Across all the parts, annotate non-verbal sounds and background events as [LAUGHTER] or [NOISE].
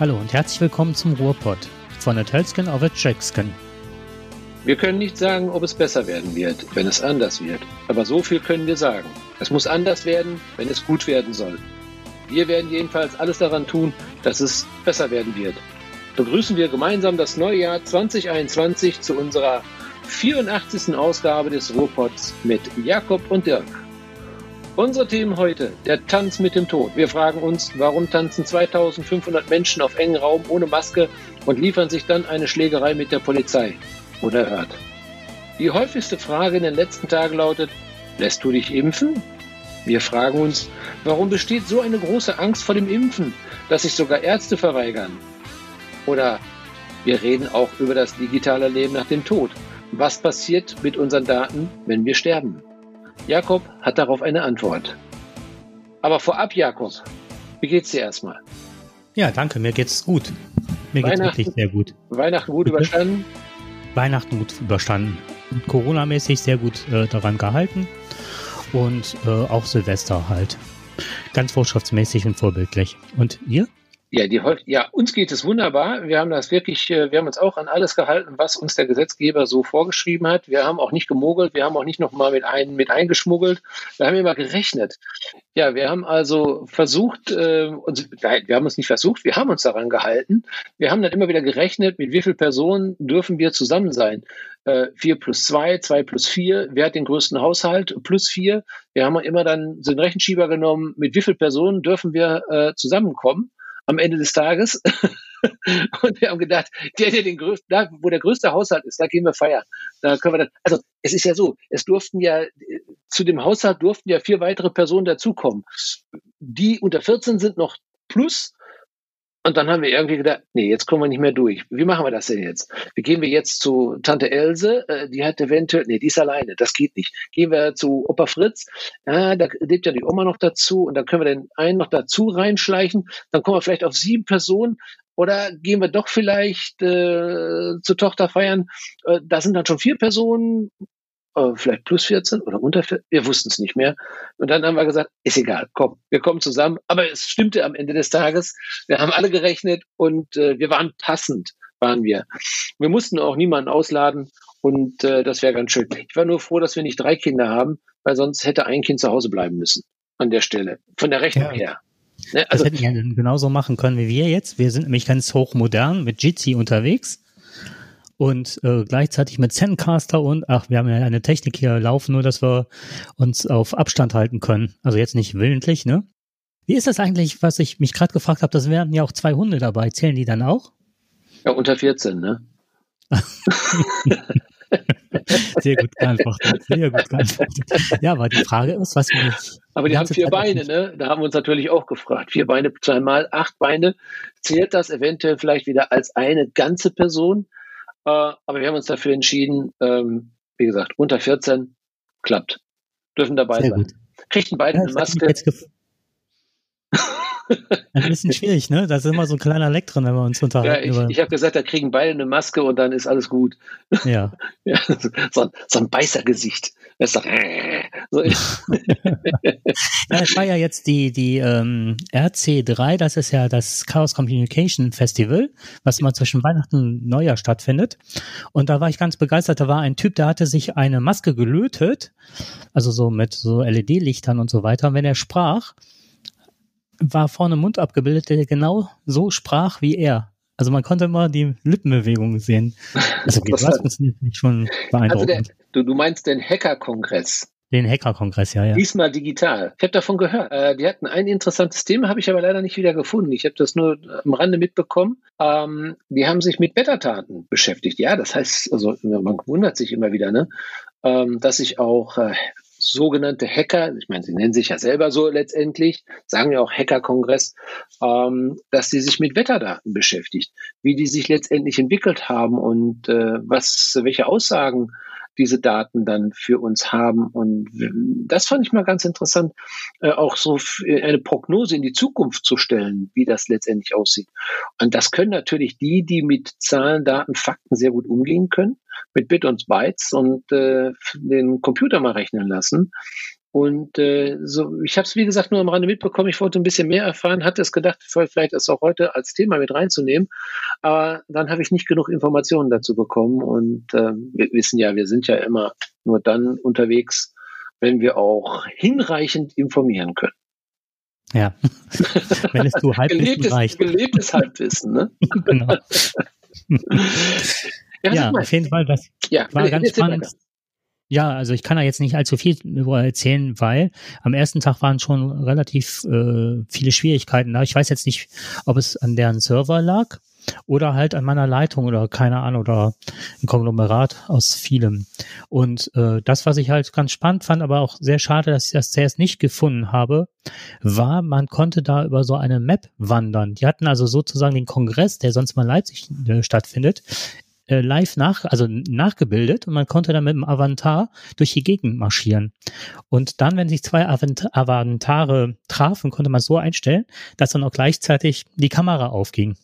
Hallo und herzlich willkommen zum Ruhrpott von der Telskin auf der Jackskin. Wir können nicht sagen, ob es besser werden wird, wenn es anders wird. Aber so viel können wir sagen. Es muss anders werden, wenn es gut werden soll. Wir werden jedenfalls alles daran tun, dass es besser werden wird. Begrüßen wir gemeinsam das neue Jahr 2021 zu unserer 84. Ausgabe des Ruhrpots mit Jakob und Dirk. Unsere Themen heute, der Tanz mit dem Tod. Wir fragen uns, warum tanzen 2500 Menschen auf engen Raum ohne Maske und liefern sich dann eine Schlägerei mit der Polizei? Unerhört. Die häufigste Frage in den letzten Tagen lautet, lässt du dich impfen? Wir fragen uns, warum besteht so eine große Angst vor dem Impfen, dass sich sogar Ärzte verweigern? Oder wir reden auch über das digitale Leben nach dem Tod. Was passiert mit unseren Daten, wenn wir sterben? Jakob hat darauf eine Antwort. Aber vorab, Jakob, wie geht's dir erstmal? Ja, danke, mir geht's gut. Mir geht's wirklich sehr gut. Weihnachten gut überstanden? Weihnachten gut überstanden. Corona-mäßig sehr gut äh, daran gehalten. Und äh, auch Silvester halt. Ganz vorschriftsmäßig und vorbildlich. Und ihr? Ja, die, ja, uns geht es wunderbar. Wir haben das wirklich, äh, wir haben uns auch an alles gehalten, was uns der Gesetzgeber so vorgeschrieben hat. Wir haben auch nicht gemogelt, wir haben auch nicht nochmal mit, ein, mit eingeschmuggelt. Wir haben immer gerechnet. Ja, wir haben also versucht, äh, uns, nein, wir haben uns nicht versucht, wir haben uns daran gehalten. Wir haben dann immer wieder gerechnet, mit wie vielen Personen dürfen wir zusammen sein. Äh, vier plus zwei, zwei plus vier, wer hat den größten Haushalt? Plus vier. Wir haben immer dann einen Rechenschieber genommen, mit wie vielen Personen dürfen wir äh, zusammenkommen am Ende des Tages. [LAUGHS] und wir haben gedacht, der, der den größten, da, wo der größte Haushalt ist, da gehen wir feiern. Da können wir dann, also es ist ja so, es durften ja, zu dem Haushalt durften ja vier weitere Personen dazukommen. Die unter 14 sind noch plus und dann haben wir irgendwie gedacht, nee, jetzt kommen wir nicht mehr durch. Wie machen wir das denn jetzt? Wie gehen wir jetzt zu Tante Else? Äh, die hat eventuell, nee, die ist alleine, das geht nicht. Gehen wir zu Opa Fritz? Ja, da lebt ja die Oma noch dazu und dann können wir den einen noch dazu reinschleichen. Dann kommen wir vielleicht auf sieben Personen. Oder gehen wir doch vielleicht äh, zur Tochter feiern? Äh, da sind dann schon vier Personen äh, vielleicht plus 14 oder unter 14, wir wussten es nicht mehr. Und dann haben wir gesagt, ist egal, komm, wir kommen zusammen. Aber es stimmte am Ende des Tages. Wir haben alle gerechnet und äh, wir waren passend, waren wir. Wir mussten auch niemanden ausladen und äh, das wäre ganz schön. Ich war nur froh, dass wir nicht drei Kinder haben, weil sonst hätte ein Kind zu Hause bleiben müssen an der Stelle, von der Rechnung ja. her. Ne, also, das hätten wir genauso machen können wie wir jetzt. Wir sind nämlich ganz hochmodern mit Jitsi unterwegs und äh, gleichzeitig mit Zencaster und, ach, wir haben ja eine Technik hier laufen, nur dass wir uns auf Abstand halten können. Also jetzt nicht willentlich, ne? Wie ist das eigentlich, was ich mich gerade gefragt habe? Das wären ja auch zwei Hunde dabei. Zählen die dann auch? Ja, unter 14, ne? [LAUGHS] Sehr gut geantwortet. Sehr gut geantwortet. Ja, aber die Frage ist, was wir. Aber die haben vier Beine, ne? Da haben wir uns natürlich auch gefragt. Vier Beine, zweimal acht Beine. Zählt das eventuell vielleicht wieder als eine ganze Person? Äh, aber wir haben uns dafür entschieden, ähm, wie gesagt, unter 14 klappt. Dürfen dabei Sehr sein. Gut. Kriegten beide ja, eine Maske. [LAUGHS] Ein bisschen schwierig, ne? Da ist immer so ein kleiner Leck drin, wenn wir uns unterhalten. Ja, ich, ich habe gesagt, da kriegen beide eine Maske und dann ist alles gut. Ja. [LAUGHS] ja so, so, ein Beißergesicht. Das ist äh, so. [LAUGHS] ja, es war ja jetzt die, die ähm, RC3, das ist ja das Chaos Communication Festival, was immer zwischen Weihnachten und Neujahr stattfindet. Und da war ich ganz begeistert. Da war ein Typ, der hatte sich eine Maske gelötet, also so mit so LED-Lichtern und so weiter. Und wenn er sprach, war vorne Mund abgebildet, der genau so sprach wie er. Also man konnte immer die Lippenbewegung sehen. Also [LAUGHS] das uns nicht schon beeindruckend. Also der, du, du meinst den Hacker-Kongress? Den Hacker-Kongress, ja, ja. Diesmal digital. Ich habe davon gehört. Äh, die hatten ein interessantes Thema, habe ich aber leider nicht wieder gefunden. Ich habe das nur am Rande mitbekommen. Ähm, die haben sich mit Wettertaten beschäftigt. Ja, das heißt, also man wundert sich immer wieder, ne? Ähm, dass sich auch äh, sogenannte Hacker, ich meine, sie nennen sich ja selber so letztendlich, sagen ja auch Hacker-Kongress, ähm, dass sie sich mit Wetterdaten beschäftigt, wie die sich letztendlich entwickelt haben und äh, was, welche Aussagen diese Daten dann für uns haben. Und das fand ich mal ganz interessant, äh, auch so eine Prognose in die Zukunft zu stellen, wie das letztendlich aussieht. Und das können natürlich die, die mit Zahlen, Daten, Fakten sehr gut umgehen können, mit Bit und Bytes und äh, den Computer mal rechnen lassen. Und äh, so, ich habe es wie gesagt nur am Rande mitbekommen. Ich wollte ein bisschen mehr erfahren, hatte es gedacht, vielleicht es auch heute als Thema mit reinzunehmen. Aber dann habe ich nicht genug Informationen dazu bekommen. Und äh, wir wissen ja, wir sind ja immer nur dann unterwegs, wenn wir auch hinreichend informieren können. Ja, [LAUGHS] wenn es du Halbwissen gelebtes, reicht. Gelebtes Halbwissen, ne? [LAUGHS] genau. [LAUGHS] ja, ja auf jeden Fall, das ja, war ganz spannend. Ja, also ich kann da jetzt nicht allzu viel darüber erzählen, weil am ersten Tag waren schon relativ äh, viele Schwierigkeiten da. Ich weiß jetzt nicht, ob es an deren Server lag oder halt an meiner Leitung oder keine Ahnung oder ein Konglomerat aus vielem. Und äh, das, was ich halt ganz spannend fand, aber auch sehr schade, dass ich das zuerst nicht gefunden habe, war, man konnte da über so eine Map wandern. Die hatten also sozusagen den Kongress, der sonst mal in Leipzig äh, stattfindet, äh, live nach, also nachgebildet und man konnte dann mit dem Avantar durch die Gegend marschieren. Und dann, wenn sich zwei Avant Avantare trafen, konnte man so einstellen, dass dann auch gleichzeitig die Kamera aufging.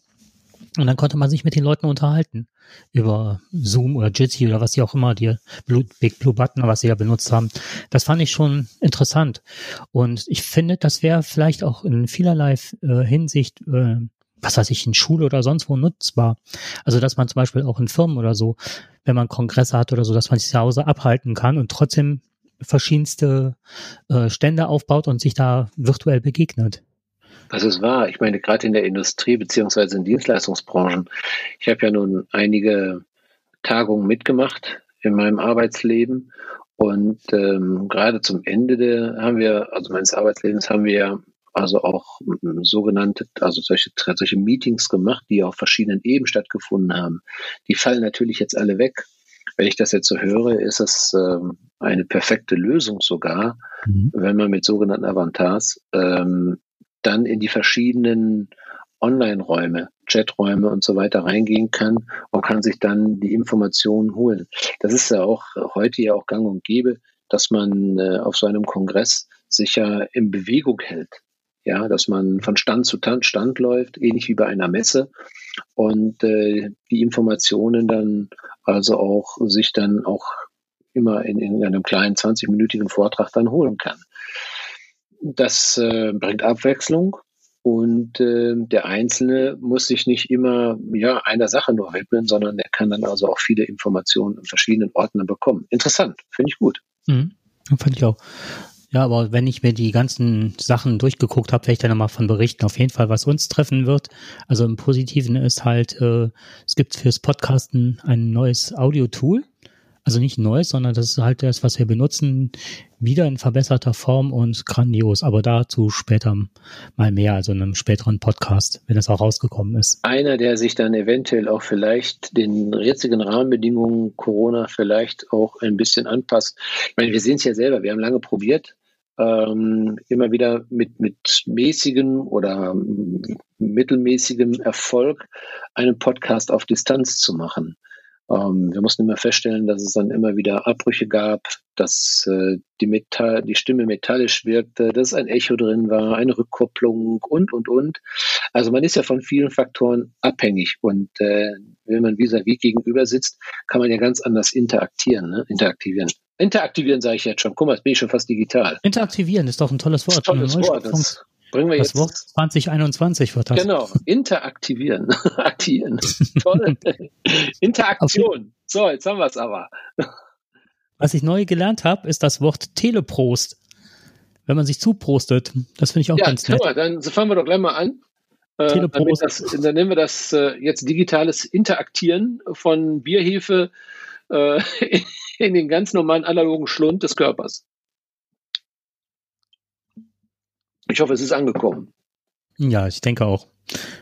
Und dann konnte man sich mit den Leuten unterhalten über Zoom oder Jitsi oder was sie auch immer, die Blue, Big Blue Button, was sie ja benutzt haben. Das fand ich schon interessant. Und ich finde, das wäre vielleicht auch in vielerlei äh, Hinsicht äh, was weiß ich, in Schule oder sonst wo nutzbar. Also, dass man zum Beispiel auch in Firmen oder so, wenn man Kongresse hat oder so, dass man sich zu Hause abhalten kann und trotzdem verschiedenste äh, Stände aufbaut und sich da virtuell begegnet. Das ist wahr. Ich meine, gerade in der Industrie beziehungsweise in Dienstleistungsbranchen. Ich habe ja nun einige Tagungen mitgemacht in meinem Arbeitsleben und ähm, gerade zum Ende der, haben wir, also meines Arbeitslebens haben wir also auch sogenannte, also solche, solche Meetings gemacht, die auf verschiedenen Ebenen stattgefunden haben. Die fallen natürlich jetzt alle weg. Wenn ich das jetzt so höre, ist es ähm, eine perfekte Lösung sogar, mhm. wenn man mit sogenannten Avatars ähm, dann in die verschiedenen Online-Räume, Chaträume und so weiter reingehen kann und kann sich dann die Informationen holen. Das ist ja auch heute ja auch gang und gäbe, dass man äh, auf so einem Kongress sich ja in Bewegung hält ja, dass man von Stand zu Stand läuft, ähnlich wie bei einer Messe und äh, die Informationen dann also auch sich dann auch immer in, in einem kleinen 20-minütigen Vortrag dann holen kann. Das äh, bringt Abwechslung und äh, der Einzelne muss sich nicht immer ja, einer Sache nur widmen, sondern er kann dann also auch viele Informationen an verschiedenen Orten bekommen. Interessant, finde ich gut. Mhm, fand ich auch. Ja, aber wenn ich mir die ganzen Sachen durchgeguckt habe, werde ich dann nochmal von berichten. Auf jeden Fall, was uns treffen wird. Also im Positiven ist halt, äh, es gibt fürs Podcasten ein neues Audio-Tool. Also nicht neues, sondern das ist halt das, was wir benutzen, wieder in verbesserter Form und grandios. Aber dazu später mal mehr, also in einem späteren Podcast, wenn das auch rausgekommen ist. Einer, der sich dann eventuell auch vielleicht den jetzigen Rahmenbedingungen Corona vielleicht auch ein bisschen anpasst. Ich meine, wir sehen es ja selber, wir haben lange probiert, ähm, immer wieder mit, mit mäßigem oder mittelmäßigem Erfolg einen Podcast auf Distanz zu machen. Ähm, wir mussten immer feststellen, dass es dann immer wieder Abbrüche gab, dass äh, die, Metall, die Stimme metallisch wirkte, dass ein Echo drin war, eine Rückkopplung und, und, und. Also man ist ja von vielen Faktoren abhängig und äh, wenn man vis-à-vis -vis gegenüber sitzt, kann man ja ganz anders interaktieren, ne? interaktivieren. Interaktivieren sage ich jetzt schon. Guck mal, jetzt bin ich schon fast digital. Interaktivieren ist doch ein tolles Wort. Tolles Wort. Das, Bringen wir das jetzt. Wort 2021 wird das. Genau, interaktivieren. [LAUGHS] Aktivieren. Toll. [LAUGHS] Interaktion. So, jetzt haben wir es aber. Was ich neu gelernt habe, ist das Wort Teleprost. Wenn man sich zuprostet. Das finde ich auch ja, ganz nett. Ja, dann fangen wir doch gleich mal an. Äh, das, dann nennen wir das äh, jetzt digitales Interaktieren von Bierhefe äh, [LAUGHS] in den ganz normalen analogen Schlund des Körpers. Ich hoffe, es ist angekommen. Ja, ich denke auch.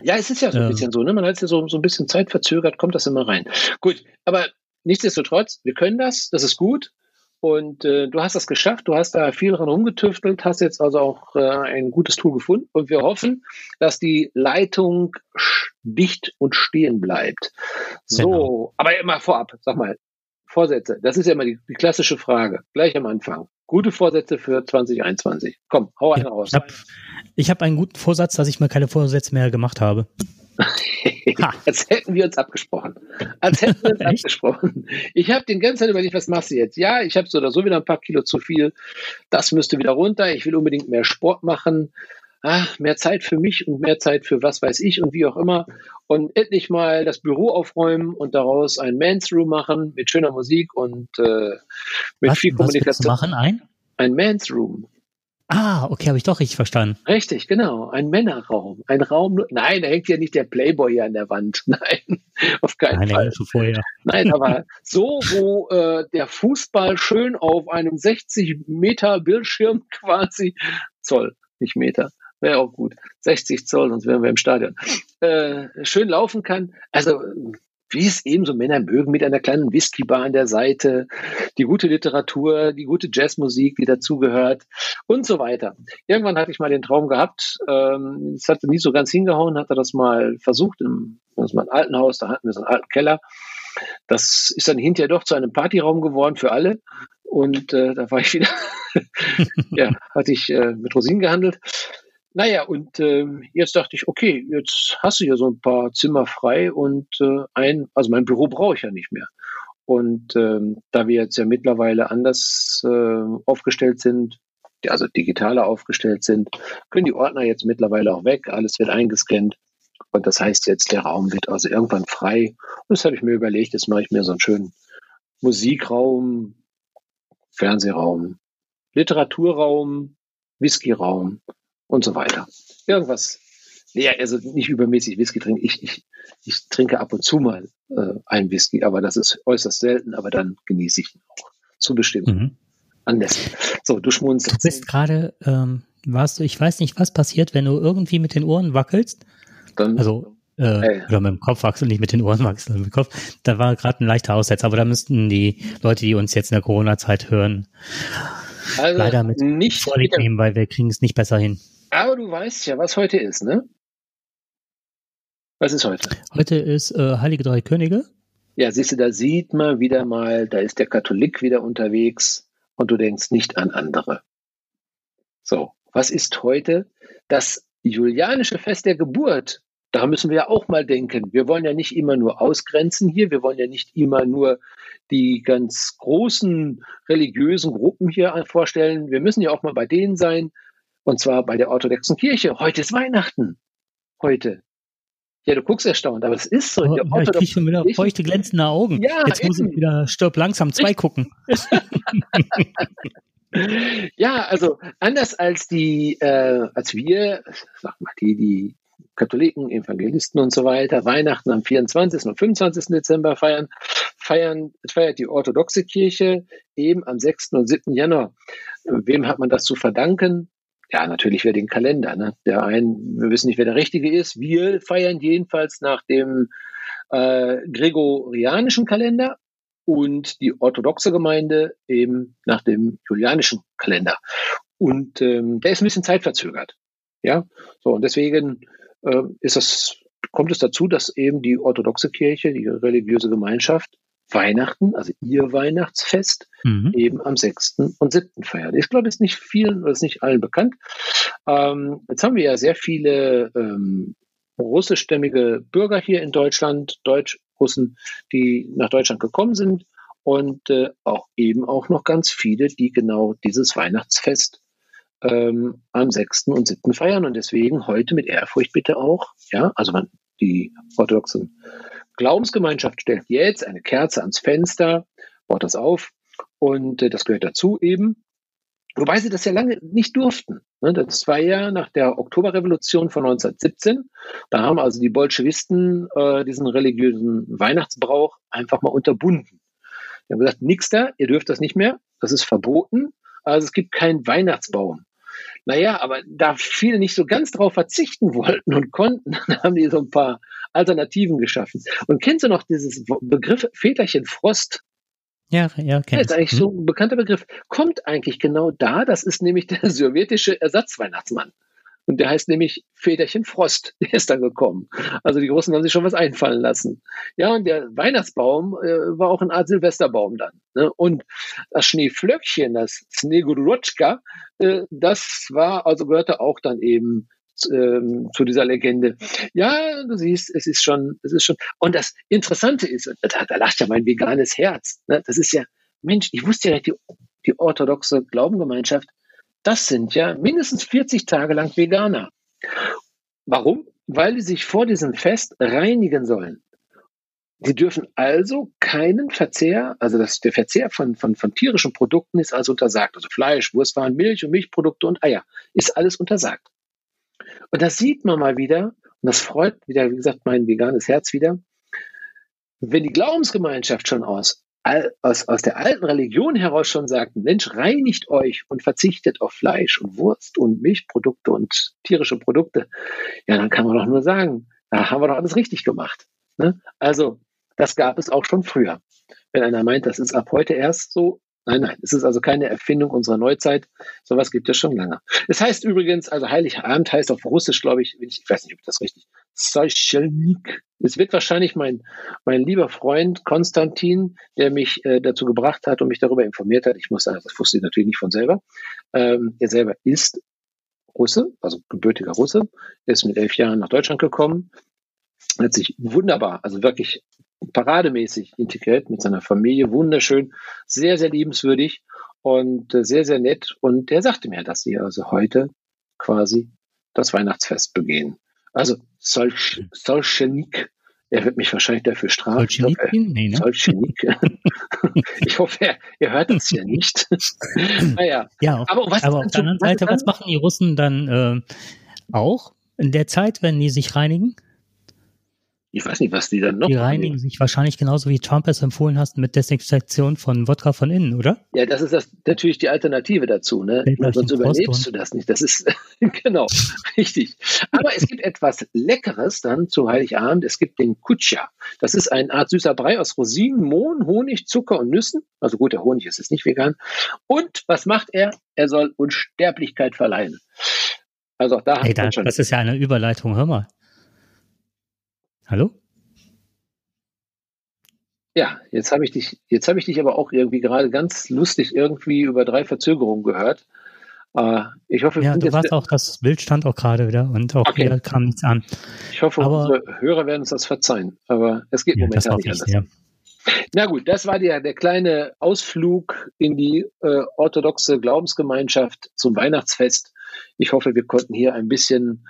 Ja, es ist ja so ein ja. bisschen so, ne? Man hat es ja so, so ein bisschen Zeit verzögert, kommt das immer rein. Gut, aber nichtsdestotrotz, wir können das, das ist gut. Und äh, du hast das geschafft, du hast da viel dran rumgetüftelt, hast jetzt also auch äh, ein gutes Tool gefunden und wir hoffen, dass die Leitung dicht und stehen bleibt. So, genau. aber immer vorab, sag mal, Vorsätze, das ist ja immer die, die klassische Frage, gleich am Anfang. Gute Vorsätze für 2021. Komm, hau einen ja, raus. Ich habe hab einen guten Vorsatz, dass ich mir keine Vorsätze mehr gemacht habe. [LAUGHS] Als hätten wir uns abgesprochen. Als hätten wir uns [LAUGHS] abgesprochen. Ich habe den ganzen Zeit überlegt, was machst du jetzt? Ja, ich habe so oder so wieder ein paar Kilo zu viel. Das müsste wieder runter. Ich will unbedingt mehr Sport machen. Ach, mehr Zeit für mich und mehr Zeit für was weiß ich und wie auch immer. Und endlich mal das Büro aufräumen und daraus ein Man's Room machen mit schöner Musik und äh, mit was, viel Kommunikation. Was machen ein? Ein Man's Room. Ah, okay, habe ich doch richtig verstanden. Richtig, genau. Ein Männerraum. Ein Raum. Nein, da hängt ja nicht der Playboy hier an der Wand. [LAUGHS] Nein, auf keinen Nein, Fall. Schon vorher. Nein, aber [LAUGHS] so, wo äh, der Fußball schön auf einem 60 Meter Bildschirm [LAUGHS] quasi Zoll, nicht Meter. Wäre auch gut. 60 Zoll, sonst wären wir im Stadion. Äh, schön laufen kann. Also wie es eben so Männer mögen, mit einer kleinen Whiskybar an der Seite, die gute Literatur, die gute Jazzmusik, die dazugehört und so weiter. Irgendwann hatte ich mal den Traum gehabt, ähm, es hatte nie so ganz hingehauen, hatte das mal versucht, im, das ein alten Haus, da hatten wir so einen alten Keller. Das ist dann hinterher doch zu einem Partyraum geworden für alle. Und äh, da war ich wieder, [LAUGHS] ja, hatte ich äh, mit Rosinen gehandelt. Naja, und ähm, jetzt dachte ich, okay, jetzt hast du ja so ein paar Zimmer frei und äh, ein, also mein Büro brauche ich ja nicht mehr. Und ähm, da wir jetzt ja mittlerweile anders äh, aufgestellt sind, also digitaler aufgestellt sind, können die Ordner jetzt mittlerweile auch weg, alles wird eingescannt. Und das heißt jetzt, der Raum wird also irgendwann frei. Und das habe ich mir überlegt, jetzt mache ich mir so einen schönen Musikraum, Fernsehraum, Literaturraum, Whiskyraum und so weiter. Irgendwas. Ja, also nicht übermäßig Whisky trinken. Ich, ich, ich trinke ab und zu mal äh, einen Whisky, aber das ist äußerst selten, aber dann genieße ich ihn auch zu bestimmten mhm. Anlässen. So, du schmunzelst. Du bist gerade, ähm, warst du, ich weiß nicht, was passiert, wenn du irgendwie mit den Ohren wackelst. Dann, also, äh, oder mit dem Kopf wachseln, nicht mit den Ohren wachseln, mit dem Kopf. Da war gerade ein leichter Aussetzer, aber da müssten die Leute, die uns jetzt in der Corona-Zeit hören, also leider mit nicht Vorlieb nehmen, weil wir kriegen es nicht besser hin. Aber du weißt ja, was heute ist, ne? Was ist heute? Heute ist äh, Heilige Drei Könige. Ja, siehst du, da sieht man wieder mal, da ist der Katholik wieder unterwegs und du denkst nicht an andere. So, was ist heute? Das julianische Fest der Geburt. Da müssen wir ja auch mal denken. Wir wollen ja nicht immer nur ausgrenzen hier. Wir wollen ja nicht immer nur die ganz großen religiösen Gruppen hier vorstellen. Wir müssen ja auch mal bei denen sein, und zwar bei der orthodoxen Kirche. Heute ist Weihnachten. Heute. Ja, du guckst erstaunt, aber es ist so. Oh, ja, ich kriege schon wieder feuchte, glänzende Augen. Ja, Jetzt eben. muss ich wieder Stirb langsam zwei gucken. [LAUGHS] ja, also anders als die, äh, als wir, sag mal, die, die Katholiken, Evangelisten und so weiter, Weihnachten am 24. und 25. Dezember feiern, feiern, feiert die orthodoxe Kirche eben am 6. und 7. Januar. Wem hat man das zu verdanken? Ja, natürlich wer den Kalender. Ne? Der ein, wir wissen nicht, wer der Richtige ist. Wir feiern jedenfalls nach dem äh, gregorianischen Kalender und die orthodoxe Gemeinde eben nach dem julianischen Kalender. Und ähm, der ist ein bisschen zeitverzögert. Ja, so und deswegen äh, ist das, kommt es dazu, dass eben die orthodoxe Kirche, die religiöse Gemeinschaft, Weihnachten, also ihr Weihnachtsfest, mhm. eben am 6. und 7. feiert. Ich glaube, es ist nicht vielen oder ist nicht allen bekannt. Ähm, jetzt haben wir ja sehr viele ähm, russischstämmige Bürger hier in Deutschland, Deutsch-Russen, die nach Deutschland gekommen sind und äh, auch eben auch noch ganz viele, die genau dieses Weihnachtsfest ähm, am 6. und 7. feiern und deswegen heute mit Ehrfurcht bitte auch, ja, also man, die orthodoxen Glaubensgemeinschaft stellt jetzt eine Kerze ans Fenster, baut das auf und äh, das gehört dazu eben. Wobei sie das ja lange nicht durften. Ne? Das war ja nach der Oktoberrevolution von 1917. Da haben also die Bolschewisten äh, diesen religiösen Weihnachtsbrauch einfach mal unterbunden. Die haben gesagt, nix da, ihr dürft das nicht mehr, das ist verboten. Also es gibt keinen Weihnachtsbaum. Naja, aber da viele nicht so ganz drauf verzichten wollten und konnten, [LAUGHS] dann haben die so ein paar Alternativen geschaffen. Und kennst du noch dieses Begriff Väterchen Frost? Ja, ja, kenn Das ist eigentlich so ein bekannter Begriff. Kommt eigentlich genau da, das ist nämlich der [LAUGHS] sowjetische Ersatzweihnachtsmann. Und der heißt nämlich Väterchen Frost. [LAUGHS] Der ist dann gekommen. Also die Großen haben sich schon was einfallen lassen. Ja, und der Weihnachtsbaum äh, war auch eine Art Silvesterbaum dann. Ne? Und das Schneeflöckchen, das Snegurotschka, äh, das war, also gehörte auch dann eben ähm, zu dieser Legende. Ja, du siehst, es ist schon, es ist schon. Und das Interessante ist, da, da lacht ja mein veganes Herz. Ne? Das ist ja, Mensch, ich wusste ja, die, die orthodoxe Glaubengemeinschaft, das sind ja mindestens 40 Tage lang Veganer. Warum? Weil die sich vor diesem Fest reinigen sollen. Sie dürfen also keinen Verzehr, also das, der Verzehr von, von, von tierischen Produkten ist also untersagt. Also Fleisch, Wurstwaren, Milch und Milchprodukte und Eier ist alles untersagt. Und das sieht man mal wieder, und das freut wieder, wie gesagt, mein veganes Herz wieder, wenn die Glaubensgemeinschaft schon aus, aus, aus der alten Religion heraus schon sagt, Mensch, reinigt euch und verzichtet auf Fleisch und Wurst und Milchprodukte und tierische Produkte, ja, dann kann man doch nur sagen, da haben wir doch alles richtig gemacht. Ne? Also, das gab es auch schon früher. Wenn einer meint, das ist ab heute erst so, Nein, nein, es ist also keine Erfindung unserer Neuzeit. Sowas gibt es schon lange. Es heißt übrigens, also Heiligabend heißt auf Russisch, glaube ich, ich weiß nicht, ob das richtig Socialnik. Es wird wahrscheinlich mein, mein lieber Freund Konstantin, der mich äh, dazu gebracht hat und mich darüber informiert hat. Ich muss sagen, das wusste ich natürlich nicht von selber. Ähm, er selber ist Russe, also gebürtiger Russe, ist mit elf Jahren nach Deutschland gekommen, hat sich wunderbar, also wirklich parademäßig integriert mit seiner Familie, wunderschön, sehr, sehr liebenswürdig und äh, sehr, sehr nett. Und der sagte mir, dass sie also heute quasi das Weihnachtsfest begehen. Also Solschenik, er wird mich wahrscheinlich dafür strafen. Solschenik? Nee, ne? Solschenik. [LAUGHS] ich hoffe, er, er hört das ja nicht. [LAUGHS] naja. Ja, aber, was aber auf der anderen Seite, was machen die Russen dann äh, auch in der Zeit, wenn die sich reinigen? Ich weiß nicht, was die dann noch. Die reinigen machen. sich wahrscheinlich genauso wie Trump es empfohlen hast mit Desinfektion von Wodka von innen, oder? Ja, das ist das, natürlich die Alternative dazu. Ne? Sonst überlebst du das nicht. Das ist [LAUGHS] genau richtig. Aber es gibt etwas Leckeres dann zu Heiligabend. Es gibt den Kutscha. Das ist eine Art süßer Brei aus Rosinen, Mohn, Honig, Zucker und Nüssen. Also gut, der Honig ist jetzt nicht vegan. Und was macht er? Er soll Unsterblichkeit verleihen. Also auch da hey, da, schon. Das ist ja eine Überleitung, hör mal. Hallo? Ja, jetzt habe ich dich, jetzt habe ich dich aber auch irgendwie gerade ganz lustig irgendwie über drei Verzögerungen gehört. Äh, ich hoffe, ja, du warst auch, das Bild stand auch gerade wieder und auch okay. hier kam nichts an. Ich hoffe, aber, unsere Hörer werden uns das verzeihen, aber es geht ja, momentan nicht anders. Ja. Na gut, das war der, der kleine Ausflug in die äh, orthodoxe Glaubensgemeinschaft zum Weihnachtsfest. Ich hoffe, wir konnten hier ein bisschen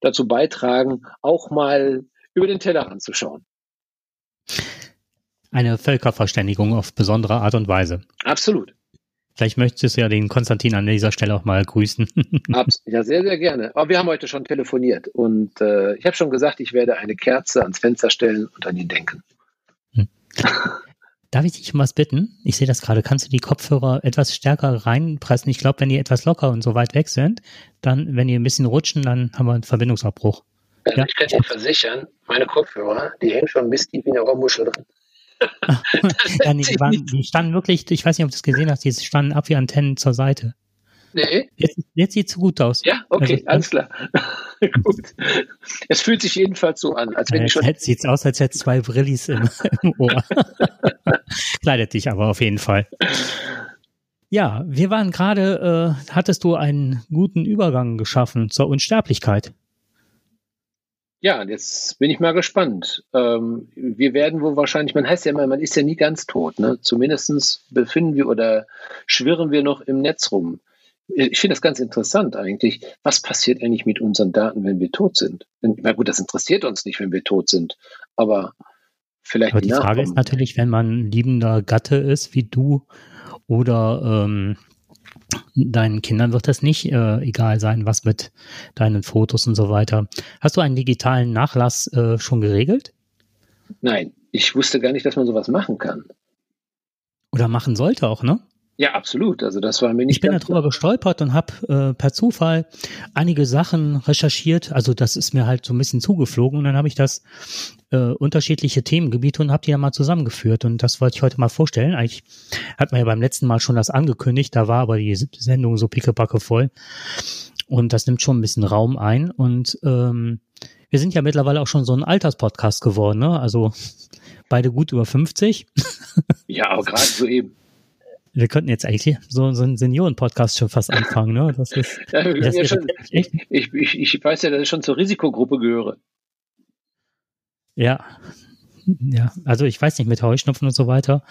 dazu beitragen, auch mal über den Teller anzuschauen. Eine Völkerverständigung auf besondere Art und Weise. Absolut. Vielleicht möchtest du ja den Konstantin an dieser Stelle auch mal grüßen. [LAUGHS] ja, sehr, sehr gerne. Aber wir haben heute schon telefoniert und äh, ich habe schon gesagt, ich werde eine Kerze ans Fenster stellen und an ihn denken. Hm. Darf ich dich um was bitten? Ich sehe das gerade. Kannst du die Kopfhörer etwas stärker reinpressen? Ich glaube, wenn die etwas locker und so weit weg sind, dann, wenn die ein bisschen rutschen, dann haben wir einen Verbindungsabbruch. Also ja. Ich kann dir versichern, meine Kopfhörer, die hängen schon mistig wie in eurer Muschel drin. [LAUGHS] [LAUGHS] ja, nee, die, waren, die, standen wirklich, ich weiß nicht, ob du es gesehen hast, die standen ab wie Antennen zur Seite. Nee. Jetzt, jetzt sieht es gut aus. Ja, okay, also, alles klar. [LAUGHS] gut. Es fühlt sich jedenfalls so an, als wenn äh, ich schon. Jetzt sieht es aus, als hätte zwei Brillis im, im Ohr. Kleidet dich aber auf jeden Fall. Ja, wir waren gerade, äh, hattest du einen guten Übergang geschaffen zur Unsterblichkeit. Ja, jetzt bin ich mal gespannt. Ähm, wir werden wohl wahrscheinlich, man heißt ja immer, man ist ja nie ganz tot. Ne? Zumindest befinden wir oder schwirren wir noch im Netz rum. Ich finde das ganz interessant eigentlich. Was passiert eigentlich mit unseren Daten, wenn wir tot sind? Na gut, das interessiert uns nicht, wenn wir tot sind. Aber vielleicht. Aber die Frage ist natürlich, wenn man liebender Gatte ist wie du oder ähm, deinen Kindern wird das nicht äh, egal sein, was mit deinen Fotos und so weiter. Hast du einen digitalen Nachlass äh, schon geregelt? Nein, ich wusste gar nicht, dass man sowas machen kann. Oder machen sollte auch, ne? Ja, absolut. Also das war mir nicht. Ich bin darüber gestolpert und habe äh, per Zufall einige Sachen recherchiert. Also das ist mir halt so ein bisschen zugeflogen und dann habe ich das äh, unterschiedliche Themengebiete und habe die ja mal zusammengeführt und das wollte ich heute mal vorstellen. Eigentlich hat man ja beim letzten Mal schon das angekündigt, da war aber die Sendung so pickepacke voll und das nimmt schon ein bisschen Raum ein und ähm, wir sind ja mittlerweile auch schon so ein Alterspodcast geworden, ne? Also beide gut über 50. Ja, aber gerade so eben wir könnten jetzt eigentlich so, so einen Senioren-Podcast schon fast anfangen, ne? Das ist, [LAUGHS] ja, das ja schon, echt. Ich, ich, ich weiß ja, dass ich schon zur Risikogruppe gehöre. Ja. Ja, also ich weiß nicht mit Heuschnupfen und so weiter.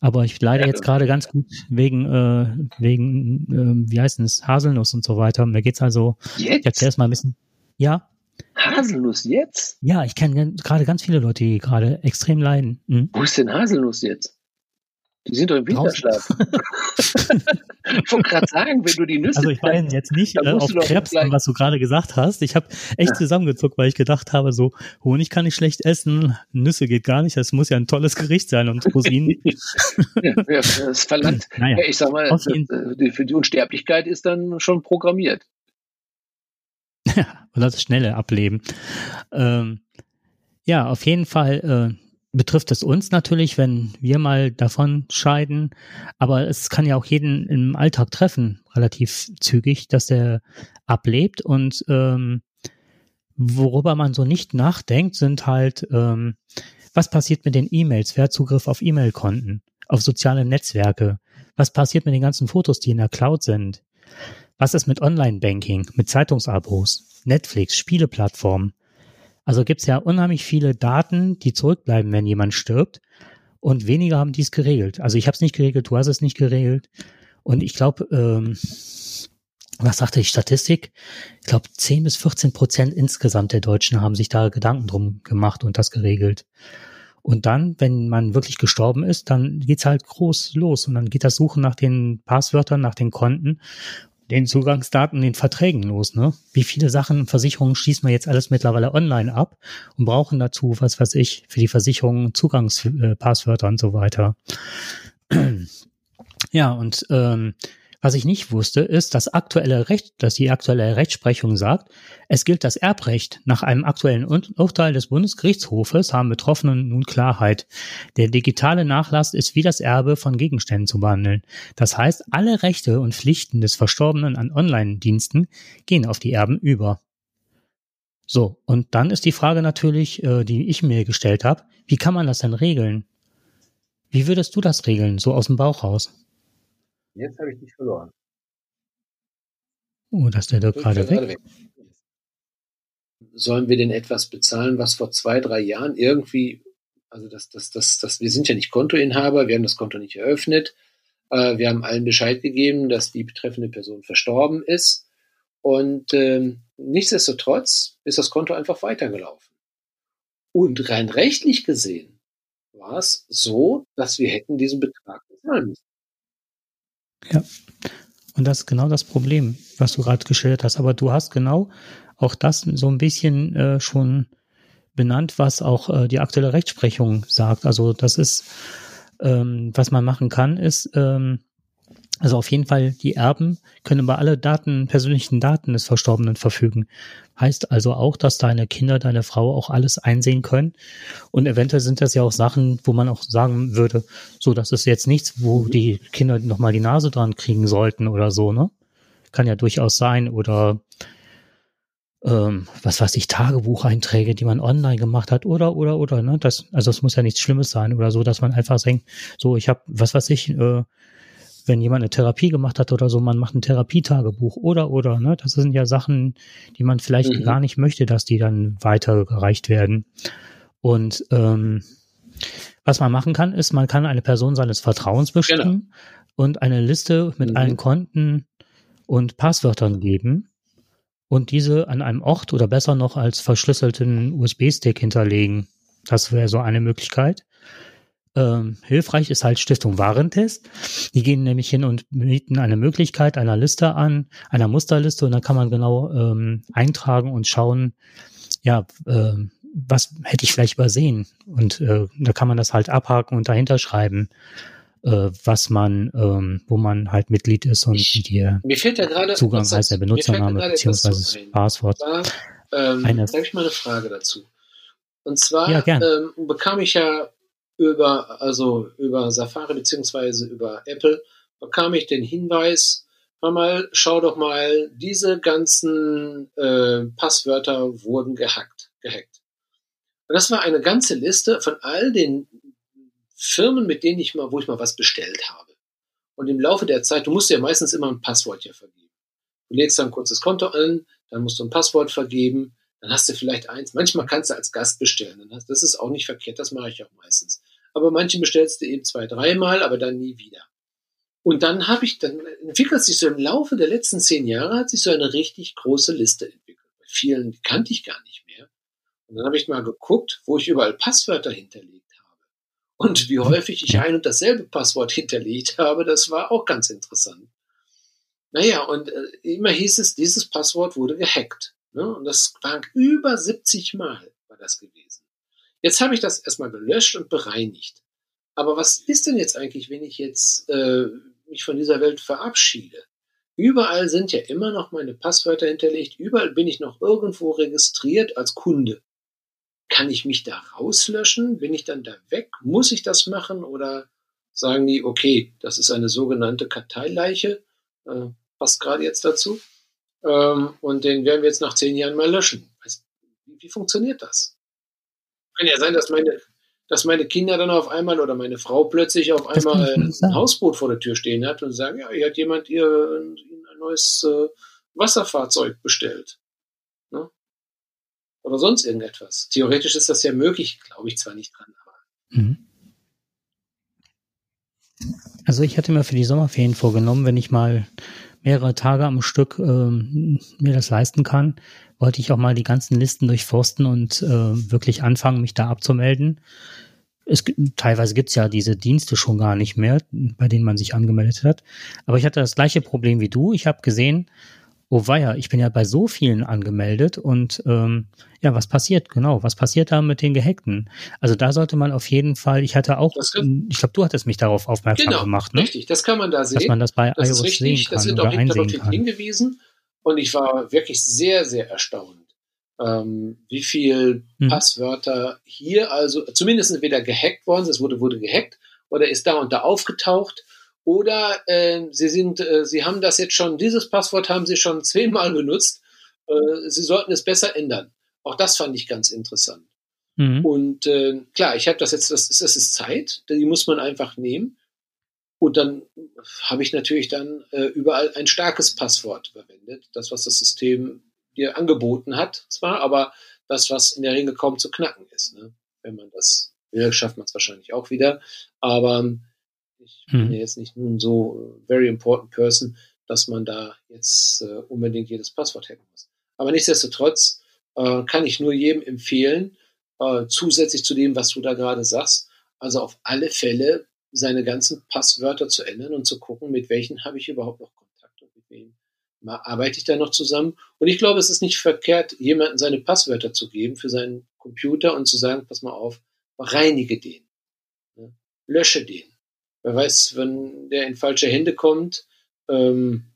Aber ich leide ja, jetzt gerade ganz gut wegen, äh, wegen, äh, wie heißt es, Haselnuss und so weiter. Mir geht's also, jetzt? ich erklär's mal ein bisschen. Ja. Haselnuss jetzt? Ja, ich kenne gerade ganz viele Leute, die gerade extrem leiden. Hm? Wo ist denn Haselnuss jetzt? Die sind doch im Winterschlaf. [LAUGHS] ich wollte gerade sagen, wenn du die Nüsse. Also ich meine jetzt nicht äh, auf Krebs an, was du gerade gesagt hast. Ich habe echt ja. zusammengezuckt, weil ich gedacht habe, so Honig kann ich schlecht essen, Nüsse geht gar nicht. Das muss ja ein tolles Gericht sein und Rosinen. [LAUGHS] ja, das verlangt. [LAUGHS] Naja, ja, ich sag mal, die, für die Unsterblichkeit ist dann schon programmiert. Ja, und das schnelle Ableben. Ähm, ja, auf jeden Fall. Äh, betrifft es uns natürlich, wenn wir mal davon scheiden. Aber es kann ja auch jeden im Alltag treffen, relativ zügig, dass der ablebt. Und ähm, worüber man so nicht nachdenkt, sind halt, ähm, was passiert mit den E-Mails? Wer hat Zugriff auf E-Mail-Konten, auf soziale Netzwerke? Was passiert mit den ganzen Fotos, die in der Cloud sind? Was ist mit Online-Banking, mit Zeitungsabos, Netflix, Spieleplattformen? Also gibt es ja unheimlich viele Daten, die zurückbleiben, wenn jemand stirbt. Und weniger haben dies geregelt. Also ich habe es nicht geregelt, du hast es nicht geregelt. Und ich glaube, ähm, was sagte die Statistik? Ich glaube, 10 bis 14 Prozent insgesamt der Deutschen haben sich da Gedanken drum gemacht und das geregelt. Und dann, wenn man wirklich gestorben ist, dann geht's halt groß los und dann geht das Suchen nach den Passwörtern, nach den Konten den Zugangsdaten, den Verträgen los, ne? Wie viele Sachen, Versicherungen schließen wir jetzt alles mittlerweile online ab und brauchen dazu, was weiß ich, für die Versicherung Zugangspasswörter und so weiter. [CLEARS THROAT] Ja, und ähm, was ich nicht wusste, ist, dass aktuelle Recht, dass die aktuelle Rechtsprechung sagt, es gilt das Erbrecht. Nach einem aktuellen Urteil des Bundesgerichtshofes haben Betroffenen nun Klarheit. Der digitale Nachlass ist wie das Erbe von Gegenständen zu behandeln. Das heißt, alle Rechte und Pflichten des Verstorbenen an Online-Diensten gehen auf die Erben über. So, und dann ist die Frage natürlich, äh, die ich mir gestellt habe, wie kann man das denn regeln? Wie würdest du das regeln, so aus dem Bauch raus? Jetzt habe ich dich verloren. Oh, dass der da gerade weg. weg. Sollen wir denn etwas bezahlen, was vor zwei, drei Jahren irgendwie, also das, das, das, das, wir sind ja nicht Kontoinhaber, wir haben das Konto nicht eröffnet, äh, wir haben allen Bescheid gegeben, dass die betreffende Person verstorben ist. Und ähm, nichtsdestotrotz ist das Konto einfach weitergelaufen. Und rein rechtlich gesehen war es so, dass wir hätten diesen Betrag bezahlen müssen. Ja. Und das ist genau das Problem, was du gerade geschildert hast. Aber du hast genau auch das so ein bisschen äh, schon benannt, was auch äh, die aktuelle Rechtsprechung sagt. Also das ist, ähm, was man machen kann, ist, ähm, also auf jeden Fall, die Erben können über alle Daten, persönlichen Daten des Verstorbenen verfügen. Heißt also auch, dass deine Kinder, deine Frau auch alles einsehen können. Und eventuell sind das ja auch Sachen, wo man auch sagen würde, so, das ist jetzt nichts, wo mhm. die Kinder nochmal die Nase dran kriegen sollten oder so, ne? Kann ja durchaus sein. Oder ähm, was weiß ich, Tagebucheinträge, die man online gemacht hat, oder, oder, oder, ne? Das, also es muss ja nichts Schlimmes sein oder so, dass man einfach denkt, so, ich habe, was weiß ich, äh, wenn jemand eine Therapie gemacht hat oder so, man macht ein Therapietagebuch oder oder, ne? Das sind ja Sachen, die man vielleicht mhm. gar nicht möchte, dass die dann weitergereicht werden. Und ähm, was man machen kann, ist, man kann eine Person seines Vertrauens bestimmen genau. und eine Liste mit mhm. allen Konten und Passwörtern geben und diese an einem Ort oder besser noch als verschlüsselten USB-Stick hinterlegen. Das wäre so eine Möglichkeit. Ähm, hilfreich ist halt Stiftung Warentest. Die gehen nämlich hin und bieten eine Möglichkeit einer Liste an, einer Musterliste und dann kann man genau ähm, eintragen und schauen, ja, äh, was hätte ich vielleicht übersehen? Und äh, da kann man das halt abhaken und dahinter schreiben, äh, was man, ähm, wo man halt Mitglied ist und ich, wie mir fehlt ja gerade Zugang heißt der Benutzername beziehungsweise das Passwort. Da, ähm, eine, da habe ich mal eine Frage dazu. Und zwar ja, ähm, bekam ich ja über, also über Safari beziehungsweise über Apple bekam ich den Hinweis, mal, schau doch mal, diese ganzen äh, Passwörter wurden gehackt, gehackt. Und das war eine ganze Liste von all den Firmen, mit denen ich mal, wo ich mal was bestellt habe. Und im Laufe der Zeit, du musst ja meistens immer ein Passwort hier vergeben. Du legst dann ein kurzes Konto an, dann musst du ein Passwort vergeben, dann hast du vielleicht eins. Manchmal kannst du als Gast bestellen. Das ist auch nicht verkehrt, das mache ich auch meistens. Aber manche bestellst du eben zwei, dreimal, aber dann nie wieder. Und dann habe ich, dann entwickelt sich so im Laufe der letzten zehn Jahre hat sich so eine richtig große Liste entwickelt. Bei vielen kannte ich gar nicht mehr. Und dann habe ich mal geguckt, wo ich überall Passwörter hinterlegt habe. Und wie häufig ich ein und dasselbe Passwort [LAUGHS] hinterlegt habe, das war auch ganz interessant. Naja, und äh, immer hieß es, dieses Passwort wurde gehackt. Ne? Und das waren über 70 Mal war das gewesen. Jetzt habe ich das erstmal gelöscht und bereinigt. Aber was ist denn jetzt eigentlich, wenn ich jetzt äh, mich von dieser Welt verabschiede? Überall sind ja immer noch meine Passwörter hinterlegt. Überall bin ich noch irgendwo registriert als Kunde. Kann ich mich da rauslöschen? Bin ich dann da weg? Muss ich das machen? Oder sagen die, okay, das ist eine sogenannte Karteileiche, äh, passt gerade jetzt dazu, ähm, und den werden wir jetzt nach zehn Jahren mal löschen. Wie, wie funktioniert das? Kann ja sein, dass meine, dass meine Kinder dann auf einmal oder meine Frau plötzlich auf einmal ein Hausboot vor der Tür stehen hat und sagen, ja, hier hat jemand ihr ein, ein neues äh, Wasserfahrzeug bestellt. Ne? Oder sonst irgendetwas. Theoretisch ist das ja möglich, glaube ich zwar nicht dran, aber. Mhm. Also ich hatte mir für die Sommerferien vorgenommen, wenn ich mal mehrere Tage am Stück ähm, mir das leisten kann, wollte ich auch mal die ganzen Listen durchforsten und äh, wirklich anfangen, mich da abzumelden. Es, teilweise gibt's ja diese Dienste schon gar nicht mehr, bei denen man sich angemeldet hat. Aber ich hatte das gleiche Problem wie du. Ich habe gesehen, oh weia, ich bin ja bei so vielen angemeldet und ähm, ja, was passiert genau? Was passiert da mit den Gehackten? Also da sollte man auf jeden Fall, ich hatte auch, kann, ich glaube, du hattest mich darauf aufmerksam genau, gemacht, ne? Richtig, das kann man da sehen. Dass man das bei das iOS richtig, sehen kann. Das sind auch darauf hingewiesen und ich war wirklich sehr, sehr erstaunt, ähm, wie viel hm. Passwörter hier also zumindest entweder gehackt worden sind, es wurde, wurde gehackt oder ist da und da aufgetaucht oder äh, Sie sind, äh, Sie haben das jetzt schon, dieses Passwort haben Sie schon zehnmal benutzt. Äh, Sie sollten es besser ändern. Auch das fand ich ganz interessant. Mhm. Und äh, klar, ich habe das jetzt, das ist, das ist Zeit, die muss man einfach nehmen. Und dann habe ich natürlich dann äh, überall ein starkes Passwort verwendet. Das, was das System dir angeboten hat, zwar, aber das, was in der Regel kaum zu knacken ist. Ne? Wenn man das will, schafft man es wahrscheinlich auch wieder. Aber ich bin hm. ja jetzt nicht nun so äh, very important person, dass man da jetzt äh, unbedingt jedes Passwort hacken muss. Aber nichtsdestotrotz äh, kann ich nur jedem empfehlen, äh, zusätzlich zu dem, was du da gerade sagst, also auf alle Fälle seine ganzen Passwörter zu ändern und zu gucken, mit welchen habe ich überhaupt noch Kontakt und mit wem arbeite ich da noch zusammen. Und ich glaube, es ist nicht verkehrt, jemandem seine Passwörter zu geben für seinen Computer und zu sagen, pass mal auf, reinige den, ne? lösche den. Wer weiß, wenn der in falsche Hände kommt, ähm,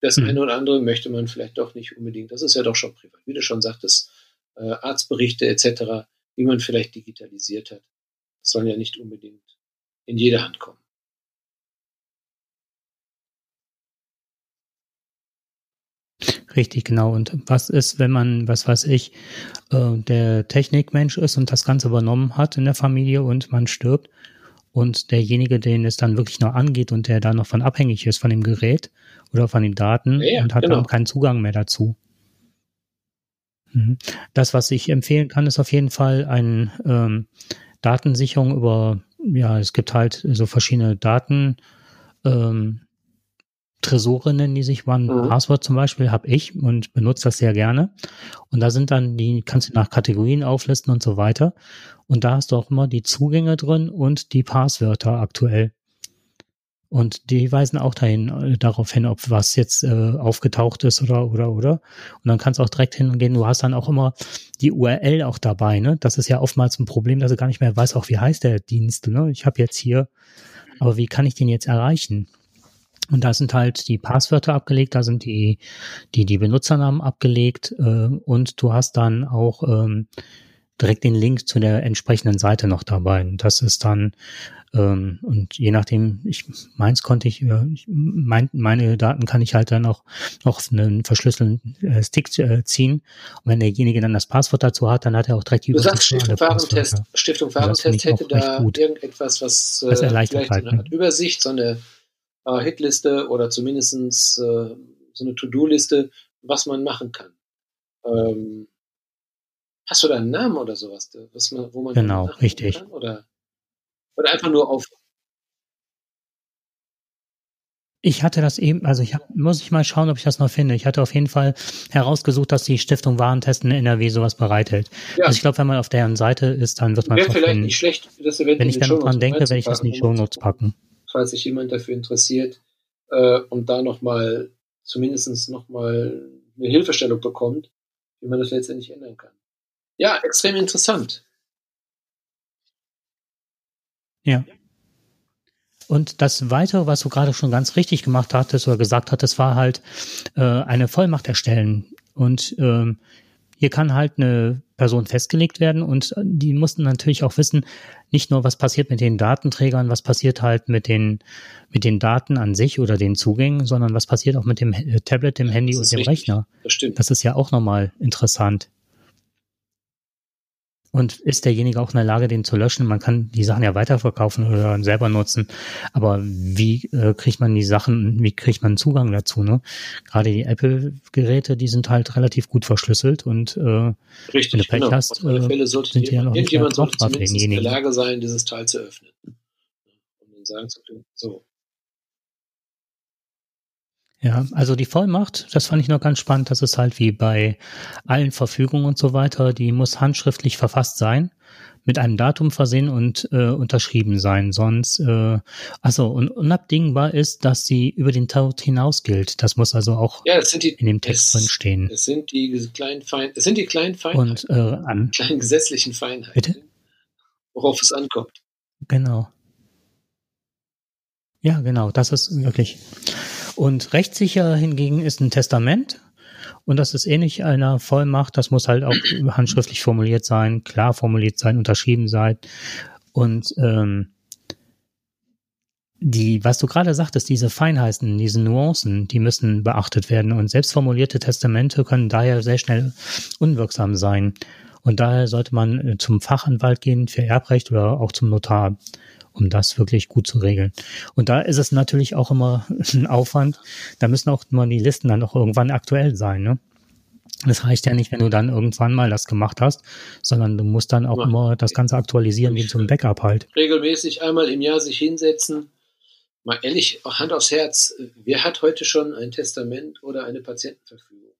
das hm. eine oder andere möchte man vielleicht doch nicht unbedingt. Das ist ja doch schon privat. Wie du schon sagtest, äh, Arztberichte etc., die man vielleicht digitalisiert hat, sollen ja nicht unbedingt in jede Hand kommen. Richtig, genau. Und was ist, wenn man, was weiß ich, äh, der Technikmensch ist und das Ganze übernommen hat in der Familie und man stirbt und derjenige, den es dann wirklich noch angeht und der da noch von abhängig ist von dem Gerät oder von den Daten ja, und hat genau. dann keinen Zugang mehr dazu. Mhm. Das, was ich empfehlen kann, ist auf jeden Fall eine ähm, Datensicherung über, ja, es gibt halt so verschiedene Daten, ähm, Tresore nennen die sich One mhm. Password zum Beispiel, habe ich und benutze das sehr gerne. Und da sind dann die, kannst du nach Kategorien auflisten und so weiter. Und da hast du auch immer die Zugänge drin und die Passwörter aktuell. Und die weisen auch dahin, äh, darauf hin, ob was jetzt äh, aufgetaucht ist oder, oder, oder. Und dann kannst du auch direkt hingehen. Du hast dann auch immer die URL auch dabei, ne? Das ist ja oftmals ein Problem, dass du gar nicht mehr weißt, auch wie heißt der Dienst, ne? Ich habe jetzt hier, aber wie kann ich den jetzt erreichen? Und da sind halt die Passwörter abgelegt, da sind die, die, die Benutzernamen abgelegt äh, und du hast dann auch ähm, direkt den Link zu der entsprechenden Seite noch dabei. Und das ist dann, ähm, und je nachdem, ich meins konnte ich, äh, mein, meine Daten kann ich halt dann auch noch einen verschlüsselten äh, Stick äh, ziehen. Und wenn derjenige dann das Passwort dazu hat, dann hat er auch direkt die Du sagst, Stiftung Warentest, Stiftung Warentest hätte da irgendetwas, was äh, das erleichtert halt, eine Art Übersicht, so eine äh, Hitliste oder zumindest äh, so eine To-Do-Liste, was man machen kann. Ähm, hast du da einen Namen oder sowas, was man, wo man genau richtig kann, oder oder einfach nur auf ich hatte das eben, also ich hab, muss ich mal schauen, ob ich das noch finde. Ich hatte auf jeden Fall herausgesucht, dass die Stiftung Warentesten in NRW sowas bereithält. Ja. Also ich glaube, wenn man auf deren Seite ist, dann wird man es vielleicht finden. nicht schlecht, das Event Wenn ich dann dran denke, werde ich das in die Shownotes packen. Falls sich jemand dafür interessiert äh, und da nochmal, zumindest nochmal eine Hilfestellung bekommt, wie man das letztendlich ändern kann. Ja, extrem interessant. Ja. Und das Weitere, was du gerade schon ganz richtig gemacht hattest oder gesagt hattest, war halt äh, eine Vollmacht erstellen. Und ähm, hier kann halt eine Person festgelegt werden und die mussten natürlich auch wissen, nicht nur was passiert mit den Datenträgern, was passiert halt mit den, mit den Daten an sich oder den Zugängen, sondern was passiert auch mit dem äh, Tablet, dem Handy und dem richtig. Rechner. Das stimmt. Das ist ja auch nochmal interessant. Und ist derjenige auch in der Lage, den zu löschen? Man kann die Sachen ja weiterverkaufen oder selber nutzen. Aber wie äh, kriegt man die Sachen, wie kriegt man Zugang dazu? Ne? Gerade die Apple-Geräte, die sind halt relativ gut verschlüsselt und äh, Richtig, wenn du Pech genau. hast, äh, Fälle sollte sind die ja noch nicht sollte zumindest in der Lage sein, dieses Teil zu öffnen. Um dann sagen zu können, so, ja, also die Vollmacht, das fand ich noch ganz spannend. Das ist halt wie bei allen Verfügungen und so weiter. Die muss handschriftlich verfasst sein, mit einem Datum versehen und äh, unterschrieben sein. Sonst, äh, also und unabdingbar ist, dass sie über den Tod hinaus gilt. Das muss also auch ja, die, in dem Text drin stehen. Es sind die kleinen Fein, es sind die kleinen Feinheiten, und, äh, an, kleinen gesetzlichen Feinheiten, bitte? worauf es ankommt. Genau. Ja, genau. Das ist wirklich. Und rechtssicher hingegen ist ein Testament. Und das ist ähnlich einer Vollmacht. Das muss halt auch [CLEARS THROAT] handschriftlich formuliert sein, klar formuliert sein, unterschrieben sein. Und ähm, die, was du gerade sagtest, diese Feinheiten, diese Nuancen, die müssen beachtet werden. Und selbstformulierte Testamente können daher sehr schnell unwirksam sein. Und daher sollte man äh, zum Fachanwalt gehen für Erbrecht oder auch zum Notar um das wirklich gut zu regeln. Und da ist es natürlich auch immer [LAUGHS] ein Aufwand. Da müssen auch immer die Listen dann auch irgendwann aktuell sein. Ne? Das reicht ja nicht, wenn du dann irgendwann mal das gemacht hast, sondern du musst dann auch ja. immer das Ganze aktualisieren wie zum Backup halt. Regelmäßig einmal im Jahr sich hinsetzen. Mal ehrlich, Hand aufs Herz, wer hat heute schon ein Testament oder eine Patientenverfügung?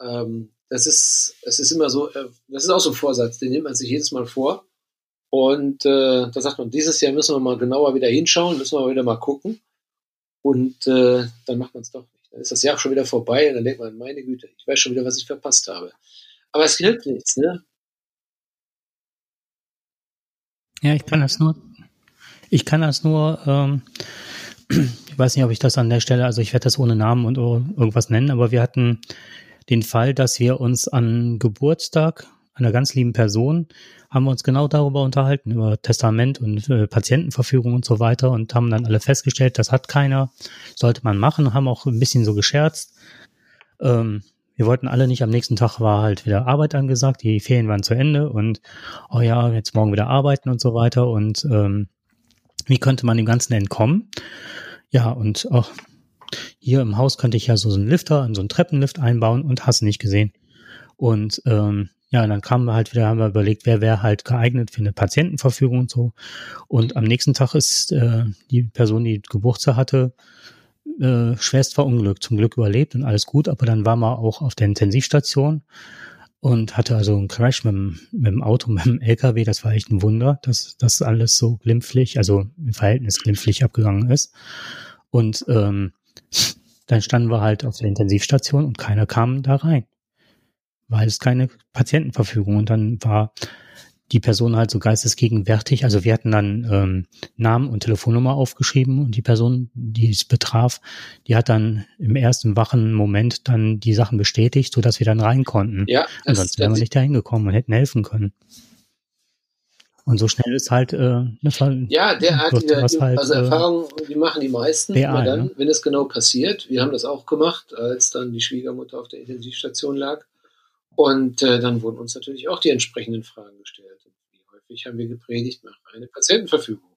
Ähm, das ist, das ist immer so, äh, das ist auch so ein Vorsatz, den nimmt man sich jedes Mal vor. Und äh, da sagt man, dieses Jahr müssen wir mal genauer wieder hinschauen, müssen wir wieder mal gucken. Und äh, dann macht man es doch nicht. Dann ist das Jahr schon wieder vorbei und dann denkt man, meine Güte, ich weiß schon wieder, was ich verpasst habe. Aber es hilft nichts, ne? Ja, ich kann das nur, ich kann das nur, ähm, [CLEARS THROAT] ich weiß nicht, ob ich das an der Stelle, also ich werde das ohne Namen und irgendwas nennen, aber wir hatten den Fall, dass wir uns an Geburtstag einer ganz lieben Person haben wir uns genau darüber unterhalten, über Testament und äh, Patientenverfügung und so weiter und haben dann alle festgestellt, das hat keiner, sollte man machen, haben auch ein bisschen so gescherzt. Ähm, wir wollten alle nicht, am nächsten Tag war halt wieder Arbeit angesagt, die Ferien waren zu Ende und oh ja, jetzt morgen wieder arbeiten und so weiter und ähm, wie könnte man dem Ganzen entkommen? Ja, und auch hier im Haus könnte ich ja so, einen Lifter, so einen Treppenlift einbauen und hast nicht gesehen. Und ähm, ja, und dann kamen wir halt wieder, haben wir überlegt, wer wäre halt geeignet für eine Patientenverfügung und so. Und am nächsten Tag ist äh, die Person, die Geburtstag hatte, äh, schwerst verunglückt. Zum Glück überlebt und alles gut, aber dann war man auch auf der Intensivstation und hatte also einen Crash mit dem, mit dem Auto, [LAUGHS] mit dem LKW. Das war echt ein Wunder, dass das alles so glimpflich, also im Verhältnis glimpflich abgegangen ist. Und ähm, dann standen wir halt auf der Intensivstation und keiner kam da rein weil es keine Patientenverfügung und dann war die Person halt so geistesgegenwärtig. Also wir hatten dann ähm, Namen und Telefonnummer aufgeschrieben und die Person, die es betraf, die hat dann im ersten wachen Moment dann die Sachen bestätigt, so dass wir dann rein konnten. Ja, sonst wären wir nicht dahin gekommen und hätten helfen können. Und so schnell ist halt, äh, war, ja, derartige, halt, also äh, Erfahrungen, die machen die meisten, real, dann, ne? wenn es genau passiert. Wir haben das auch gemacht, als dann die Schwiegermutter auf der Intensivstation lag und äh, dann wurden uns natürlich auch die entsprechenden Fragen gestellt. Wie häufig haben wir gepredigt, mach eine Patientenverfügung.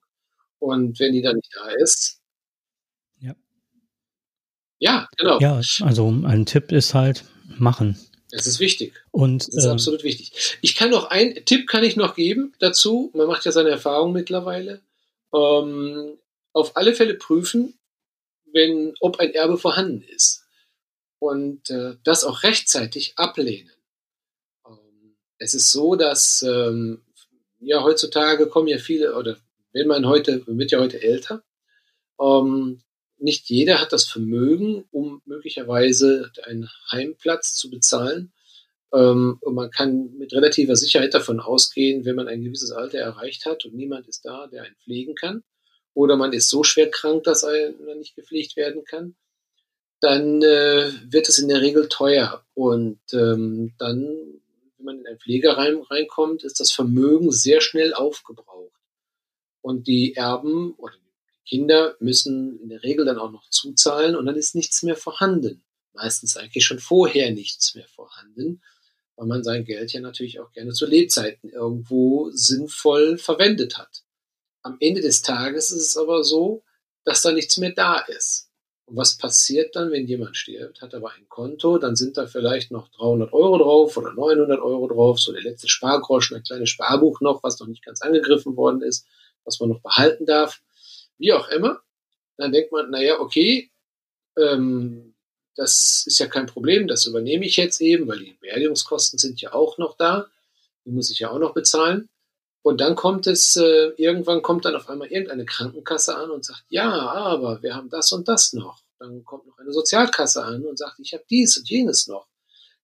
Und wenn die dann nicht da ist, ja. Ja, genau. Ja, also ein Tipp ist halt machen. Das ist wichtig. Und das ist äh, absolut wichtig. Ich kann noch ein Tipp kann ich noch geben dazu. Man macht ja seine Erfahrung mittlerweile. Ähm, auf alle Fälle prüfen, wenn ob ein Erbe vorhanden ist und äh, das auch rechtzeitig ablehnen. Es ist so, dass ähm, ja heutzutage kommen ja viele oder wenn man heute wird ja heute älter. Ähm, nicht jeder hat das Vermögen, um möglicherweise einen Heimplatz zu bezahlen. Ähm, und man kann mit relativer Sicherheit davon ausgehen, wenn man ein gewisses Alter erreicht hat und niemand ist da, der einen pflegen kann, oder man ist so schwer krank, dass einer nicht gepflegt werden kann, dann äh, wird es in der Regel teuer. Und ähm, dann, wenn man in ein Pflegeheim reinkommt, ist das Vermögen sehr schnell aufgebraucht. Und die Erben oder Kinder müssen in der Regel dann auch noch zuzahlen und dann ist nichts mehr vorhanden. Meistens eigentlich schon vorher nichts mehr vorhanden, weil man sein Geld ja natürlich auch gerne zu Lebzeiten irgendwo sinnvoll verwendet hat. Am Ende des Tages ist es aber so, dass da nichts mehr da ist. Und was passiert dann, wenn jemand stirbt, hat aber ein Konto, dann sind da vielleicht noch 300 Euro drauf oder 900 Euro drauf, so der letzte Spargroschen, ein kleines Sparbuch noch, was noch nicht ganz angegriffen worden ist, was man noch behalten darf. Wie auch immer, dann denkt man, naja, okay, ähm, das ist ja kein Problem, das übernehme ich jetzt eben, weil die Beerdigungskosten sind ja auch noch da, die muss ich ja auch noch bezahlen. Und dann kommt es, äh, irgendwann kommt dann auf einmal irgendeine Krankenkasse an und sagt, ja, aber wir haben das und das noch. Dann kommt noch eine Sozialkasse an und sagt, ich habe dies und jenes noch.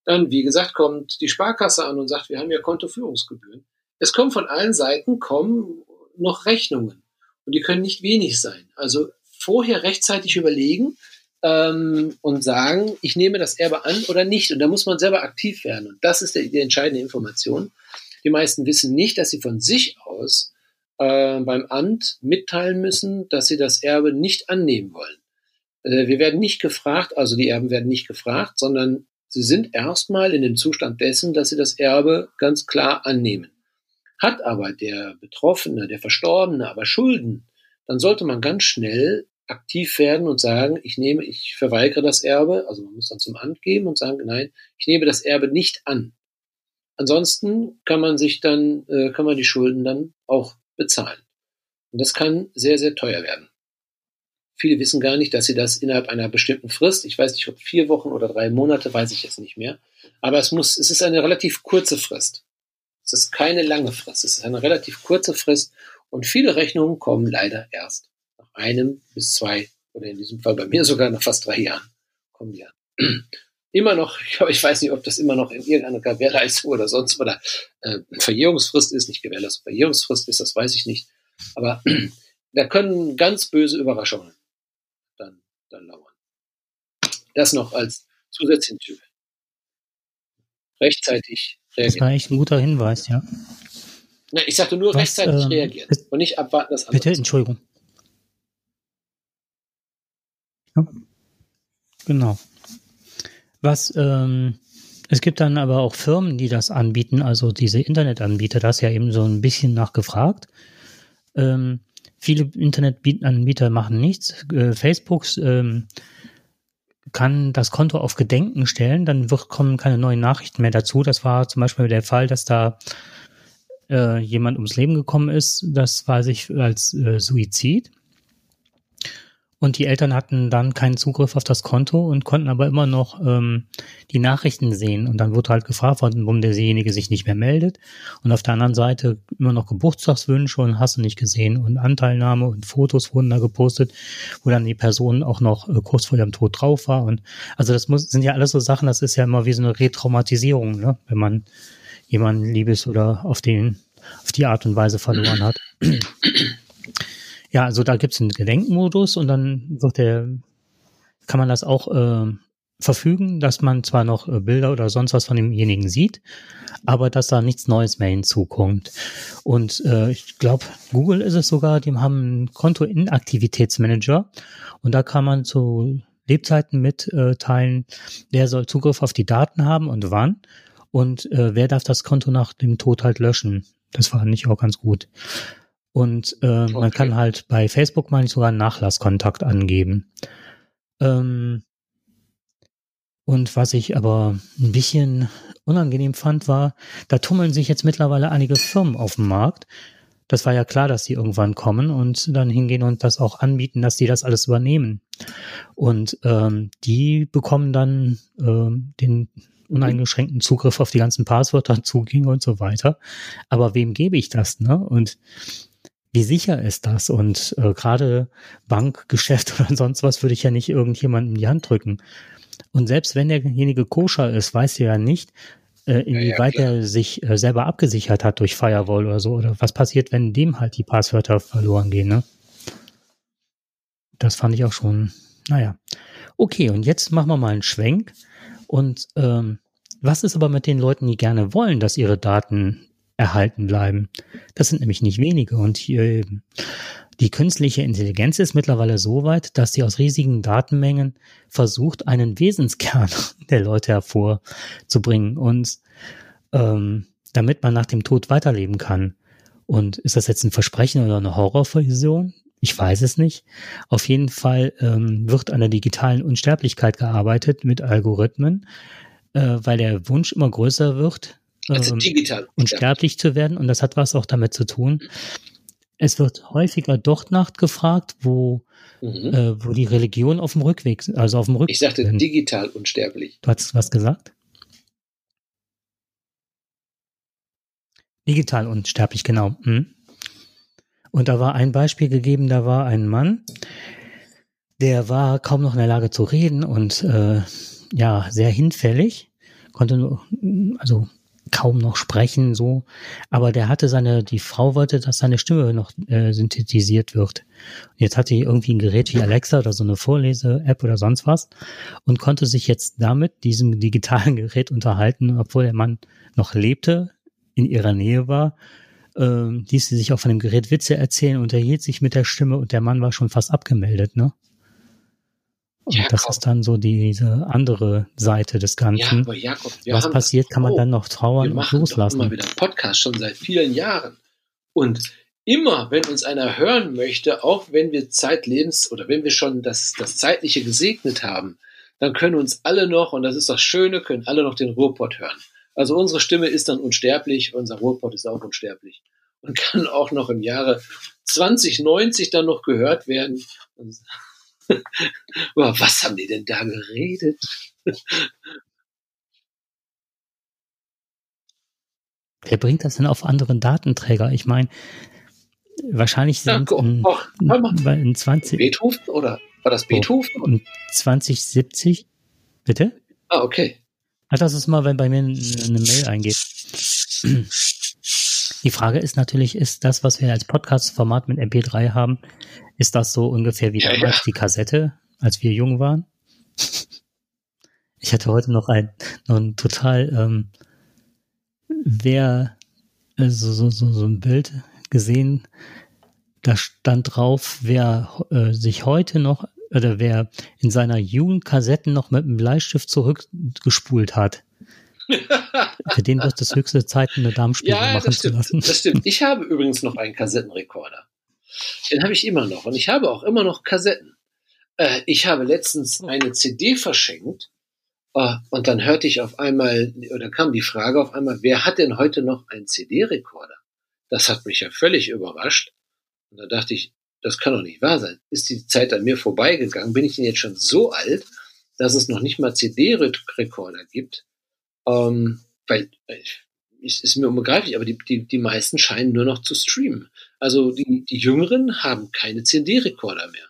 Dann, wie gesagt, kommt die Sparkasse an und sagt, wir haben ja Kontoführungsgebühren. Es kommen von allen Seiten kommen noch Rechnungen. Und die können nicht wenig sein. Also vorher rechtzeitig überlegen ähm, und sagen, ich nehme das Erbe an oder nicht. Und da muss man selber aktiv werden. Und das ist die, die entscheidende Information. Die meisten wissen nicht, dass sie von sich aus äh, beim Amt mitteilen müssen, dass sie das Erbe nicht annehmen wollen. Äh, wir werden nicht gefragt, also die Erben werden nicht gefragt, sondern sie sind erstmal in dem Zustand dessen, dass sie das Erbe ganz klar annehmen. Hat aber der Betroffene, der Verstorbene aber Schulden, dann sollte man ganz schnell aktiv werden und sagen, ich nehme, ich verweigere das Erbe, also man muss dann zum Amt gehen und sagen, nein, ich nehme das Erbe nicht an. Ansonsten kann man sich dann, äh, kann man die Schulden dann auch bezahlen. Und das kann sehr, sehr teuer werden. Viele wissen gar nicht, dass sie das innerhalb einer bestimmten Frist, ich weiß nicht, ob vier Wochen oder drei Monate, weiß ich jetzt nicht mehr, aber es muss, es ist eine relativ kurze Frist. Es ist keine lange Frist, es ist eine relativ kurze Frist und viele Rechnungen kommen leider erst nach einem bis zwei oder in diesem Fall bei mir sogar nach fast drei Jahren kommen die an. Immer noch, [LAUGHS] ich weiß nicht, ob das immer noch in irgendeiner Gewährleistung oder sonst oder äh, Verjährungsfrist ist, nicht Gewährleistung, Verjährungsfrist ist, das weiß ich nicht. Aber [CLEARS THROAT] da können ganz böse Überraschungen dann, dann lauern. Das noch als zusätzlichen Typ. Rechtzeitig reagieren. Das war eigentlich ein guter Hinweis, ja. Na, ich sagte nur Was, rechtzeitig ähm, reagieren und nicht abwarten, dass andere. Bitte, Entschuldigung. Ja. Genau. Was, ähm, es gibt dann aber auch Firmen, die das anbieten, also diese Internetanbieter, das ja eben so ein bisschen nachgefragt. Ähm, viele Internetanbieter machen nichts. Äh, Facebooks ähm, kann das Konto auf Gedenken stellen, dann wird, kommen keine neuen Nachrichten mehr dazu. Das war zum Beispiel der Fall, dass da äh, jemand ums Leben gekommen ist. Das war sich als äh, Suizid. Und die Eltern hatten dann keinen Zugriff auf das Konto und konnten aber immer noch ähm, die Nachrichten sehen. Und dann wurde halt gefragt, warum derjenige sich nicht mehr meldet. Und auf der anderen Seite immer noch Geburtstagswünsche und hast du nicht gesehen. Und Anteilnahme und Fotos wurden da gepostet, wo dann die Person auch noch äh, kurz vor ihrem Tod drauf war. Und also das muss, sind ja alles so Sachen, das ist ja immer wie so eine Retraumatisierung, ne? wenn man jemanden liebes oder auf den, auf die Art und Weise verloren hat. [CLEARS THROAT] Ja, also da gibt es einen Gedenkmodus und dann wird der, kann man das auch äh, verfügen, dass man zwar noch äh, Bilder oder sonst was von demjenigen sieht, aber dass da nichts Neues mehr hinzukommt. Und äh, ich glaube, Google ist es sogar, die haben einen Konto-Inaktivitätsmanager und da kann man zu Lebzeiten mitteilen, wer soll Zugriff auf die Daten haben und wann und äh, wer darf das Konto nach dem Tod halt löschen. Das war nicht auch ganz gut. Und äh, okay. man kann halt bei Facebook, meine ich, sogar einen Nachlasskontakt angeben. Ähm, Und was ich aber ein bisschen unangenehm fand, war, da tummeln sich jetzt mittlerweile einige Firmen auf dem Markt. Das war ja klar, dass die irgendwann kommen und dann hingehen und das auch anbieten, dass die das alles übernehmen. Und ähm, die bekommen dann ähm, den uneingeschränkten Zugriff auf die ganzen Passwörter, [LAUGHS] Zugänge und so weiter. Aber wem gebe ich das, ne? Und wie sicher ist das? Und äh, gerade Bankgeschäft [LAUGHS] oder sonst was würde ich ja nicht irgendjemandem in die Hand drücken. Und selbst wenn derjenige koscher ist, weißt du ja nicht, äh, inwieweit ja, ja, er sich äh, selber abgesichert hat durch Firewall oder so. Oder was passiert, wenn dem halt die Passwörter verloren gehen, ne? Das fand ich auch schon, naja. Okay, und jetzt machen wir mal einen Schwenk. Und ähm, was ist aber mit den Leuten, die gerne wollen, dass ihre Daten erhalten bleiben? Das sind nämlich nicht wenige. Und hier die künstliche Intelligenz ist mittlerweile so weit, dass sie aus riesigen Datenmengen versucht, einen Wesenskern [LAUGHS] der Leute hervorzubringen und ähm, damit man nach dem Tod weiterleben kann. Und ist das jetzt ein Versprechen oder eine Horrorvision? Ich weiß es nicht. Auf jeden Fall ähm, wird an der digitalen Unsterblichkeit gearbeitet mit Algorithmen, äh, weil der Wunsch immer größer wird, also ähm, digital unsterblich zu werden. Und das hat was auch damit zu tun, es wird häufiger dort nachgefragt, wo, mhm. äh, wo die Religion auf dem Rückweg, also auf dem Rückweg. Ich sagte sind. digital unsterblich. Du hast was gesagt? Digital unsterblich, genau. Mhm. Und da war ein Beispiel gegeben, da war ein Mann, der war kaum noch in der Lage zu reden und äh, ja, sehr hinfällig, konnte nur, also kaum noch sprechen, so. Aber der hatte seine, die Frau wollte, dass seine Stimme noch äh, synthetisiert wird. Und jetzt hatte ich irgendwie ein Gerät wie Alexa oder so eine Vorlese-App oder sonst was und konnte sich jetzt damit, diesem digitalen Gerät unterhalten, obwohl der Mann noch lebte, in ihrer Nähe war, äh, ließ sie sich auch von dem Gerät Witze erzählen, unterhielt sich mit der Stimme und der Mann war schon fast abgemeldet, ne? Und Jakob. das ist dann so die, diese andere Seite des Ganzen. Ja, aber Jakob, Was passiert, kann man oh, dann noch trauern und loslassen. Wir machen immer wieder Podcast schon seit vielen Jahren. Und immer, wenn uns einer hören möchte, auch wenn wir zeitlebens oder wenn wir schon das, das Zeitliche gesegnet haben, dann können uns alle noch, und das ist das Schöne, können alle noch den Ruhrpott hören. Also unsere Stimme ist dann unsterblich, unser Ruhrpott ist auch unsterblich und kann auch noch im Jahre 2090 dann noch gehört werden. Über was haben die denn da geredet? Wer bringt das denn auf anderen Datenträger? Ich meine, wahrscheinlich sind ja, in, in, in 20 Beethoven oder war das Beethoven? Oh, in 2070 bitte? Ah, okay. Ach, das ist mal, wenn bei mir eine Mail eingeht. Die Frage ist natürlich, ist das, was wir als Podcast-Format mit MP3 haben, ist das so ungefähr wie ja, damals ja. die Kassette, als wir jung waren? Ich hatte heute noch ein, noch ein total, ähm, wer, also so, so, so ein Bild gesehen, da stand drauf, wer äh, sich heute noch oder wer in seiner Jugend Kassetten noch mit einem Bleistift zurückgespult hat. Für den wird es höchste Zeit, eine Darmspiegelung ja, machen zu lassen. Das stimmt. Ich habe übrigens noch einen Kassettenrekorder. Den habe ich immer noch. Und ich habe auch immer noch Kassetten. Äh, ich habe letztens eine CD verschenkt. Äh, und dann hörte ich auf einmal, oder kam die Frage auf einmal, wer hat denn heute noch einen CD-Rekorder? Das hat mich ja völlig überrascht. Und da dachte ich, das kann doch nicht wahr sein. Ist die Zeit an mir vorbeigegangen? Bin ich denn jetzt schon so alt, dass es noch nicht mal CD-Rekorder gibt? Ähm, weil, es ist mir unbegreiflich, aber die, die, die meisten scheinen nur noch zu streamen. Also die, die Jüngeren haben keine CD-Rekorder mehr.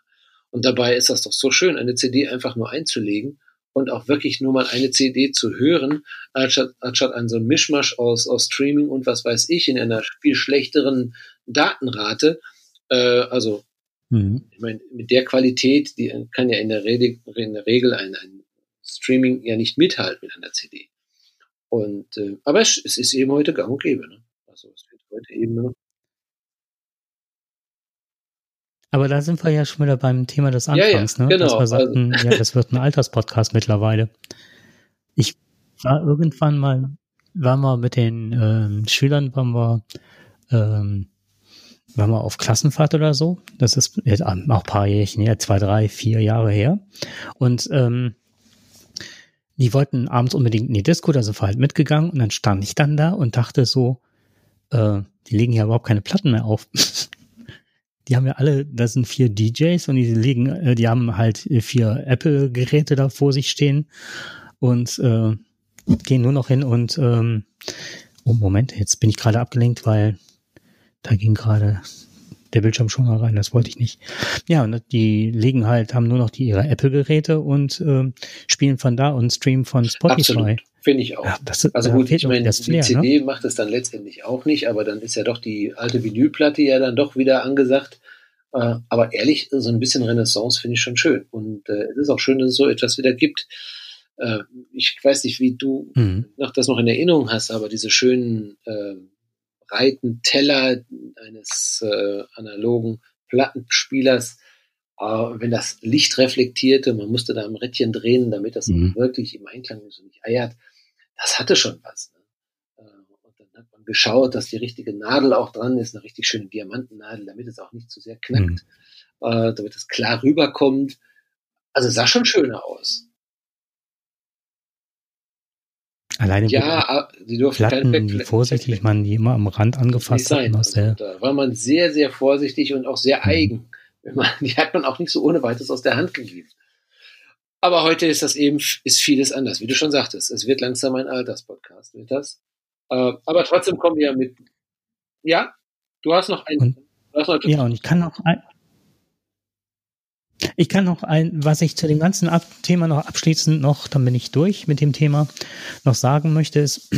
Und dabei ist das doch so schön, eine CD einfach nur einzulegen und auch wirklich nur mal eine CD zu hören, anstatt, anstatt an so ein Mischmasch aus, aus Streaming und was weiß ich in einer viel schlechteren Datenrate. Äh, also, mhm. ich meine, mit der Qualität, die kann ja in der, Rede, in der Regel ein, ein Streaming ja nicht mithalten mit einer CD. Und, äh, aber es, es, ist eben heute gang und gäbe. Ne? Also es wird heute eben nur Aber da sind wir ja schon wieder beim Thema des Anfangs, ja, ja, ne? Genau. Dass wir sagten, also. ja, das wird ein Alterspodcast mittlerweile. Ich war irgendwann mal, waren wir mit den ähm, Schülern, waren wir, ähm, waren wir auf Klassenfahrt oder so. Das ist jetzt auch ein paar Jährchen her, zwei, drei, vier Jahre her. Und ähm, die wollten abends unbedingt in die Disco, da sind wir halt mitgegangen und dann stand ich dann da und dachte so, äh, die legen ja überhaupt keine Platten mehr auf. [LAUGHS] die haben ja alle, das sind vier DJs und die legen, äh, die haben halt vier Apple-Geräte da vor sich stehen und äh, gehen nur noch hin und ähm, oh Moment, jetzt bin ich gerade abgelenkt, weil da ging gerade der Bildschirm schon mal rein, das wollte ich nicht. Ja, und die legen halt, haben nur noch die ihre Apple-Geräte und äh, spielen von da und streamen von Spotify. Finde ich auch. Ja, das, also gut, ich meine, die Flair, CD ne? macht es dann letztendlich auch nicht, aber dann ist ja doch die alte Vinylplatte ja dann doch wieder angesagt. Äh, aber ehrlich, so ein bisschen Renaissance finde ich schon schön. Und äh, es ist auch schön, dass es so etwas wieder gibt. Äh, ich weiß nicht, wie du mhm. noch das noch in Erinnerung hast, aber diese schönen äh, breiten Teller eines äh, analogen Plattenspielers, äh, wenn das Licht reflektierte, man musste da am Rädchen drehen, damit das mhm. wirklich im Einklang ist und nicht eiert, das hatte schon was. Ne? Äh, und dann hat man geschaut, dass die richtige Nadel auch dran ist, eine richtig schöne Diamantennadel, damit es auch nicht zu sehr knackt, mhm. äh, damit es klar rüberkommt. Also sah schon schöner aus. Alleine ja, die durften Platten, wie vorsichtig man die immer am Rand angefasst hat. Also, da war man sehr, sehr vorsichtig und auch sehr mhm. eigen. [LAUGHS] Man, die hat man auch nicht so ohne weiteres aus der Hand gegeben. Aber heute ist das eben, ist vieles anders. Wie du schon sagtest, es wird langsam ein Alterspodcast, wird das. Äh, aber trotzdem kommen wir mit. Ja, du hast noch ein. Und, noch ja, und ich kann noch ein, ich kann noch ein, was ich zu dem ganzen Ab Thema noch abschließend noch, dann bin ich durch mit dem Thema, noch sagen möchte, ist,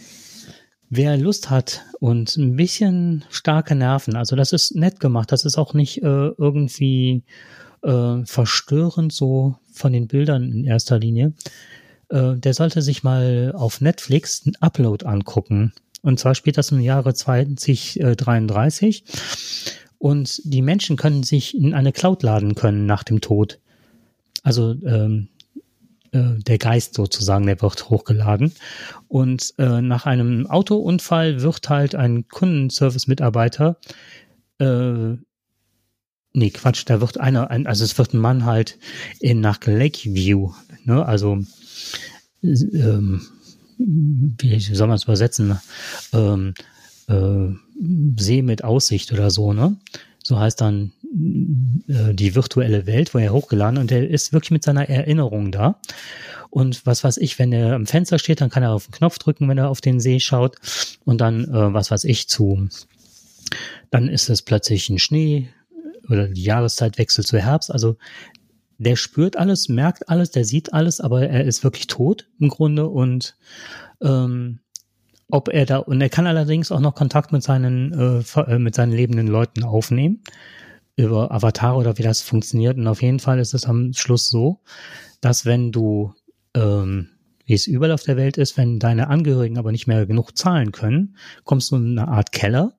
[CLEARS THROAT] wer Lust hat und ein bisschen starke Nerven, also das ist nett gemacht, das ist auch nicht äh, irgendwie äh, verstörend so von den Bildern in erster Linie, äh, der sollte sich mal auf Netflix einen Upload angucken. Und zwar spielt das im Jahre 2033 und die Menschen können sich in eine Cloud laden können nach dem Tod. Also ähm, äh, der Geist sozusagen, der wird hochgeladen. Und äh, nach einem Autounfall wird halt ein Kundenservice-Mitarbeiter, äh, nee, Quatsch, da wird einer, ein, also es wird ein Mann halt in nach Lakeview, ne, also ähm, wie soll man es übersetzen? Ähm, äh, See mit Aussicht oder so, ne? So heißt dann äh, die virtuelle Welt, wo er hochgeladen und er ist wirklich mit seiner Erinnerung da. Und was weiß ich, wenn er am Fenster steht, dann kann er auf den Knopf drücken, wenn er auf den See schaut. Und dann, äh, was weiß ich, zu, dann ist es plötzlich ein Schnee oder die Jahreszeit wechselt zu Herbst. Also der spürt alles, merkt alles, der sieht alles, aber er ist wirklich tot im Grunde und ähm, ob er da, und er kann allerdings auch noch Kontakt mit seinen, äh, äh, mit seinen lebenden Leuten aufnehmen, über Avatar oder wie das funktioniert. Und auf jeden Fall ist es am Schluss so, dass wenn du, ähm, wie es überall auf der Welt ist, wenn deine Angehörigen aber nicht mehr genug zahlen können, kommst du in eine Art Keller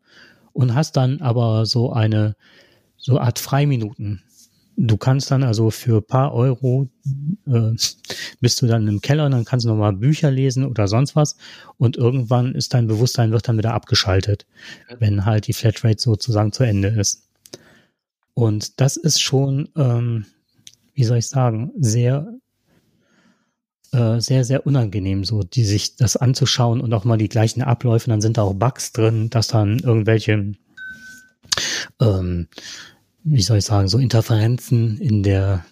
und hast dann aber so eine, so Art Freiminuten. Du kannst dann also für paar Euro äh, bist du dann im Keller und dann kannst du nochmal Bücher lesen oder sonst was und irgendwann ist dein Bewusstsein wird dann wieder abgeschaltet, wenn halt die Flatrate sozusagen zu Ende ist. Und das ist schon, ähm, wie soll ich sagen, sehr äh, sehr, sehr unangenehm, so die sich das anzuschauen und auch mal die gleichen Abläufe. Dann sind da auch Bugs drin, dass dann irgendwelche ähm, wie soll ich sagen, so Interferenzen in der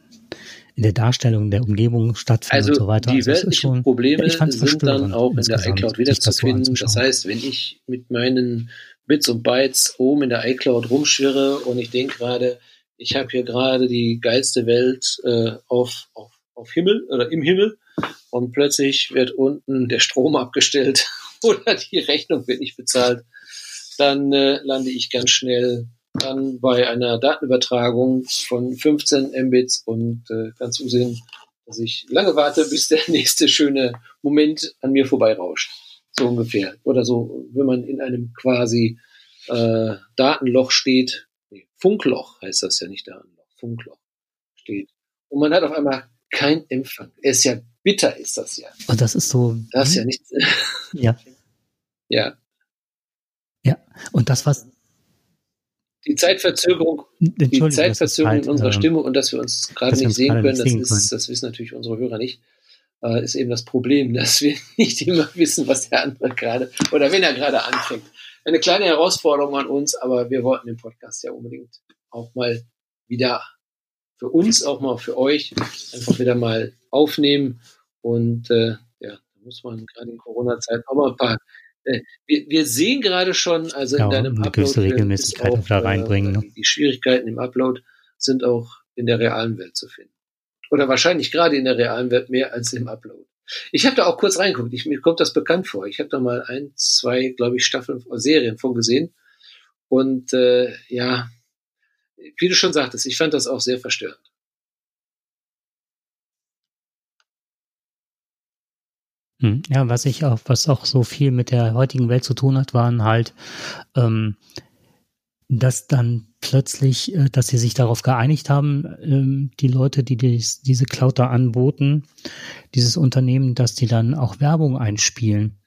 in der Darstellung der Umgebung stattfinden also und so weiter. Die also weltlichen schon, Probleme sind dann auch in der iCloud wiederzufinden. Das, das heißt, wenn ich mit meinen Bits und Bytes oben in der iCloud rumschwirre und ich denke gerade, ich habe hier gerade die geilste Welt äh, auf, auf, auf Himmel oder im Himmel und plötzlich wird unten der Strom abgestellt [LAUGHS] oder die Rechnung wird nicht bezahlt, dann äh, lande ich ganz schnell dann bei einer Datenübertragung von 15 Mbits und äh, kann zusehen, dass ich lange warte, bis der [LAUGHS] nächste schöne Moment an mir vorbeirauscht. So ungefähr. Oder so, wenn man in einem quasi äh, Datenloch steht, nee, Funkloch heißt das ja nicht Datenloch, Funkloch steht. Und man hat auf einmal kein Empfang. Es ist ja bitter, ist das ja. Und das ist so. Das ist ja nicht. Ja. ja. Ja. Und das, was, die Zeitverzögerung, die Zeitverzögerung in unserer ähm, Stimme und dass wir uns gerade nicht sehen können, das, ist, das wissen natürlich unsere Hörer nicht. äh, ist eben das Problem, [LAUGHS] dass wir nicht immer wissen, was der andere gerade oder wenn er gerade anfängt. Eine kleine Herausforderung an uns, aber wir wollten den Podcast ja unbedingt auch mal wieder für uns, auch mal für euch, einfach wieder mal aufnehmen. Und äh, ja, da muss man gerade in Corona-Zeit auch mal ein paar äh, wir, wir, sehen gerade schon, also ja, in deinem eine Upload Regelmäßigkeit auch, da reinbringen. Äh, ne? Die Schwierigkeiten im Upload sind auch in der realen Welt zu finden. Oder wahrscheinlich gerade in der realen Welt mehr als im Upload. Ich habe da auch kurz reingeguckt. Ich, mir kommt das bekannt vor. Ich habe da mal ein, zwei, glaube ich, Staffeln, Serien von gesehen. Und äh, ja, wie du schon sagtest, ich fand das auch sehr verstörend. Ja, was ich auch, was auch so viel mit der heutigen Welt zu tun hat, waren halt, ähm, dass dann plötzlich, äh, dass sie sich darauf geeinigt haben, ähm, die Leute, die dies, diese Cloud da anboten, dieses Unternehmen, dass die dann auch Werbung einspielen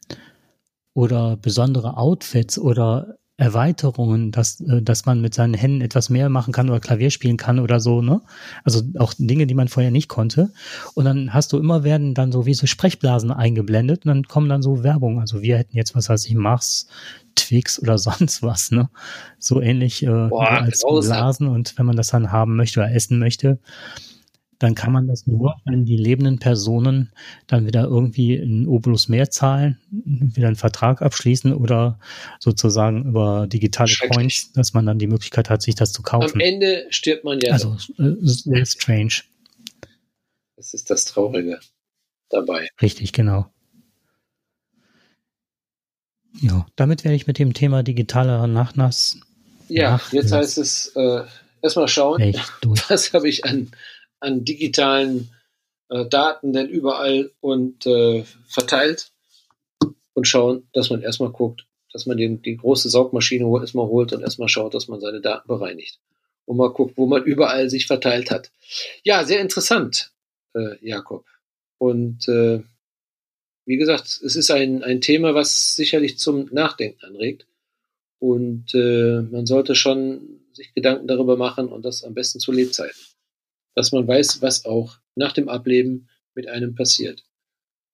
oder besondere Outfits oder Erweiterungen, dass, äh, dass man mit seinen Händen etwas mehr machen kann oder Klavier spielen kann oder so, ne? Also auch Dinge, die man vorher nicht konnte. Und dann hast du immer werden dann so wie so Sprechblasen eingeblendet und dann kommen dann so Werbung. Also wir hätten jetzt, was weiß ich, Mars, Twix oder [LAUGHS] sonst was, ne? So ähnlich äh, Boah, als Blasen. Und wenn man das dann haben möchte oder essen möchte, dann kann man das nur, wenn die lebenden Personen dann wieder irgendwie in Obolus mehr zahlen, wieder einen Vertrag abschließen oder sozusagen über digitale Coins, dass man dann die Möglichkeit hat, sich das zu kaufen. Am Ende stirbt man ja. Also äh, sehr strange. Das ist das Traurige dabei. Richtig, genau. Ja, damit werde ich mit dem Thema digitaler Nachnass. Ja, nach jetzt heißt es äh, erstmal schauen, [LAUGHS] was habe ich an an digitalen äh, Daten denn überall und äh, verteilt und schauen, dass man erstmal guckt, dass man den, die große Saugmaschine erstmal holt und erstmal schaut, dass man seine Daten bereinigt. Und mal guckt, wo man überall sich verteilt hat. Ja, sehr interessant, äh, Jakob. Und äh, wie gesagt, es ist ein, ein Thema, was sicherlich zum Nachdenken anregt. Und äh, man sollte schon sich Gedanken darüber machen und das am besten zu Lebzeiten dass man weiß, was auch nach dem Ableben mit einem passiert.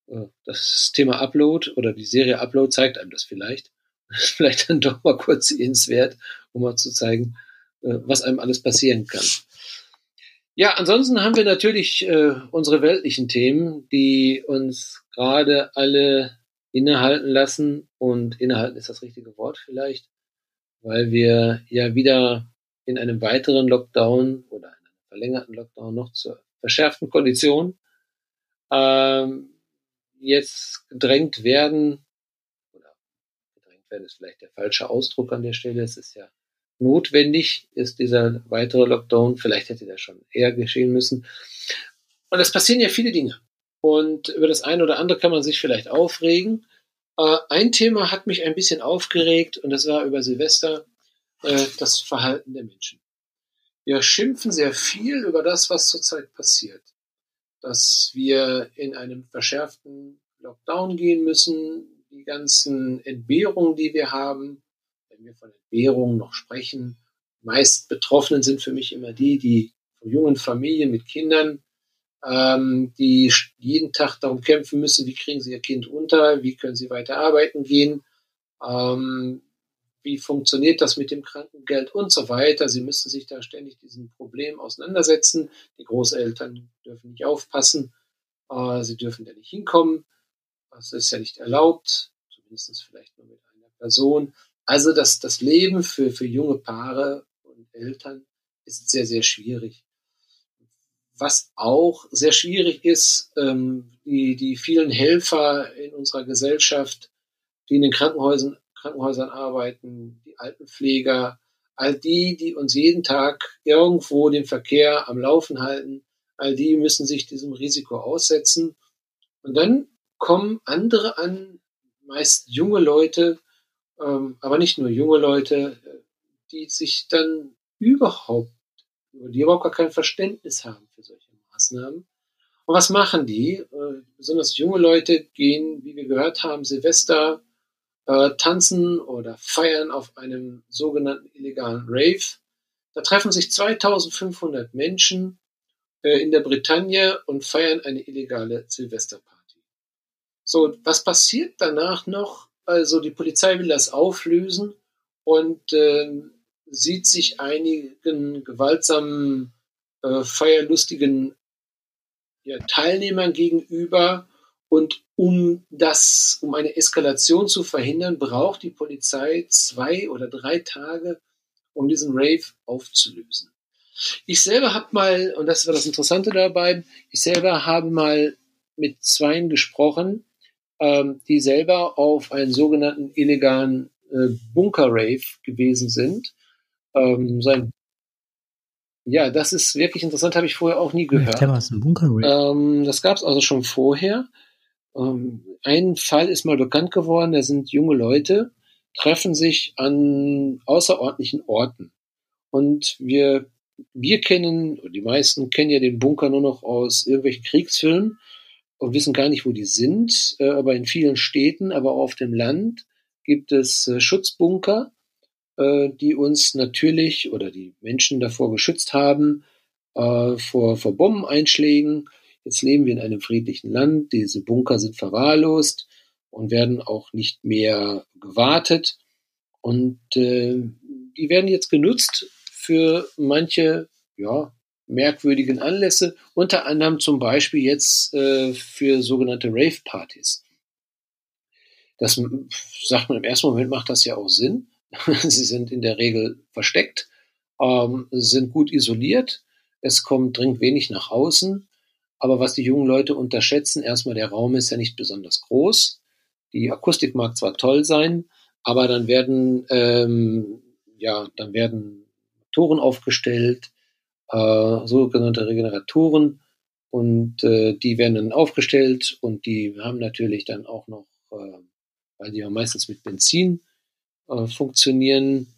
Äh, das Thema Upload oder die Serie Upload zeigt einem das vielleicht. [LAUGHS] vielleicht dann doch mal kurz sehenswert, um mal zu zeigen, äh, was einem alles passieren kann. Ja, ansonsten haben wir natürlich äh, unsere weltlichen Themen, die uns gerade alle innehalten lassen. Und innehalten ist das richtige Wort vielleicht, weil wir ja wieder in einem weiteren Lockdown verlängerten Lockdown noch zur verschärften Kondition ähm, jetzt gedrängt werden, oder gedrängt werden ist vielleicht der falsche Ausdruck an der Stelle, es ist ja notwendig, ist dieser weitere Lockdown, vielleicht hätte der schon eher geschehen müssen. Und es passieren ja viele Dinge. Und über das eine oder andere kann man sich vielleicht aufregen. Äh, ein Thema hat mich ein bisschen aufgeregt und das war über Silvester äh, das Verhalten der Menschen. Wir schimpfen sehr viel über das, was zurzeit passiert. Dass wir in einen verschärften Lockdown gehen müssen, die ganzen Entbehrungen, die wir haben, wenn wir von Entbehrungen noch sprechen, meist Betroffenen sind für mich immer die, die von jungen Familien mit Kindern, ähm, die jeden Tag darum kämpfen müssen, wie kriegen sie ihr Kind unter, wie können sie weiter arbeiten gehen, ähm, wie funktioniert das mit dem Krankengeld und so weiter. Sie müssen sich da ständig diesem Problem auseinandersetzen. Die Großeltern dürfen nicht aufpassen, äh, sie dürfen da nicht hinkommen. Das ist ja nicht erlaubt, zumindest vielleicht nur mit einer Person. Also das, das Leben für, für junge Paare und Eltern ist sehr, sehr schwierig. Was auch sehr schwierig ist, ähm, die, die vielen Helfer in unserer Gesellschaft, die in den Krankenhäusern Krankenhäusern arbeiten, die Altenpfleger, all die, die uns jeden Tag irgendwo den Verkehr am Laufen halten, all die müssen sich diesem Risiko aussetzen. Und dann kommen andere an, meist junge Leute, ähm, aber nicht nur junge Leute, die sich dann überhaupt, die überhaupt gar kein Verständnis haben für solche Maßnahmen. Und was machen die? Äh, besonders junge Leute gehen, wie wir gehört haben, Silvester äh, tanzen oder feiern auf einem sogenannten illegalen Rave. Da treffen sich 2500 Menschen äh, in der Bretagne und feiern eine illegale Silvesterparty. So, was passiert danach noch? Also die Polizei will das auflösen und äh, sieht sich einigen gewaltsamen, äh, feierlustigen ja, Teilnehmern gegenüber und um das, um eine Eskalation zu verhindern, braucht die Polizei zwei oder drei Tage, um diesen Rave aufzulösen. Ich selber habe mal, und das war das Interessante dabei, ich selber habe mal mit Zweien gesprochen, ähm, die selber auf einen sogenannten illegalen äh, Bunker-Rave gewesen sind. Ähm, sein ja, das ist wirklich interessant, habe ich vorher auch nie gehört. Ja, was, ein Bunker-Rave? Ähm, das gab es also schon vorher. Ähm, ein Fall ist mal bekannt geworden, da sind junge Leute, treffen sich an außerordentlichen Orten. Und wir wir kennen, die meisten kennen ja den Bunker nur noch aus irgendwelchen Kriegsfilmen und wissen gar nicht, wo die sind. Äh, aber in vielen Städten, aber auch auf dem Land gibt es äh, Schutzbunker, äh, die uns natürlich oder die Menschen davor geschützt haben, vor, vor Bombeneinschlägen. Jetzt leben wir in einem friedlichen Land. Diese Bunker sind verwahrlost und werden auch nicht mehr gewartet. Und äh, die werden jetzt genutzt für manche ja, merkwürdigen Anlässe, unter anderem zum Beispiel jetzt äh, für sogenannte Rave-Partys. Das sagt man im ersten Moment, macht das ja auch Sinn. [LAUGHS] Sie sind in der Regel versteckt, ähm, sind gut isoliert, es kommt, dringt wenig nach außen. Aber was die jungen Leute unterschätzen, erstmal der Raum ist ja nicht besonders groß. Die Akustik mag zwar toll sein, aber dann werden ähm, ja, dann werden Regeneratoren aufgestellt, äh, sogenannte Regeneratoren. Und äh, die werden dann aufgestellt und die haben natürlich dann auch noch, äh, weil die ja meistens mit Benzin äh, funktionieren,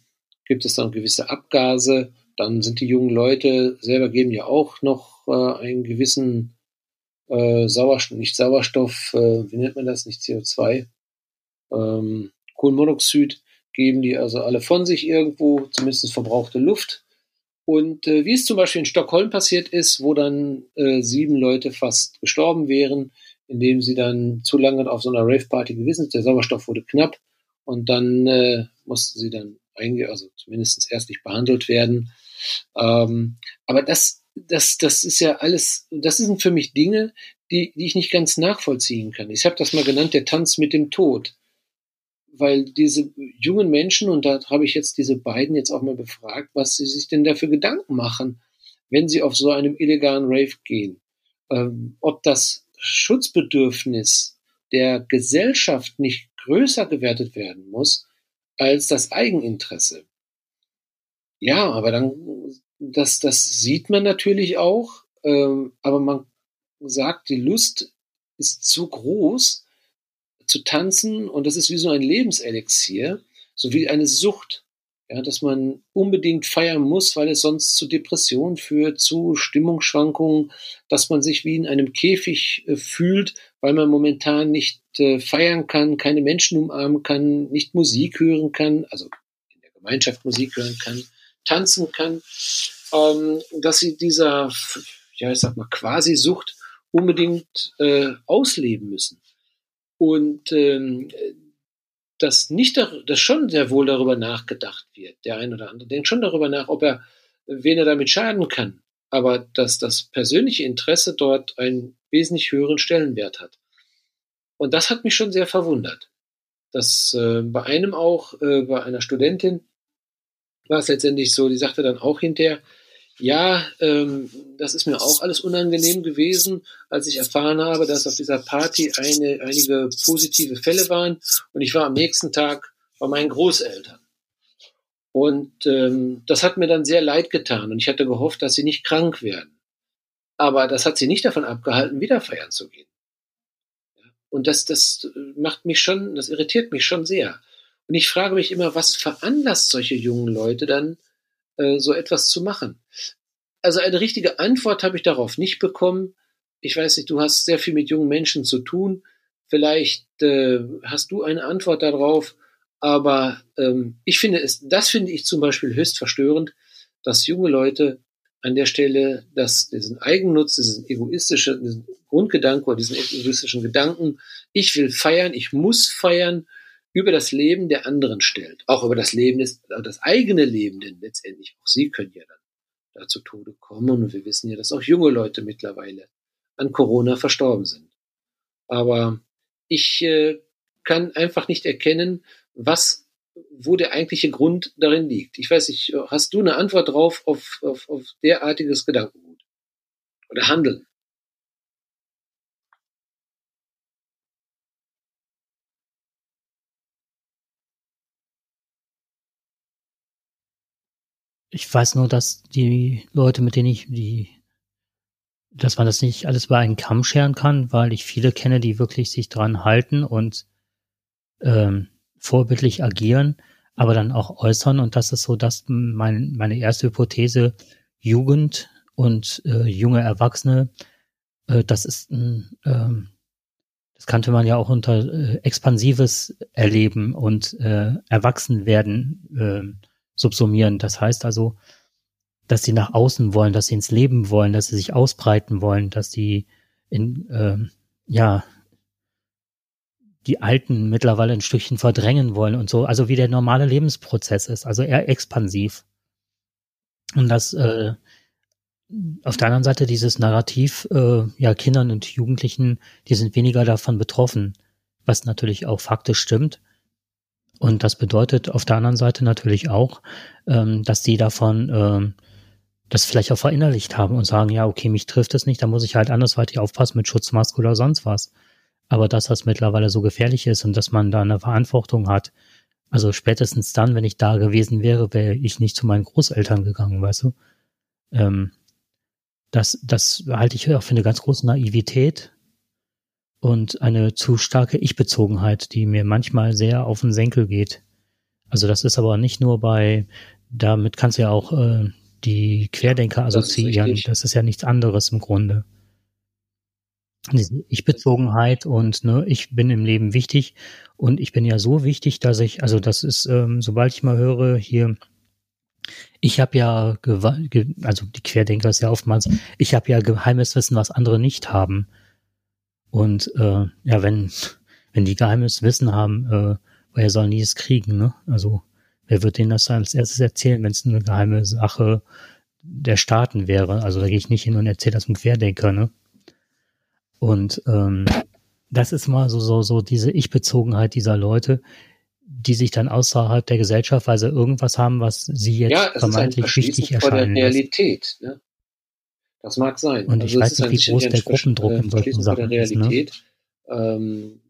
gibt es dann gewisse Abgase. Dann sind die jungen Leute selber geben ja auch noch äh, einen gewissen äh, Sauerstoff, nicht Sauerstoff, äh, wie nennt man das, nicht CO2, ähm, Kohlenmonoxid, geben die also alle von sich irgendwo, zumindest verbrauchte Luft. Und äh, wie es zum Beispiel in Stockholm passiert ist, wo dann äh, sieben Leute fast gestorben wären, indem sie dann zu lange auf so einer Rave-Party gewesen sind. Der Sauerstoff wurde knapp und dann äh, mussten sie dann einge also zumindest erstlich behandelt werden. Ähm, aber das, das, das ist ja alles, das sind für mich Dinge, die, die ich nicht ganz nachvollziehen kann. Ich habe das mal genannt, der Tanz mit dem Tod weil diese jungen Menschen, und da habe ich jetzt diese beiden jetzt auch mal befragt, was sie sich denn dafür Gedanken machen, wenn sie auf so einem illegalen Rave gehen. Ähm, ob das Schutzbedürfnis der Gesellschaft nicht größer gewertet werden muss als das Eigeninteresse. Ja, aber dann, das, das sieht man natürlich auch, ähm, aber man sagt, die Lust ist zu groß, zu tanzen und das ist wie so ein Lebenselixier, so wie eine Sucht, ja, dass man unbedingt feiern muss, weil es sonst zu Depressionen führt, zu Stimmungsschwankungen, dass man sich wie in einem Käfig äh, fühlt, weil man momentan nicht äh, feiern kann, keine Menschen umarmen kann, nicht Musik hören kann, also in der Gemeinschaft Musik hören kann, tanzen kann, ähm, dass sie dieser, ja, ich sag mal, quasi Sucht unbedingt äh, ausleben müssen. Und ähm, dass nicht, dass schon sehr wohl darüber nachgedacht wird. Der ein oder andere denkt schon darüber nach, ob er, wen er damit schaden kann. Aber dass das persönliche Interesse dort einen wesentlich höheren Stellenwert hat. Und das hat mich schon sehr verwundert. Dass äh, bei einem auch, äh, bei einer Studentin, war es letztendlich so, die sagte dann auch hinterher, ja, ähm, das ist mir auch alles unangenehm gewesen, als ich erfahren habe, dass auf dieser Party eine, einige positive Fälle waren. Und ich war am nächsten Tag bei meinen Großeltern. Und ähm, das hat mir dann sehr leid getan. Und ich hatte gehofft, dass sie nicht krank werden. Aber das hat sie nicht davon abgehalten, wieder feiern zu gehen. Und das, das macht mich schon, das irritiert mich schon sehr. Und ich frage mich immer, was veranlasst solche jungen Leute dann, äh, so etwas zu machen. Also eine richtige Antwort habe ich darauf nicht bekommen. Ich weiß nicht, du hast sehr viel mit jungen Menschen zu tun. Vielleicht äh, hast du eine Antwort darauf. Aber ähm, ich finde es, das finde ich zum Beispiel höchst verstörend, dass junge Leute an der Stelle, dass diesen Eigennutz, diesen egoistischen diesen Grundgedanken oder diesen egoistischen Gedanken, ich will feiern, ich muss feiern, über das Leben der anderen stellt. Auch über das Leben des, das eigene Leben, denn letztendlich auch sie können ja dann da zu Tode kommen. Und wir wissen ja, dass auch junge Leute mittlerweile an Corona verstorben sind. Aber ich äh, kann einfach nicht erkennen, was, wo der eigentliche Grund darin liegt. Ich weiß nicht, hast du eine Antwort drauf auf, auf, auf derartiges Gedankengut oder Handeln? Ich weiß nur, dass die Leute, mit denen ich die, dass man das nicht alles bei einen Kamm scheren kann, weil ich viele kenne, die wirklich sich dran halten und ähm, vorbildlich agieren, aber dann auch äußern. Und das ist so, dass mein, meine erste Hypothese, Jugend und äh, junge Erwachsene, äh, das ist ein, ähm, das kannte man ja auch unter äh, expansives Erleben und äh, Erwachsenwerden äh, subsumieren. Das heißt also, dass sie nach außen wollen, dass sie ins Leben wollen, dass sie sich ausbreiten wollen, dass sie in, äh, ja, die Alten mittlerweile ein Stückchen verdrängen wollen und so. Also wie der normale Lebensprozess ist, also eher expansiv. Und das äh, auf der anderen Seite dieses Narrativ, äh, ja, Kindern und Jugendlichen, die sind weniger davon betroffen, was natürlich auch faktisch stimmt. Und das bedeutet auf der anderen Seite natürlich auch, ähm, dass die davon ähm, das vielleicht auch verinnerlicht haben und sagen, ja, okay, mich trifft es nicht, da muss ich halt andersweitig aufpassen mit Schutzmaske oder sonst was. Aber dass das mittlerweile so gefährlich ist und dass man da eine Verantwortung hat, also spätestens dann, wenn ich da gewesen wäre, wäre ich nicht zu meinen Großeltern gegangen, weißt du? Ähm, das, das halte ich auch für eine ganz große Naivität und eine zu starke Ich-Bezogenheit, die mir manchmal sehr auf den Senkel geht. Also das ist aber nicht nur bei, damit kannst du ja auch äh, die Querdenker assoziieren. Das ist, das ist ja nichts anderes im Grunde. Diese Ich-Bezogenheit und ne, ich bin im Leben wichtig und ich bin ja so wichtig, dass ich, also das ist, ähm, sobald ich mal höre, hier, ich habe ja, also die Querdenker ist ja oftmals, ich habe ja geheimes Wissen, was andere nicht haben. Und äh, ja, wenn, wenn die geheimes Wissen haben, äh, woher sollen die es kriegen, ne? Also wer wird denen das als erstes erzählen, wenn es eine geheime Sache der Staaten wäre? Also da gehe ich nicht hin und erzähle das einem Querdenker, ne? Und ähm, das ist mal so, so, so diese Ich-Bezogenheit dieser Leute, die sich dann außerhalb der Gesellschaft, weil sie irgendwas haben, was sie jetzt ja, vermeintlich wichtig erscheinen. Ja, Realität. Ne? Das mag sein. Und ich also weiß nicht, wie groß der Gruppendruck in solchen Sachen der Realität, ist. Ne? Ähm,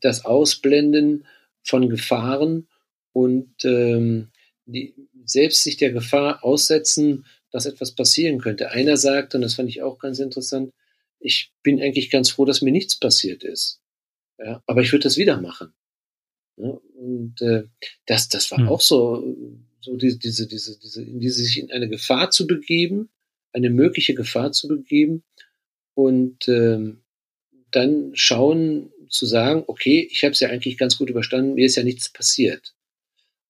das Ausblenden von Gefahren und ähm, die, selbst sich der Gefahr aussetzen, dass etwas passieren könnte. Einer sagt, und das fand ich auch ganz interessant, ich bin eigentlich ganz froh, dass mir nichts passiert ist. Ja, aber ich würde das wieder machen. Ja, und äh, das, das war hm. auch so, so diese, diese, diese, diese, in diese sich in eine Gefahr zu begeben, eine mögliche Gefahr zu begeben und ähm, dann schauen zu sagen, okay, ich habe es ja eigentlich ganz gut überstanden, mir ist ja nichts passiert.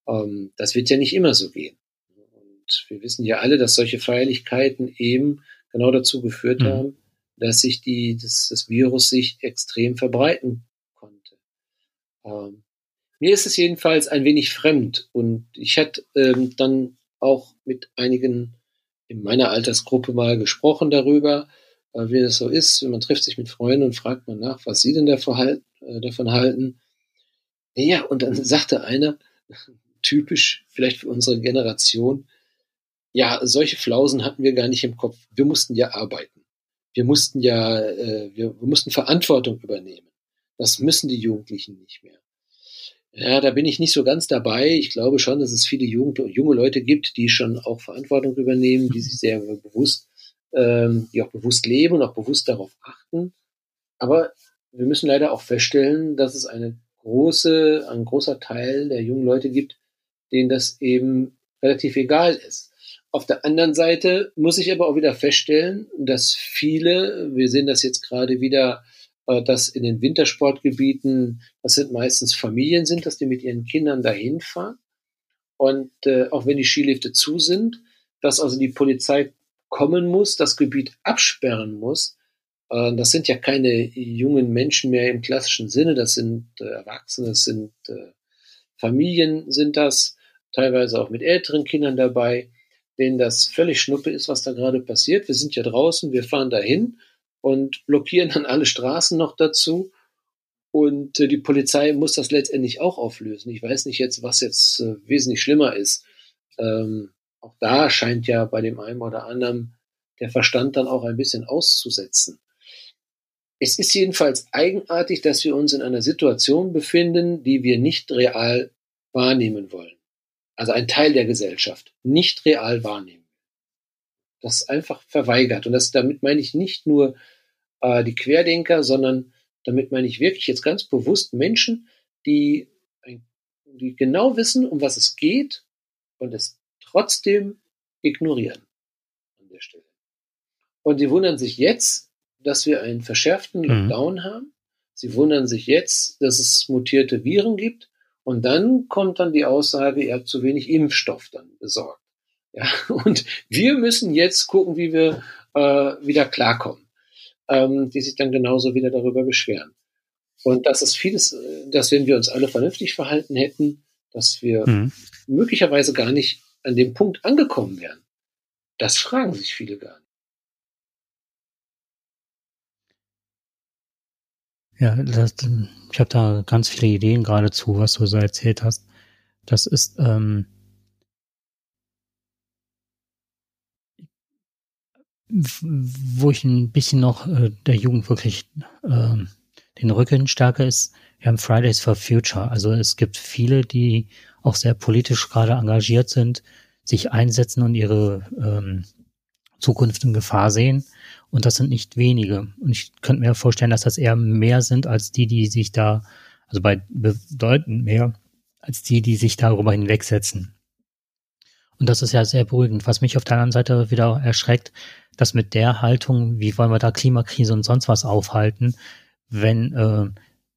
Ähm, das wird ja nicht immer so gehen. Und wir wissen ja alle, dass solche Feierlichkeiten eben genau dazu geführt mhm. haben, dass sich die, das, das Virus sich extrem verbreiten konnte. Ähm, mir ist es jedenfalls ein wenig fremd und ich hatte ähm, dann auch mit einigen in meiner Altersgruppe mal gesprochen darüber, äh, wie das so ist. Man trifft sich mit Freunden und fragt man nach, was sie denn davon halten. Äh, halten. Ja, und dann sagte einer, [LAUGHS] typisch vielleicht für unsere Generation, ja, solche Flausen hatten wir gar nicht im Kopf. Wir mussten ja arbeiten. Wir mussten ja, äh, wir, wir mussten Verantwortung übernehmen. Das müssen die Jugendlichen nicht mehr. Ja, da bin ich nicht so ganz dabei. Ich glaube schon, dass es viele Jugend junge Leute gibt, die schon auch Verantwortung übernehmen, die sich sehr bewusst, ähm, die auch bewusst leben und auch bewusst darauf achten. Aber wir müssen leider auch feststellen, dass es eine große, ein großer Teil der jungen Leute gibt, denen das eben relativ egal ist. Auf der anderen Seite muss ich aber auch wieder feststellen, dass viele, wir sehen das jetzt gerade wieder dass in den Wintersportgebieten, das sind meistens Familien sind, dass die mit ihren Kindern dahin fahren. Und äh, auch wenn die Skilifte zu sind, dass also die Polizei kommen muss, das Gebiet absperren muss. Äh, das sind ja keine jungen Menschen mehr im klassischen Sinne, das sind äh, Erwachsene, das sind äh, Familien, sind das, teilweise auch mit älteren Kindern dabei, denen das völlig schnuppe ist, was da gerade passiert. Wir sind ja draußen, wir fahren dahin und blockieren dann alle Straßen noch dazu. Und äh, die Polizei muss das letztendlich auch auflösen. Ich weiß nicht jetzt, was jetzt äh, wesentlich schlimmer ist. Ähm, auch da scheint ja bei dem einen oder anderen der Verstand dann auch ein bisschen auszusetzen. Es ist jedenfalls eigenartig, dass wir uns in einer Situation befinden, die wir nicht real wahrnehmen wollen. Also ein Teil der Gesellschaft nicht real wahrnehmen. Das einfach verweigert. Und das, damit meine ich nicht nur äh, die Querdenker, sondern damit meine ich wirklich jetzt ganz bewusst Menschen, die, die genau wissen, um was es geht und es trotzdem ignorieren an der Stelle. Und sie wundern sich jetzt, dass wir einen verschärften mhm. Lockdown mhm. haben. Sie wundern sich jetzt, dass es mutierte Viren gibt. Und dann kommt dann die Aussage, ihr habt zu wenig Impfstoff dann besorgt. Ja, [LAUGHS] und wir müssen jetzt gucken, wie wir äh, wieder klarkommen. Ähm, die sich dann genauso wieder darüber beschweren. Und das ist vieles, äh, dass wenn wir uns alle vernünftig verhalten hätten, dass wir mhm. möglicherweise gar nicht an dem Punkt angekommen wären. Das fragen sich viele gar nicht. Ja, das, ich habe da ganz viele Ideen geradezu, was du so erzählt hast. Das ist ähm, wo ich ein bisschen noch äh, der Jugend wirklich äh, den Rücken stärker ist. Wir haben Fridays for Future. Also es gibt viele, die auch sehr politisch gerade engagiert sind, sich einsetzen und ihre ähm, Zukunft in Gefahr sehen. Und das sind nicht wenige. Und ich könnte mir vorstellen, dass das eher mehr sind als die, die sich da, also bei bedeutend mehr, als die, die sich darüber hinwegsetzen. Und das ist ja sehr beruhigend. Was mich auf der anderen Seite wieder erschreckt, dass mit der Haltung, wie wollen wir da Klimakrise und sonst was aufhalten, wenn, äh,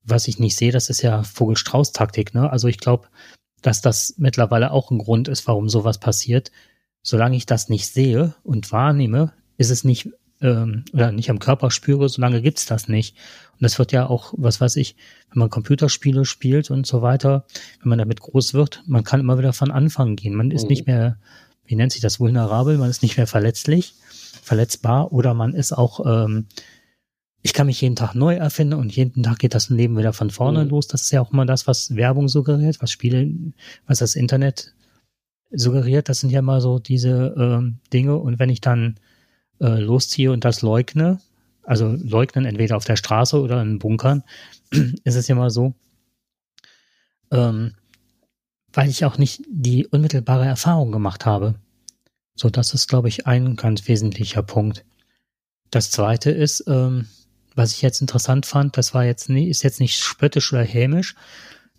was ich nicht sehe, das ist ja Vogelstrauß-Taktik, ne? Also ich glaube, dass das mittlerweile auch ein Grund ist, warum sowas passiert. Solange ich das nicht sehe und wahrnehme, ist es nicht ähm, oder nicht am Körper spüre, solange gibt's das nicht. Und das wird ja auch, was weiß ich, wenn man Computerspiele spielt und so weiter, wenn man damit groß wird, man kann immer wieder von Anfang gehen. Man ist mhm. nicht mehr, wie nennt sich das, vulnerabel, man ist nicht mehr verletzlich, verletzbar oder man ist auch ähm, ich kann mich jeden Tag neu erfinden und jeden Tag geht das Leben wieder von vorne mhm. los. Das ist ja auch immer das, was Werbung suggeriert, was Spiele, was das Internet suggeriert. Das sind ja immer so diese ähm, Dinge. Und wenn ich dann äh, losziehe und das leugne, also leugnen entweder auf der Straße oder in Bunkern, [CLEARS THROAT] ist es ja immer so, ähm, weil ich auch nicht die unmittelbare Erfahrung gemacht habe. So, das ist, glaube ich, ein ganz wesentlicher Punkt. Das zweite ist, ähm, was ich jetzt interessant fand, das war jetzt nie, ist jetzt nicht spöttisch oder hämisch.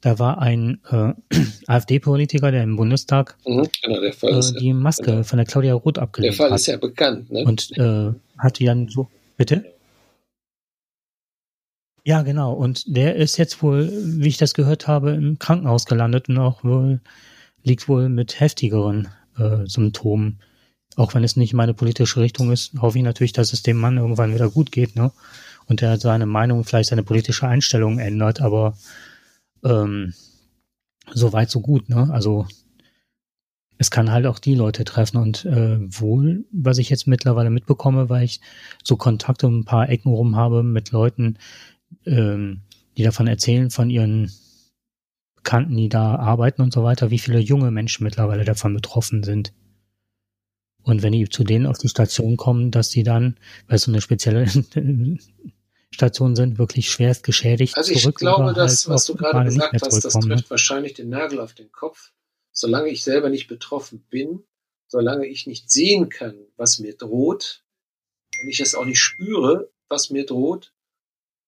Da war ein äh, [CLEARS THROAT] AfD-Politiker, der im Bundestag mhm, genau, äh, die Maske genau. von der Claudia Roth abgelehnt hat. Der Fall hat. ist ja bekannt, ne? Und äh, hat die dann so, bitte? Ja, genau. Und der ist jetzt wohl, wie ich das gehört habe, im Krankenhaus gelandet und auch wohl liegt wohl mit heftigeren äh, Symptomen. Auch wenn es nicht meine politische Richtung ist, hoffe ich natürlich, dass es dem Mann irgendwann wieder gut geht, ne? und der seine Meinung, vielleicht seine politische Einstellung ändert, aber ähm, so weit, so gut, ne? Also es kann halt auch die Leute treffen und äh, wohl, was ich jetzt mittlerweile mitbekomme, weil ich so Kontakte um ein paar Ecken rum habe mit Leuten, ähm, die davon erzählen, von ihren Bekannten, die da arbeiten und so weiter, wie viele junge Menschen mittlerweile davon betroffen sind. Und wenn die zu denen auf die Station kommen, dass die dann, weil so eine spezielle [LAUGHS] Stationen sind wirklich schwerst geschädigt. Also ich glaube, das, halt was du gerade gesagt hast, das trifft ne? wahrscheinlich den Nagel auf den Kopf. Solange ich selber nicht betroffen bin, solange ich nicht sehen kann, was mir droht, und ich es auch nicht spüre, was mir droht,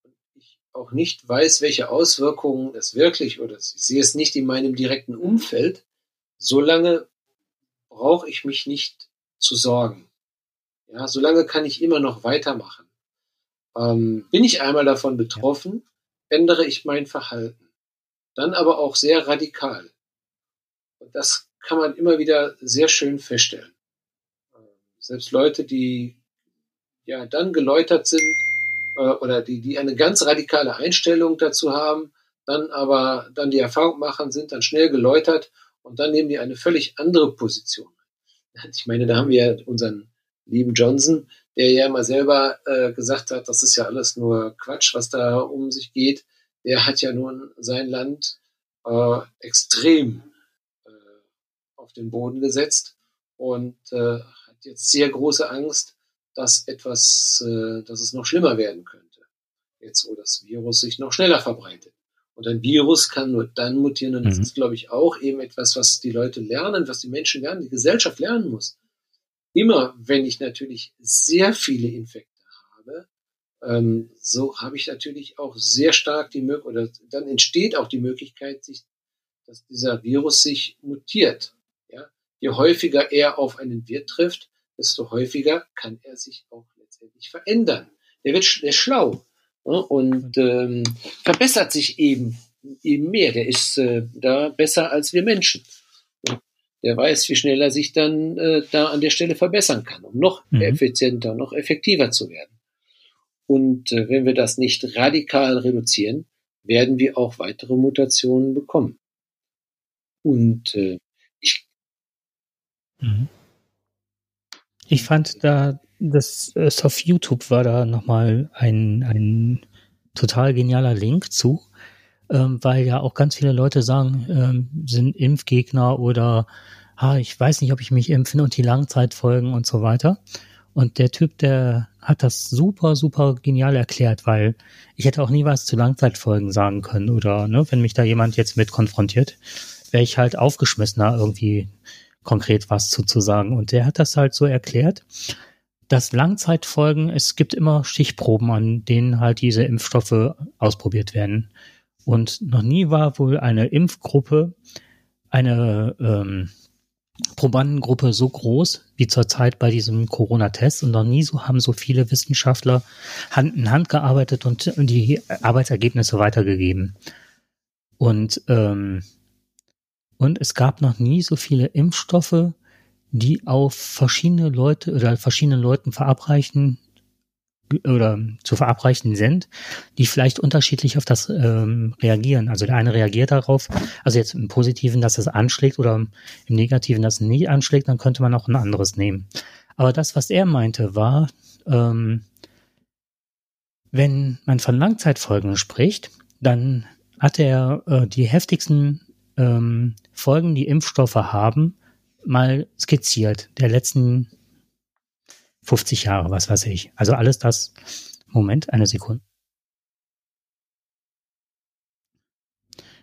und ich auch nicht weiß, welche Auswirkungen es wirklich, oder ich sehe es nicht in meinem direkten Umfeld, solange brauche ich mich nicht zu sorgen. Ja, solange kann ich immer noch weitermachen. Ähm, bin ich einmal davon betroffen, ändere ich mein Verhalten. Dann aber auch sehr radikal. Und das kann man immer wieder sehr schön feststellen. Ähm, selbst Leute, die ja dann geläutert sind äh, oder die, die eine ganz radikale Einstellung dazu haben, dann aber dann die Erfahrung machen, sind dann schnell geläutert und dann nehmen die eine völlig andere Position. [LAUGHS] Ich meine, da haben wir unseren lieben Johnson, der ja immer selber äh, gesagt hat, das ist ja alles nur Quatsch, was da um sich geht. Der hat ja nun sein Land äh, extrem äh, auf den Boden gesetzt und äh, hat jetzt sehr große Angst, dass etwas, äh, dass es noch schlimmer werden könnte. Jetzt, wo das Virus sich noch schneller verbreitet. Und ein Virus kann nur dann mutieren. Und das mhm. ist, glaube ich, auch eben etwas, was die Leute lernen, was die Menschen lernen, die Gesellschaft lernen muss. Immer, wenn ich natürlich sehr viele Infekte habe, ähm, so habe ich natürlich auch sehr stark die Möglichkeit, oder dann entsteht auch die Möglichkeit, sich, dass dieser Virus sich mutiert. Ja? Je häufiger er auf einen Wirt trifft, desto häufiger kann er sich auch letztendlich verändern. Der wird der ist schlau ne, und ähm, verbessert sich eben eben mehr. Der ist äh, da besser als wir Menschen. Der weiß, wie schnell er sich dann äh, da an der Stelle verbessern kann, um noch mhm. effizienter, noch effektiver zu werden. Und äh, wenn wir das nicht radikal reduzieren, werden wir auch weitere Mutationen bekommen. Und äh, ich. Mhm. Ich fand da, das auf YouTube war da nochmal ein, ein total genialer Link zu, ähm, weil ja auch ganz viele Leute sagen, ähm, sind Impfgegner oder ah, ich weiß nicht, ob ich mich impfen und die Langzeitfolgen und so weiter. Und der Typ, der hat das super, super genial erklärt, weil ich hätte auch nie was zu Langzeitfolgen sagen können oder ne, wenn mich da jemand jetzt mit konfrontiert, wäre ich halt aufgeschmissener irgendwie konkret was zu, zu sagen. Und der hat das halt so erklärt, dass Langzeitfolgen, es gibt immer Stichproben, an denen halt diese Impfstoffe ausprobiert werden. Und noch nie war wohl eine Impfgruppe, eine ähm, Probandengruppe so groß wie zurzeit bei diesem Corona-Test und noch nie so haben so viele Wissenschaftler Hand in Hand gearbeitet und die Arbeitsergebnisse weitergegeben. Und ähm, und es gab noch nie so viele Impfstoffe, die auf verschiedene Leute oder verschiedenen Leuten verabreichen oder zu verabreichen sind, die vielleicht unterschiedlich auf das ähm, reagieren. Also der eine reagiert darauf, also jetzt im Positiven, dass es anschlägt oder im Negativen, dass es nicht anschlägt, dann könnte man auch ein anderes nehmen. Aber das, was er meinte, war, ähm, wenn man von Langzeitfolgen spricht, dann hat er äh, die heftigsten ähm, Folgen, die Impfstoffe haben, mal skizziert, der letzten 50 Jahre, was weiß ich. Also alles das, Moment, eine Sekunde.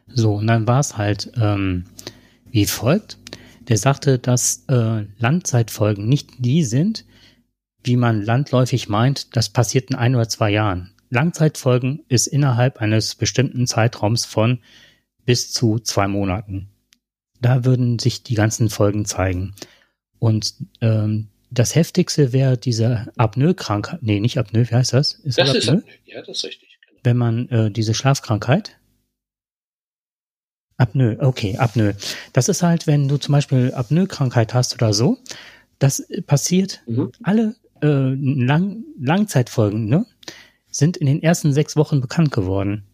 So, und dann war es halt ähm, wie folgt. Der sagte, dass äh, Landzeitfolgen nicht die sind, wie man landläufig meint, das passiert in ein oder zwei Jahren. Langzeitfolgen ist innerhalb eines bestimmten Zeitraums von bis zu zwei Monaten. Da würden sich die ganzen Folgen zeigen. Und ähm, das heftigste wäre diese Apnoe-Krankheit. Nee, nicht Apnoe, wie heißt das? Ist das, das ist Apnoe? Ja, das ist richtig. Genau. Wenn man äh, diese Schlafkrankheit. Apnoe, okay, Apnoe. Das ist halt, wenn du zum Beispiel Apnoe-Krankheit hast oder so, das passiert, mhm. alle äh, Lang Langzeitfolgen, ne, sind in den ersten sechs Wochen bekannt geworden.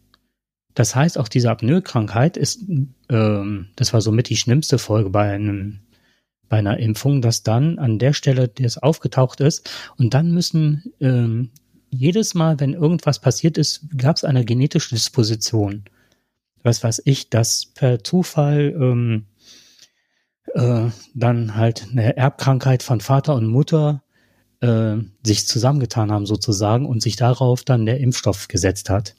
Das heißt, auch diese Apnoe-Krankheit ist, ähm, das war somit die schlimmste Folge bei einem bei einer Impfung, dass dann an der Stelle das aufgetaucht ist und dann müssen ähm, jedes Mal, wenn irgendwas passiert ist, gab es eine genetische Disposition. Was weiß ich, dass per Zufall ähm, äh, dann halt eine Erbkrankheit von Vater und Mutter äh, sich zusammengetan haben sozusagen und sich darauf dann der Impfstoff gesetzt hat.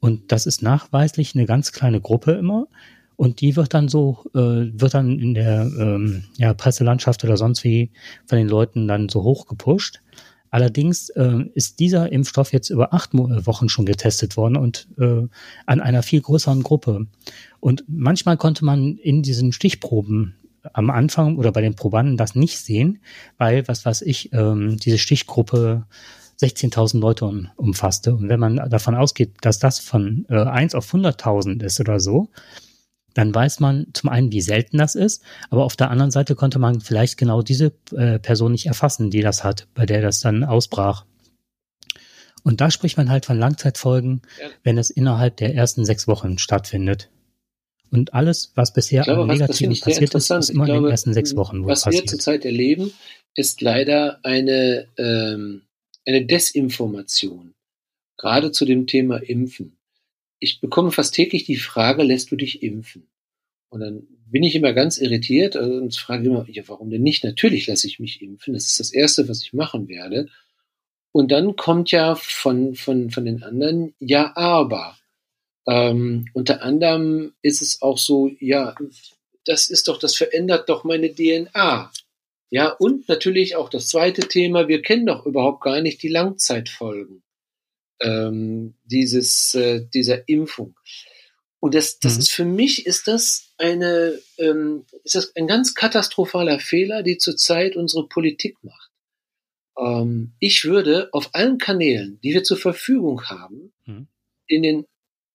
Und das ist nachweislich eine ganz kleine Gruppe immer. Und die wird dann so, äh, wird dann in der ähm, ja, Presselandschaft oder sonst wie von den Leuten dann so hoch gepusht. Allerdings äh, ist dieser Impfstoff jetzt über acht äh, Wochen schon getestet worden und äh, an einer viel größeren Gruppe. Und manchmal konnte man in diesen Stichproben am Anfang oder bei den Probanden das nicht sehen, weil, was weiß ich, ähm, diese Stichgruppe 16.000 Leute umfasste. Und wenn man davon ausgeht, dass das von äh, 1 auf 100.000 ist oder so, dann weiß man zum einen, wie selten das ist, aber auf der anderen Seite konnte man vielleicht genau diese äh, Person nicht erfassen, die das hat, bei der das dann ausbrach. Und da spricht man halt von Langzeitfolgen, ja. wenn es innerhalb der ersten sechs Wochen stattfindet. Und alles, was bisher glaube, an Negativen passiert ist, ist immer glaube, in den ersten sechs Wochen. was passiert. wir zurzeit erleben, ist leider eine, ähm, eine Desinformation. Gerade zu dem Thema Impfen. Ich bekomme fast täglich die Frage, lässt du dich impfen? Und dann bin ich immer ganz irritiert und frage immer, ja, warum denn nicht? Natürlich lasse ich mich impfen. Das ist das Erste, was ich machen werde. Und dann kommt ja von, von, von den anderen, ja, aber. Ähm, unter anderem ist es auch so, ja, das ist doch, das verändert doch meine DNA. Ja, und natürlich auch das zweite Thema, wir kennen doch überhaupt gar nicht die Langzeitfolgen ähm, dieses, äh, dieser Impfung. Und das, das mhm. ist für mich ist das eine, ähm, ist das ein ganz katastrophaler Fehler, die zurzeit unsere Politik macht. Ähm, ich würde auf allen Kanälen, die wir zur Verfügung haben, mhm. in den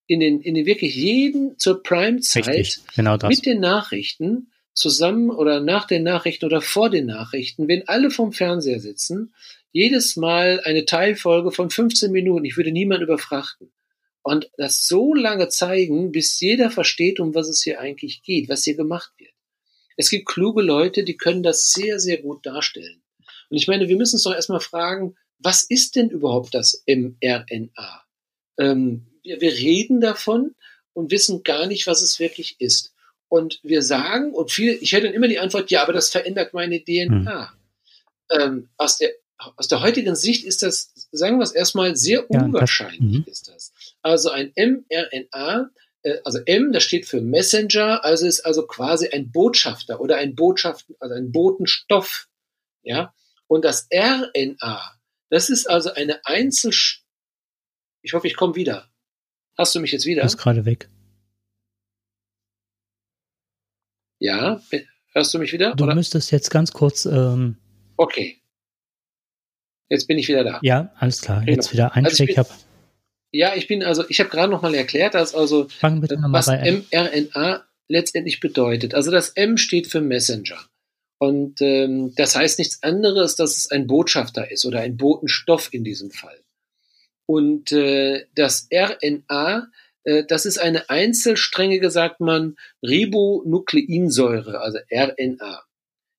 in den, in den wirklich jeden zur Prime-Zeit genau mit den Nachrichten zusammen oder nach den Nachrichten oder vor den Nachrichten, wenn alle vom Fernseher sitzen, jedes Mal eine Teilfolge von 15 Minuten. Ich würde niemanden überfrachten. Und das so lange zeigen, bis jeder versteht, um was es hier eigentlich geht, was hier gemacht wird. Es gibt kluge Leute, die können das sehr, sehr gut darstellen. Und ich meine, wir müssen uns doch erstmal fragen, was ist denn überhaupt das mRNA? Ähm, wir, wir reden davon und wissen gar nicht, was es wirklich ist. Und wir sagen, und viele, ich hätte dann immer die Antwort, ja, aber das verändert meine DNA. Hm. Ähm, aus, der, aus der heutigen Sicht ist das, sagen wir es erstmal, sehr unwahrscheinlich ja, das, ist das. Also ein mRNA, äh, also M, das steht für Messenger, also ist also quasi ein Botschafter oder ein Botschaft, also ein Botenstoff. Ja. Und das RNA, das ist also eine Einzel, ich hoffe, ich komme wieder. Hast du mich jetzt wieder? Du bist gerade weg. Ja, hörst du mich wieder? Du oder? müsstest jetzt ganz kurz. Ähm okay. Jetzt bin ich wieder da. Ja, alles klar. Jetzt genau. wieder ein also ich bin, Ja, ich bin also, ich habe gerade noch mal erklärt, dass also was mRNA letztendlich bedeutet. Also das M steht für Messenger. Und ähm, das heißt nichts anderes, dass es ein Botschafter ist oder ein Botenstoff in diesem Fall. Und äh, das RNA, äh, das ist eine einzelsträngige, sagt man, Ribonukleinsäure, also RNA.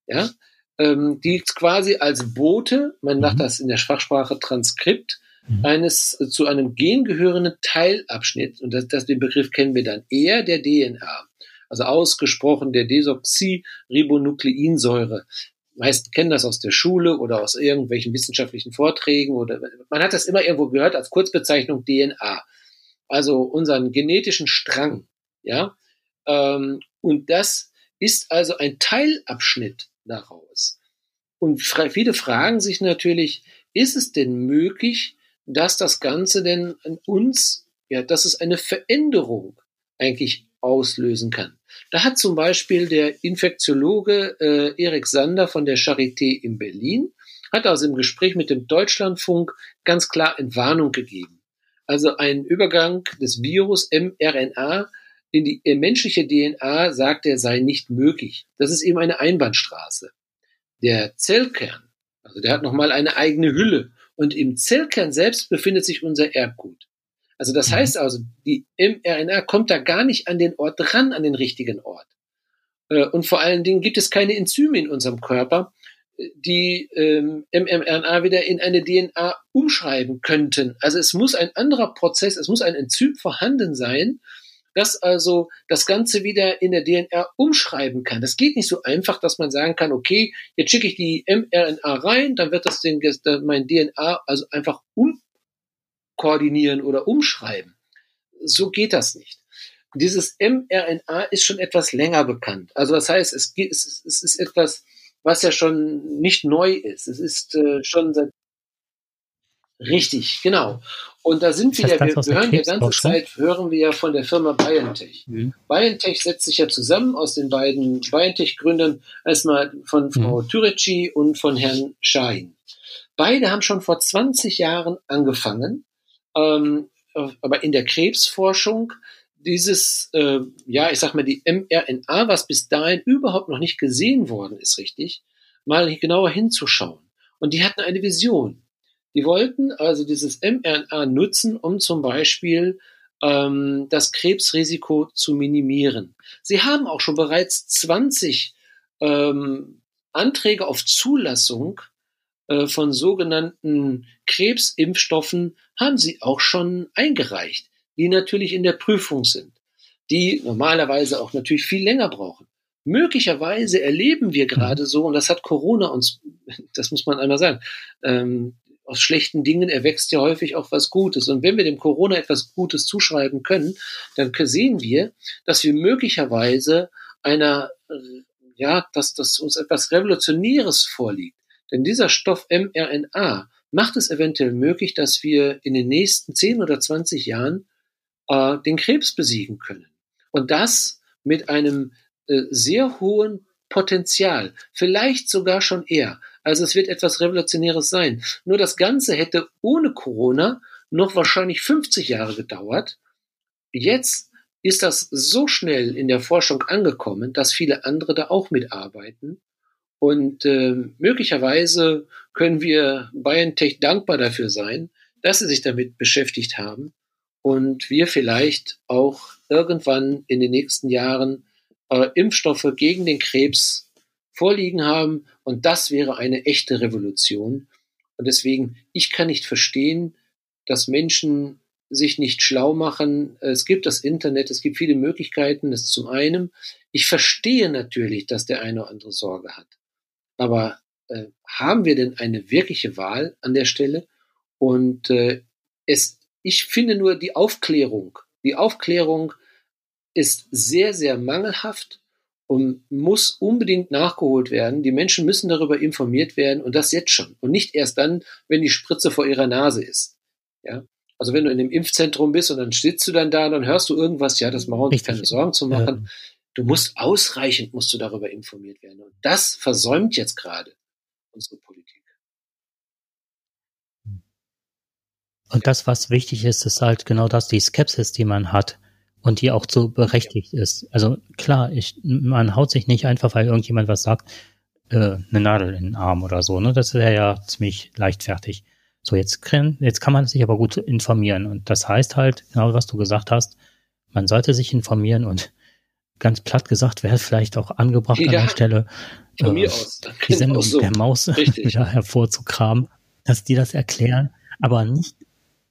Ja, ähm, die quasi als Bote, man macht mhm. das in der Fachsprache Transkript, mhm. eines äh, zu einem Gen gehörenden Teilabschnitt, und das, das, den Begriff kennen wir dann eher, der DNA. Also ausgesprochen der Desoxyribonukleinsäure meisten kennen das aus der Schule oder aus irgendwelchen wissenschaftlichen Vorträgen oder man hat das immer irgendwo gehört als Kurzbezeichnung DNA. Also unseren genetischen Strang, ja. Ähm, und das ist also ein Teilabschnitt daraus. Und viele fragen sich natürlich, ist es denn möglich, dass das Ganze denn an uns, ja, dass es eine Veränderung eigentlich auslösen kann. Da hat zum Beispiel der Infektiologe äh, Erik Sander von der Charité in Berlin, hat also im Gespräch mit dem Deutschlandfunk ganz klar Entwarnung gegeben. Also ein Übergang des Virus mRNA in die äh, menschliche DNA, sagt er, sei nicht möglich. Das ist eben eine Einbahnstraße. Der Zellkern, also der hat nochmal eine eigene Hülle. Und im Zellkern selbst befindet sich unser Erbgut. Also das mhm. heißt also, die mRNA kommt da gar nicht an den Ort ran, an den richtigen Ort. Äh, und vor allen Dingen gibt es keine Enzyme in unserem Körper, die ähm, mRNA wieder in eine DNA umschreiben könnten. Also es muss ein anderer Prozess, es muss ein Enzym vorhanden sein, das also das Ganze wieder in der DNA umschreiben kann. Das geht nicht so einfach, dass man sagen kann, okay, jetzt schicke ich die mRNA rein, dann wird das den, mein DNA also einfach um koordinieren oder umschreiben. So geht das nicht. Dieses mRNA ist schon etwas länger bekannt. Also das heißt, es, es, es ist etwas, was ja schon nicht neu ist. Es ist äh, schon seit Richtig, genau. Und da sind wir ja, wir, wir hören die ganze Zeit, hören wir ja von der Firma BioNTech. Mhm. BioNTech setzt sich ja zusammen aus den beiden BioNTech-Gründern, erstmal von Frau mhm. Türeci und von Herrn Schein. Beide haben schon vor 20 Jahren angefangen, ähm, aber in der Krebsforschung dieses, äh, ja, ich sag mal, die mRNA, was bis dahin überhaupt noch nicht gesehen worden ist, richtig, mal genauer hinzuschauen. Und die hatten eine Vision. Die wollten also dieses mRNA nutzen, um zum Beispiel ähm, das Krebsrisiko zu minimieren. Sie haben auch schon bereits 20 ähm, Anträge auf Zulassung äh, von sogenannten Krebsimpfstoffen haben sie auch schon eingereicht, die natürlich in der Prüfung sind, die normalerweise auch natürlich viel länger brauchen. Möglicherweise erleben wir gerade mhm. so, und das hat Corona uns, das muss man einmal sagen, ähm, aus schlechten Dingen erwächst ja häufig auch was Gutes. Und wenn wir dem Corona etwas Gutes zuschreiben können, dann sehen wir, dass wir möglicherweise einer, ja, dass, dass uns etwas Revolutionäres vorliegt. Denn dieser Stoff mRNA macht es eventuell möglich, dass wir in den nächsten 10 oder 20 Jahren äh, den Krebs besiegen können. Und das mit einem äh, sehr hohen Potenzial, vielleicht sogar schon eher. Also es wird etwas Revolutionäres sein. Nur das Ganze hätte ohne Corona noch wahrscheinlich 50 Jahre gedauert. Jetzt ist das so schnell in der Forschung angekommen, dass viele andere da auch mitarbeiten. Und äh, möglicherweise können wir BioNTech dankbar dafür sein, dass sie sich damit beschäftigt haben und wir vielleicht auch irgendwann in den nächsten Jahren äh, Impfstoffe gegen den Krebs vorliegen haben. Und das wäre eine echte Revolution. Und deswegen, ich kann nicht verstehen, dass Menschen sich nicht schlau machen. Es gibt das Internet, es gibt viele Möglichkeiten, das zum einen. Ich verstehe natürlich, dass der eine oder andere Sorge hat. Aber äh, haben wir denn eine wirkliche Wahl an der Stelle? Und äh, es, ich finde nur die Aufklärung, die Aufklärung ist sehr, sehr mangelhaft und muss unbedingt nachgeholt werden. Die Menschen müssen darüber informiert werden und das jetzt schon und nicht erst dann, wenn die Spritze vor ihrer Nase ist. Ja. Also wenn du in dem Impfzentrum bist und dann sitzt du dann da, dann hörst du irgendwas, ja, das machen wir uns keine Sorgen zu machen. Ja. Du musst ausreichend, musst du darüber informiert werden. Und das versäumt jetzt gerade unsere Politik. Und das, was wichtig ist, ist halt genau das, die Skepsis, die man hat und die auch so berechtigt ist. Also klar, ich, man haut sich nicht einfach, weil irgendjemand was sagt, äh, eine Nadel in den Arm oder so. Ne? Das wäre ja ziemlich leichtfertig. So, jetzt kann, jetzt kann man sich aber gut informieren. Und das heißt halt, genau was du gesagt hast, man sollte sich informieren und [LAUGHS] ganz platt gesagt wäre vielleicht auch angebracht ja, an der Stelle, von äh, mir aus. die [LAUGHS] Sendung so. der Maus [LAUGHS] wieder hervorzukramen, dass die das erklären, aber nicht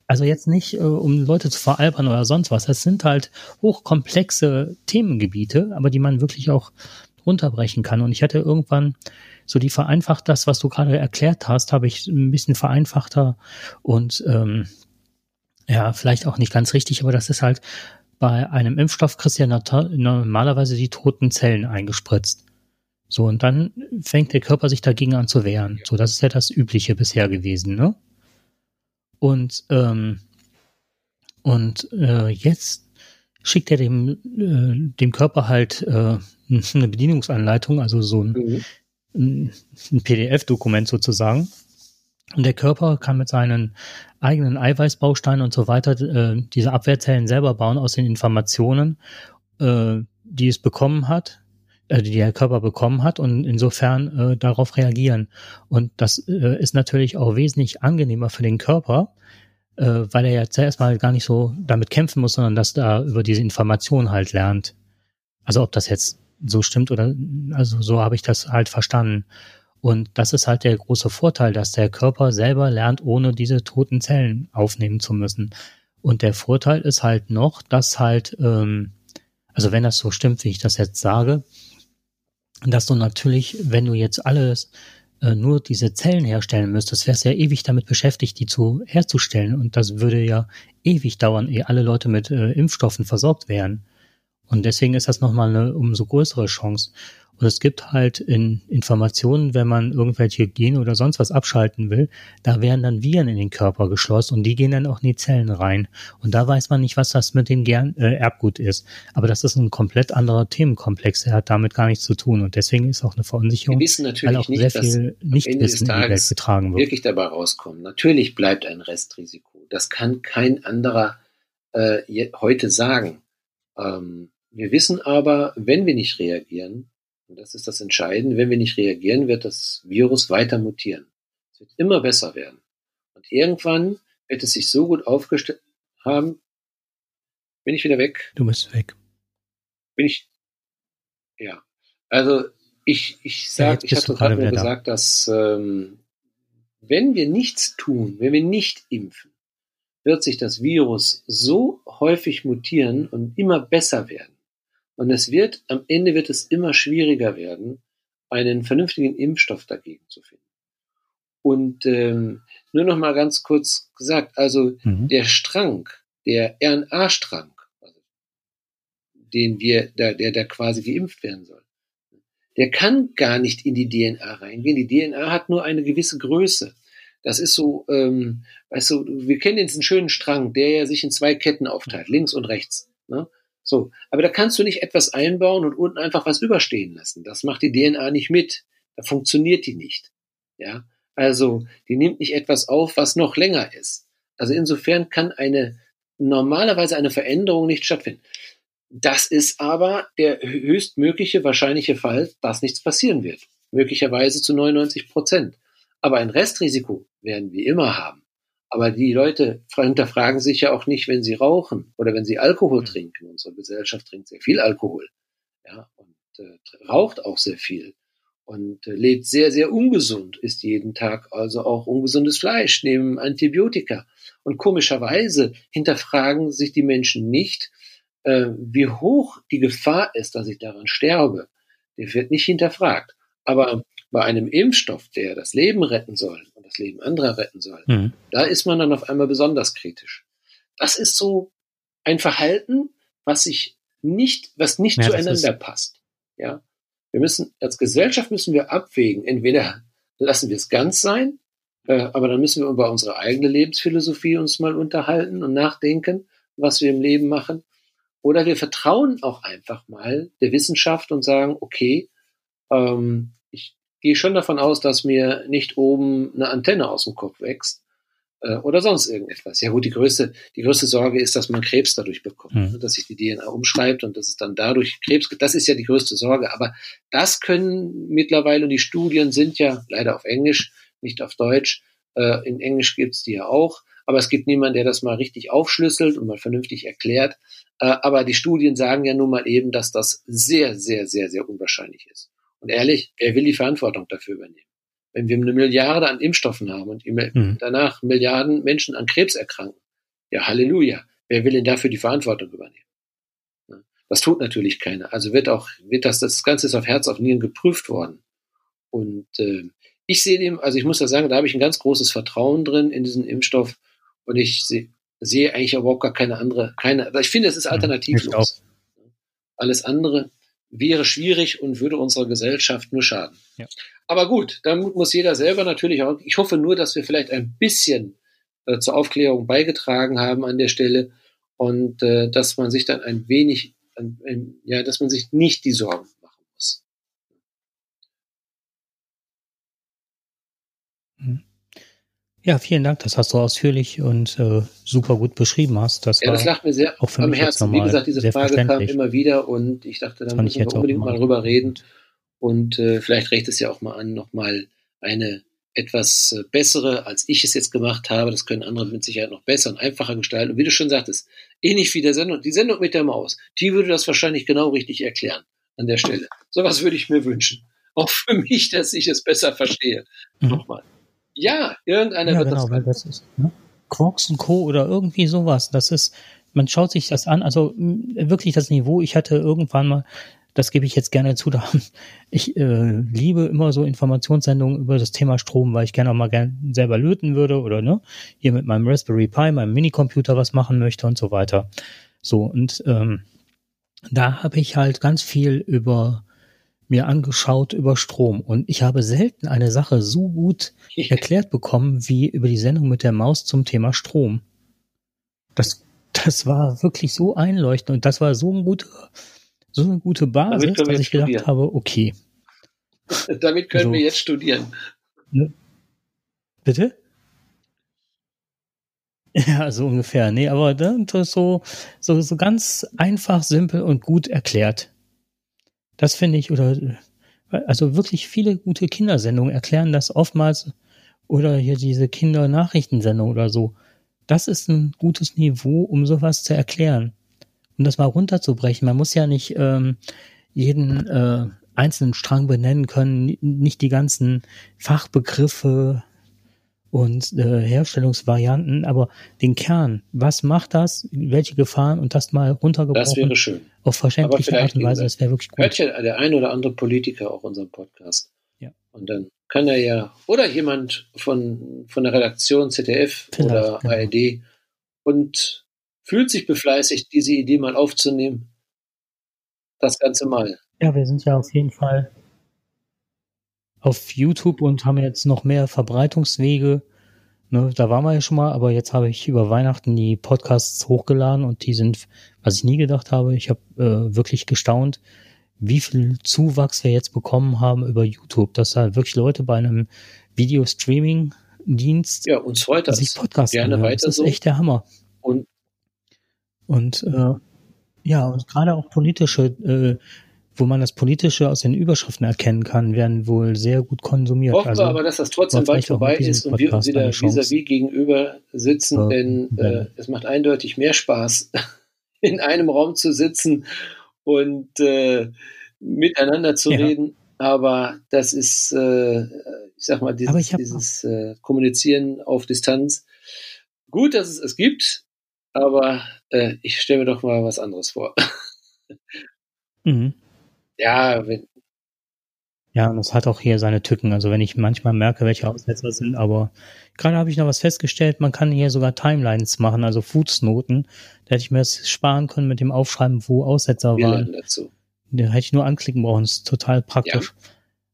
also jetzt nicht, äh, um Leute zu veralbern oder sonst was. Das sind halt hochkomplexe Themengebiete, aber die man wirklich auch runterbrechen kann. Und ich hatte irgendwann so die vereinfacht, das, was du gerade erklärt hast, habe ich ein bisschen vereinfachter und ähm, ja, vielleicht auch nicht ganz richtig, aber das ist halt bei einem Impfstoff kriegst du ja normalerweise die toten Zellen eingespritzt. So, und dann fängt der Körper sich dagegen an zu wehren. So, das ist ja das Übliche bisher gewesen, ne? Und, ähm, und äh, jetzt schickt er dem, äh, dem Körper halt äh, [LAUGHS] eine Bedienungsanleitung, also so ein, mhm. ein, PDF-Dokument sozusagen. Und der Körper kann mit seinen eigenen Eiweißbausteinen und so weiter äh, diese Abwehrzellen selber bauen aus den Informationen, äh, die es bekommen hat, die der Körper bekommen hat und insofern äh, darauf reagieren. Und das äh, ist natürlich auch wesentlich angenehmer für den Körper, äh, weil er ja zuerst mal gar nicht so damit kämpfen muss, sondern dass da über diese Information halt lernt. Also ob das jetzt so stimmt oder also so habe ich das halt verstanden. Und das ist halt der große Vorteil, dass der Körper selber lernt, ohne diese toten Zellen aufnehmen zu müssen. Und der Vorteil ist halt noch, dass halt, ähm, also wenn das so stimmt, wie ich das jetzt sage, dass du natürlich, wenn du jetzt alles äh, nur diese Zellen herstellen müsstest, wärst du ja ewig damit beschäftigt, die zu herzustellen. Und das würde ja ewig dauern, ehe alle Leute mit äh, Impfstoffen versorgt wären. Und deswegen ist das nochmal eine umso größere Chance. Und es gibt halt in Informationen, wenn man irgendwelche Gene oder sonst was abschalten will, da werden dann Viren in den Körper geschleust und die gehen dann auch in die Zellen rein. Und da weiß man nicht, was das mit dem Gern äh, Erbgut ist. Aber das ist ein komplett anderer Themenkomplex. Der hat damit gar nichts zu tun. Und deswegen ist auch eine Verunsicherung, Wir wissen natürlich weil auch nicht, sehr viel Nichtwissen in die Welt getragen wird. Wirklich dabei rauskommen. Natürlich bleibt ein Restrisiko. Das kann kein anderer äh, heute sagen. Ähm, wir wissen aber, wenn wir nicht reagieren, und das ist das Entscheidende, wenn wir nicht reagieren, wird das Virus weiter mutieren. Es wird immer besser werden. Und irgendwann wird es sich so gut aufgestellt haben. Bin ich wieder weg? Du bist weg. Bin ich? Ja. Also ich, ich sag, ja, ich hatte gerade nur gesagt, da. dass ähm, wenn wir nichts tun, wenn wir nicht impfen, wird sich das Virus so häufig mutieren und immer besser werden. Und es wird, am Ende wird es immer schwieriger werden, einen vernünftigen Impfstoff dagegen zu finden. Und ähm, nur noch mal ganz kurz gesagt, also mhm. der Strang, der RNA-Strang, also den wir, der, der, der quasi geimpft werden soll, der kann gar nicht in die DNA reingehen. Die DNA hat nur eine gewisse Größe. Das ist so, ähm, weißt du, wir kennen diesen schönen Strang, der ja sich in zwei Ketten aufteilt, links und rechts. Ne? So, aber da kannst du nicht etwas einbauen und unten einfach was überstehen lassen. Das macht die DNA nicht mit. Da funktioniert die nicht. Ja, also die nimmt nicht etwas auf, was noch länger ist. Also insofern kann eine normalerweise eine Veränderung nicht stattfinden. Das ist aber der höchstmögliche wahrscheinliche Fall, dass nichts passieren wird. Möglicherweise zu 99 Prozent. Aber ein Restrisiko werden wir immer haben. Aber die Leute hinterfragen sich ja auch nicht, wenn sie rauchen oder wenn sie Alkohol trinken. Unsere Gesellschaft trinkt sehr viel Alkohol. Ja, und äh, raucht auch sehr viel und äh, lebt sehr, sehr ungesund, isst jeden Tag also auch ungesundes Fleisch, nehmen Antibiotika. Und komischerweise hinterfragen sich die Menschen nicht, äh, wie hoch die Gefahr ist, dass ich daran sterbe, der wird nicht hinterfragt. Aber bei einem Impfstoff, der das Leben retten soll das Leben anderer retten soll, mhm. da ist man dann auf einmal besonders kritisch. Das ist so ein Verhalten, was sich nicht, was nicht ja, zueinander passt. Ja. Wir müssen, als Gesellschaft müssen wir abwägen. Entweder lassen wir es ganz sein, äh, aber dann müssen wir über unsere eigene Lebensphilosophie uns mal unterhalten und nachdenken, was wir im Leben machen. Oder wir vertrauen auch einfach mal der Wissenschaft und sagen, okay, ähm, ich gehe schon davon aus, dass mir nicht oben eine Antenne aus dem Kopf wächst äh, oder sonst irgendetwas. Ja gut, die größte, die größte Sorge ist, dass man Krebs dadurch bekommt, mhm. dass sich die DNA umschreibt und dass es dann dadurch Krebs gibt. Das ist ja die größte Sorge. Aber das können mittlerweile, und die Studien sind ja leider auf Englisch, nicht auf Deutsch. Äh, in Englisch gibt's die ja auch aber es gibt niemanden, der das mal richtig aufschlüsselt und mal vernünftig erklärt. Äh, aber die Studien sagen ja nun mal eben, dass das sehr, sehr, sehr, sehr unwahrscheinlich ist. Und ehrlich, wer will die Verantwortung dafür übernehmen? Wenn wir eine Milliarde an Impfstoffen haben und mhm. danach Milliarden Menschen an Krebs erkranken, ja, Halleluja, wer will denn dafür die Verantwortung übernehmen? Das tut natürlich keiner. Also wird auch, wird das, das Ganze ist auf Herz, auf Nieren geprüft worden. Und äh, ich sehe dem, also ich muss da sagen, da habe ich ein ganz großes Vertrauen drin in diesen Impfstoff. Und ich sehe, sehe eigentlich überhaupt gar keine andere, keine, ich finde, es ist alternativlos. Alles andere wäre schwierig und würde unserer Gesellschaft nur schaden. Ja. Aber gut, dann muss jeder selber natürlich auch, ich hoffe nur, dass wir vielleicht ein bisschen äh, zur Aufklärung beigetragen haben an der Stelle und äh, dass man sich dann ein wenig, ein, ein, ja, dass man sich nicht die Sorgen machen muss. Mhm. Ja, vielen Dank, das hast du ausführlich und äh, super gut beschrieben hast. Das ja, das lag mir sehr auch für am Herzen. Wie gesagt, diese Frage kam immer wieder und ich dachte, da müssen wir unbedingt mal drüber reden. Und äh, vielleicht reicht es ja auch mal an, nochmal eine etwas äh, bessere, als ich es jetzt gemacht habe. Das können andere mit Sicherheit noch besser und einfacher gestalten. Und wie du schon sagtest, ähnlich wie der Sendung, die Sendung mit der Maus, die würde das wahrscheinlich genau richtig erklären an der Stelle. Sowas würde ich mir wünschen. Auch für mich, dass ich es besser verstehe. Mhm. Nochmal. Ja, irgendeiner ja, wird genau, das. Weil das ist, ne? Quarks und Co. oder irgendwie sowas. Das ist, man schaut sich das an, also wirklich das Niveau. Ich hatte irgendwann mal, das gebe ich jetzt gerne zu, [LAUGHS] da ich äh, liebe immer so Informationssendungen über das Thema Strom, weil ich gerne auch mal gerne selber löten würde oder ne, hier mit meinem Raspberry Pi, meinem Minicomputer was machen möchte und so weiter. So, und ähm, da habe ich halt ganz viel über mir angeschaut über Strom und ich habe selten eine Sache so gut [LAUGHS] erklärt bekommen wie über die Sendung mit der Maus zum Thema Strom. Das, das war wirklich so einleuchtend und das war so ein guter, so eine gute Basis, dass ich gedacht studieren. habe, okay. [LAUGHS] Damit können also, wir jetzt studieren. Ne? Bitte? [LAUGHS] Ja, so ungefähr. Nee, aber das ist so, so, so ganz einfach, simpel und gut erklärt. Das finde ich, oder also wirklich viele gute Kindersendungen erklären das oftmals, oder hier diese Kindernachrichtensendung oder so. Das ist ein gutes Niveau, um sowas zu erklären. Um das mal runterzubrechen. Man muss ja nicht ähm, jeden äh, einzelnen Strang benennen können, nicht die ganzen Fachbegriffe und äh, Herstellungsvarianten, aber den Kern, was macht das, welche Gefahren und das mal runtergebrochen. Das wäre schön. Auf verständliche Art und Weise, das wäre wirklich gut. Hört ja der ein oder andere Politiker auch unseren Podcast. Ja. Und dann kann er ja, oder jemand von, von der Redaktion ZDF Vielleicht, oder genau. ARD und fühlt sich befleißigt, diese Idee mal aufzunehmen. Das Ganze mal. Ja, wir sind ja auf jeden Fall auf YouTube und haben jetzt noch mehr Verbreitungswege. Ne, da waren wir ja schon mal, aber jetzt habe ich über Weihnachten die Podcasts hochgeladen und die sind, was ich nie gedacht habe, ich habe äh, wirklich gestaunt, wie viel Zuwachs wir jetzt bekommen haben über YouTube, dass da wirklich Leute bei einem Video-Streaming-Dienst ja, uns freut das. sich Podcasts Gerne anhören. weiter das ist so. echt der Hammer. Und, und äh, ja, und gerade auch politische äh, wo man das Politische aus den Überschriften erkennen kann, werden wohl sehr gut konsumiert. Hoffen also, wir aber, dass das trotzdem bald vorbei ist und wir uns wieder vis-à-vis gegenüber sitzen, ja, denn äh, es macht eindeutig mehr Spaß, [LAUGHS] in einem Raum zu sitzen und äh, miteinander zu ja. reden. Aber das ist, äh, ich sag mal, dieses, dieses äh, Kommunizieren auf Distanz. Gut, dass es es gibt, aber äh, ich stelle mir doch mal was anderes vor. [LAUGHS] Mhm. Ja, wenn, ja, und es hat auch hier seine Tücken. Also wenn ich manchmal merke, welche Aussetzer sind, aber gerade habe ich noch was festgestellt, man kann hier sogar Timelines machen, also Fußnoten. Da hätte ich mir das sparen können mit dem Aufschreiben, wo Aussetzer wir waren. Dazu. Da hätte ich nur anklicken brauchen, das ist total praktisch. Ja.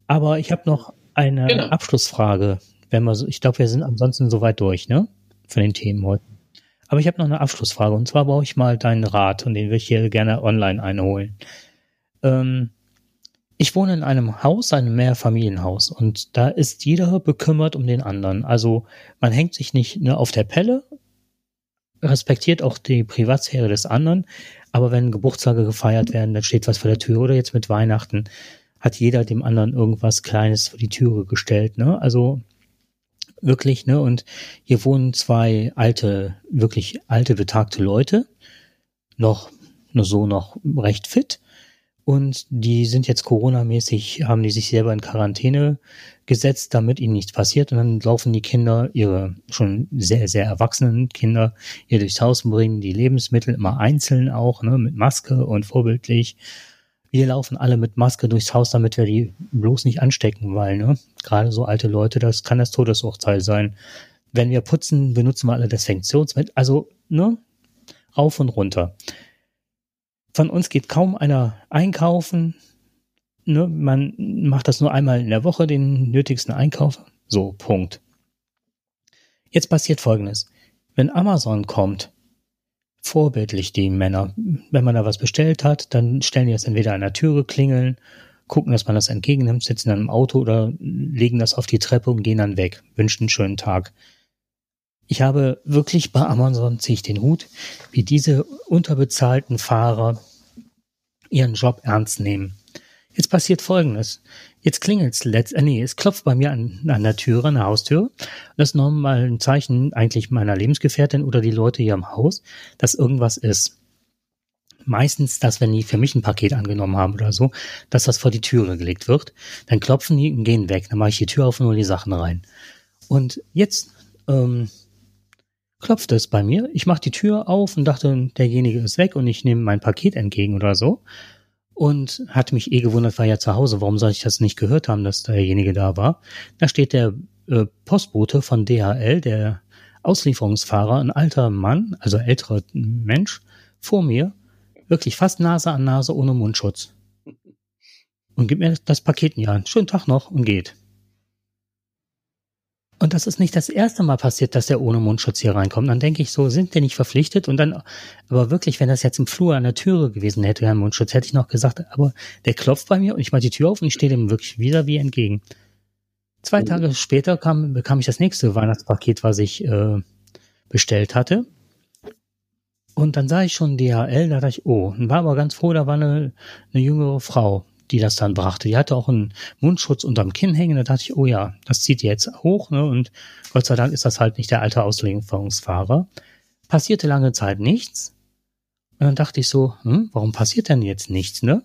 Aber ich habe noch eine genau. Abschlussfrage. Wenn wir so, ich glaube, wir sind ansonsten soweit durch, ne? Von den Themen heute. Aber ich habe noch eine Abschlussfrage und zwar brauche ich mal deinen Rat und den würde ich hier gerne online einholen. Ähm, ich wohne in einem Haus, einem Mehrfamilienhaus, und da ist jeder bekümmert um den anderen. Also man hängt sich nicht nur auf der Pelle, respektiert auch die Privatsphäre des anderen, aber wenn Geburtstage gefeiert werden, dann steht was vor der Tür oder jetzt mit Weihnachten hat jeder dem anderen irgendwas Kleines vor die Türe gestellt, ne? Also wirklich, ne? Und hier wohnen zwei alte, wirklich alte, betagte Leute, noch nur so noch recht fit und die sind jetzt Corona-mäßig, haben die sich selber in Quarantäne gesetzt, damit ihnen nichts passiert. Und dann laufen die Kinder, ihre schon sehr, sehr erwachsenen Kinder, hier durchs Haus und bringen die Lebensmittel immer einzeln auch, ne, mit Maske und vorbildlich. Wir laufen alle mit Maske durchs Haus, damit wir die bloß nicht anstecken, weil, ne, gerade so alte Leute, das kann das Todesurteil sein. Wenn wir putzen, benutzen wir alle Desinfektionsmittel. Also, ne, rauf und runter. Von uns geht kaum einer einkaufen. Ne? Man macht das nur einmal in der Woche, den nötigsten Einkauf. So, Punkt. Jetzt passiert Folgendes. Wenn Amazon kommt, vorbildlich die Männer, wenn man da was bestellt hat, dann stellen die das entweder an der Türe klingeln, gucken, dass man das entgegennimmt, sitzen dann im Auto oder legen das auf die Treppe und gehen dann weg, wünschen einen schönen Tag. Ich habe wirklich bei Amazon, ziehe ich den Hut, wie diese unterbezahlten Fahrer ihren Job ernst nehmen. Jetzt passiert Folgendes. Jetzt klingelt's letzt, äh, nee, es klopft bei mir an, an der Türe, an der Haustür. Das ist nochmal ein Zeichen eigentlich meiner Lebensgefährtin oder die Leute hier im Haus, dass irgendwas ist. Meistens, dass wenn die für mich ein Paket angenommen haben oder so, dass das vor die Türe gelegt wird. Dann klopfen die und gehen weg. Dann mache ich die Tür auf und hole die Sachen rein. Und jetzt ähm, klopft es bei mir. Ich mache die Tür auf und dachte, derjenige ist weg und ich nehme mein Paket entgegen oder so. Und hatte mich eh gewundert, war ja zu Hause, warum soll ich das nicht gehört haben, dass derjenige da war. Da steht der äh, Postbote von DHL, der Auslieferungsfahrer, ein alter Mann, also älterer Mensch, vor mir, wirklich fast Nase an Nase ohne Mundschutz. Und gibt mir das Paket in die Hand. Schönen Tag noch und geht. Und das ist nicht das erste Mal passiert, dass der ohne Mundschutz hier reinkommt. Dann denke ich so, sind der nicht verpflichtet? Und dann, aber wirklich, wenn das jetzt im Flur an der Türe gewesen hätte, der Mundschutz, hätte ich noch gesagt, aber der klopft bei mir und ich mache die Tür auf und ich stehe dem wirklich wieder wie entgegen. Zwei Tage später kam, bekam ich das nächste Weihnachtspaket, was ich äh, bestellt hatte. Und dann sah ich schon DHL, da dachte ich, oh, und war aber ganz froh, da war eine, eine jüngere Frau, die das dann brachte. Die hatte auch einen Mundschutz unterm Kinn hängen. Da dachte ich, oh ja, das zieht jetzt hoch. Ne? Und Gott sei Dank ist das halt nicht der alte Auslieferungsfahrer. Passierte lange Zeit nichts. Und dann dachte ich so, hm, warum passiert denn jetzt nichts, ne?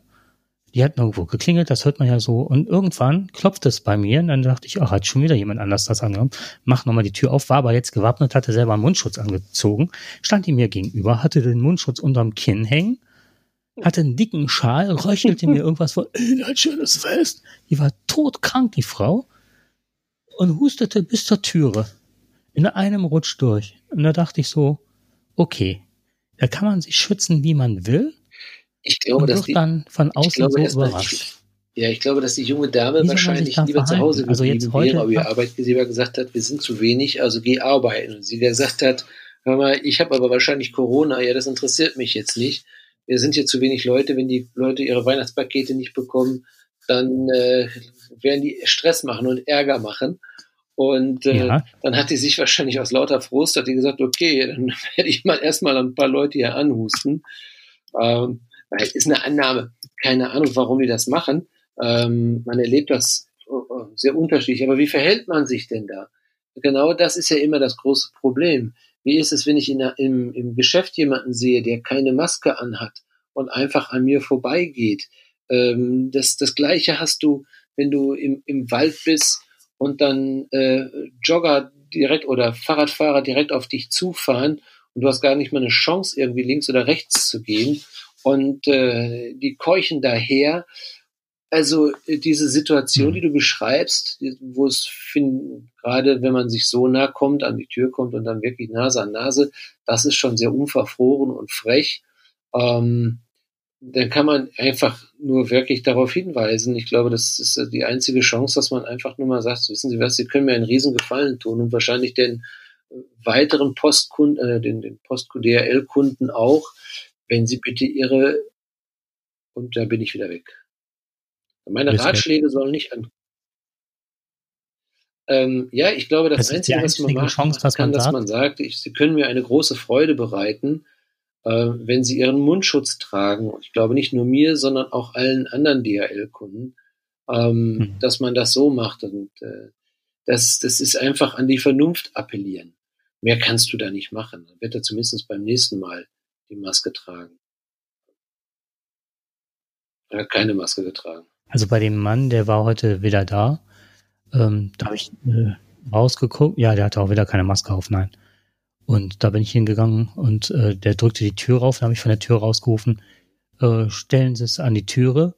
Die hat irgendwo geklingelt, das hört man ja so. Und irgendwann klopft es bei mir und dann dachte ich, ach, hat schon wieder jemand anders das angenommen. Mach nochmal die Tür auf, war aber jetzt gewappnet, hatte selber einen Mundschutz angezogen, stand die mir gegenüber, hatte den Mundschutz unterm Kinn hängen, hatte einen dicken Schal, röchelte mir irgendwas vor, ey, ein schönes Fest. Die war todkrank, die Frau, und hustete bis zur Türe. In einem Rutsch durch. Und da dachte ich so, okay, da kann man sich schützen, wie man will ich glaube, dass die, dann von außen glaube, so überrascht. Ja, ich glaube, dass die junge Dame Wie wahrscheinlich lieber zu Hause also geblieben also wäre, aber ihr Arbeitgeber gesagt hat, wir sind zu wenig, also geh arbeiten. Und sie gesagt hat, hör mal, ich habe aber wahrscheinlich Corona, ja, das interessiert mich jetzt nicht. Wir sind hier zu wenig Leute, wenn die Leute ihre Weihnachtspakete nicht bekommen, dann äh, werden die Stress machen und Ärger machen. Und äh, ja. dann hat die sich wahrscheinlich aus lauter Frust, hat die gesagt, okay, dann [LAUGHS] werde ich mal erstmal ein paar Leute hier anhusten. Ähm, ist eine Annahme. Keine Ahnung, warum die das machen. Ähm, man erlebt das oh, oh, sehr unterschiedlich. Aber wie verhält man sich denn da? Genau das ist ja immer das große Problem. Wie ist es, wenn ich in der, im, im Geschäft jemanden sehe, der keine Maske anhat und einfach an mir vorbeigeht? Ähm, das, das Gleiche hast du, wenn du im, im Wald bist und dann äh, Jogger direkt oder Fahrradfahrer direkt auf dich zufahren und du hast gar nicht mal eine Chance, irgendwie links oder rechts zu gehen und äh, die keuchen daher. Also äh, diese Situation, mhm. die du beschreibst, wo es gerade, wenn man sich so nah kommt, an die Tür kommt und dann wirklich Nase an Nase, das ist schon sehr unverfroren und frech. Ähm, dann kann man einfach nur wirklich darauf hinweisen. Ich glaube, das ist die einzige Chance, dass man einfach nur mal sagt, wissen Sie was, Sie können mir einen riesen Gefallen tun und wahrscheinlich den weiteren Postkunden, äh, den, den Post-DRL-Kunden auch, wenn Sie bitte Ihre, und da bin ich wieder weg. Meine Respekt. Ratschläge sollen nicht an. Ähm, ja, ich glaube, das, das Einzige, was man machen Chance, kann, man dass man sagt, ich, Sie können mir eine große Freude bereiten, äh, wenn Sie Ihren Mundschutz tragen. Und ich glaube nicht nur mir, sondern auch allen anderen DHL-Kunden, ähm, hm. dass man das so macht. Und äh, das, das ist einfach an die Vernunft appellieren. Mehr kannst du da nicht machen. Dann wird er zumindest beim nächsten Mal die Maske tragen. Er hat keine Maske getragen. Also bei dem Mann, der war heute wieder da, ähm, da habe ich äh, rausgeguckt. Ja, der hatte auch wieder keine Maske auf, nein. Und da bin ich hingegangen und äh, der drückte die Tür auf. Da habe ich von der Tür rausgerufen, äh, stellen Sie es an die Türe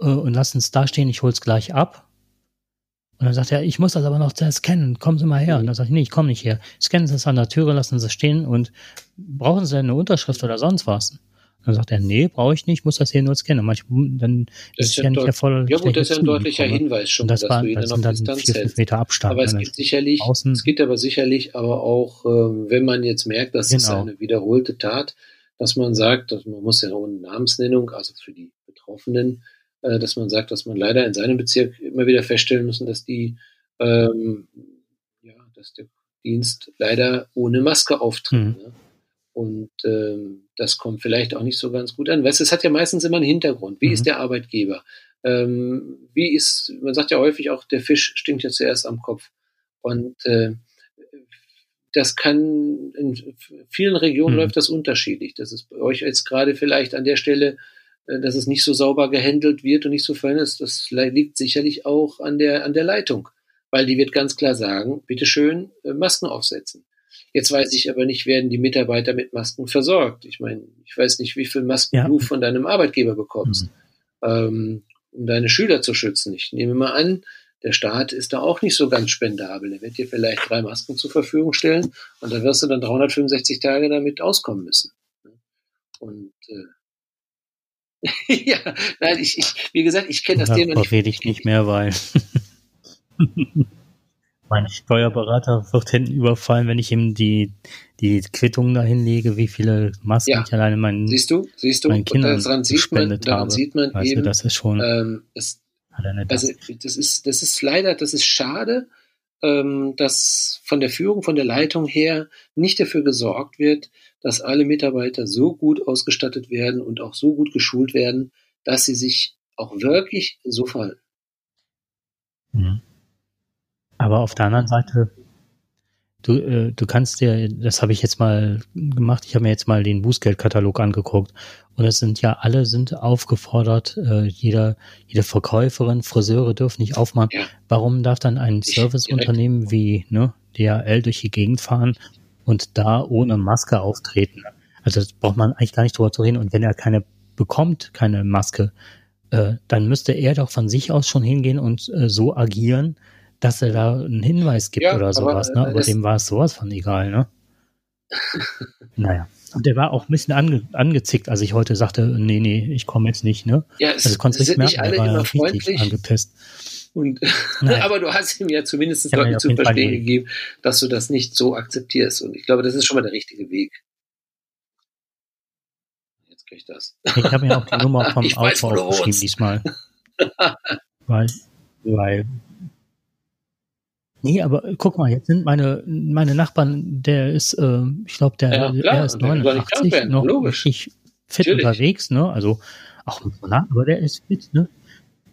äh, und lassen es da stehen, ich hol's gleich ab. Und dann sagt er, ich muss das aber noch scannen, kommen Sie mal her. Und dann sage ich, nee, ich komme nicht her. Scannen Sie es an der Türe, lassen Sie es stehen und brauchen Sie eine Unterschrift oder sonst was? Dann sagt er, nee, brauche ich nicht, muss das hier nur scannen. Manchmal, dann das ist, ist ja nicht der voll. Ja gut, das ist ja ein deutlicher Hinweis schon, das dass war, du ihn das dann auf Distanz vier, fünf Meter Abstand. Aber es gibt sicherlich, außen. es gibt aber sicherlich aber auch, äh, wenn man jetzt merkt, dass genau. es eine wiederholte Tat, dass man sagt, dass man muss ja ohne Namensnennung, also für die Betroffenen, äh, dass man sagt, dass man leider in seinem Bezirk immer wieder feststellen müssen, dass die, ähm, ja, dass der Dienst leider ohne Maske auftritt. Mhm. Ne? Und ähm, das kommt vielleicht auch nicht so ganz gut an. Weißt, es hat ja meistens immer einen Hintergrund. Wie mhm. ist der Arbeitgeber? Ähm, wie ist, man sagt ja häufig auch, der Fisch stinkt ja zuerst am Kopf. Und äh, das kann, in vielen Regionen mhm. läuft das unterschiedlich. Das ist bei euch jetzt gerade vielleicht an der Stelle äh, dass es nicht so sauber gehandelt wird und nicht so fein ist, das liegt sicherlich auch an der, an der Leitung. Weil die wird ganz klar sagen, bitteschön, äh, Masken aufsetzen. Jetzt weiß ich aber nicht, werden die Mitarbeiter mit Masken versorgt. Ich meine, ich weiß nicht, wie viel Masken ja. du von deinem Arbeitgeber bekommst, mhm. ähm, um deine Schüler zu schützen. Ich nehme mal an, der Staat ist da auch nicht so ganz spendabel. Er wird dir vielleicht drei Masken zur Verfügung stellen und da wirst du dann 365 Tage damit auskommen müssen. Und äh, [LAUGHS] ja, nein, ich, ich, wie gesagt, ich kenne das Thema nicht. ich nicht mehr, weil [LAUGHS] mein Steuerberater wird hinten überfallen, wenn ich ihm die, die Quittung dahin lege, wie viele Masken ja. ich alleine meinen, siehst du, siehst du, meinen Kindern daran sieht man, daran habe. sieht man weißt eben, du, das ist schon, ähm, es, also das ist, das ist leider, das ist schade, ähm, dass von der Führung, von der Leitung her nicht dafür gesorgt wird, dass alle Mitarbeiter so gut ausgestattet werden und auch so gut geschult werden, dass sie sich auch wirklich so verhalten. Mhm. Aber auf der anderen Seite, du, äh, du kannst dir, das habe ich jetzt mal gemacht, ich habe mir jetzt mal den Bußgeldkatalog angeguckt und es sind ja alle sind aufgefordert, äh, jeder, jede Verkäuferin, Friseure dürfen nicht aufmachen. Ja. Warum darf dann ein Serviceunternehmen wie ne, DHL durch die Gegend fahren und da ohne Maske auftreten? Also das braucht man eigentlich gar nicht drüber zu reden. Und wenn er keine bekommt, keine Maske, äh, dann müsste er doch von sich aus schon hingehen und äh, so agieren, dass er da einen Hinweis gibt ja, oder sowas. Aber, ne? aber dem war es sowas von egal, ne? [LAUGHS] naja. Und der war auch ein bisschen ange, angezickt, als ich heute sagte, nee, nee, ich komme jetzt nicht, ne? Ja, es, also konntest nicht merken, alle immer freundlich. angepisst. Und, [LAUGHS] aber du hast ihm ja zumindest deutlich zu verstehen gegeben, dass du das nicht so akzeptierst. Und ich glaube, das ist schon mal der richtige Weg kriege ich das. Ich habe mir auch die Nummer vom [LAUGHS] Auto aufgeschrieben diesmal. weil, weil. Nee, aber guck mal, jetzt sind meine, meine Nachbarn, der ist, äh, ich glaube, der, ja, der ist 89, noch Logisch. richtig fit Natürlich. unterwegs, ne? Also auch aber der ist fit, ne?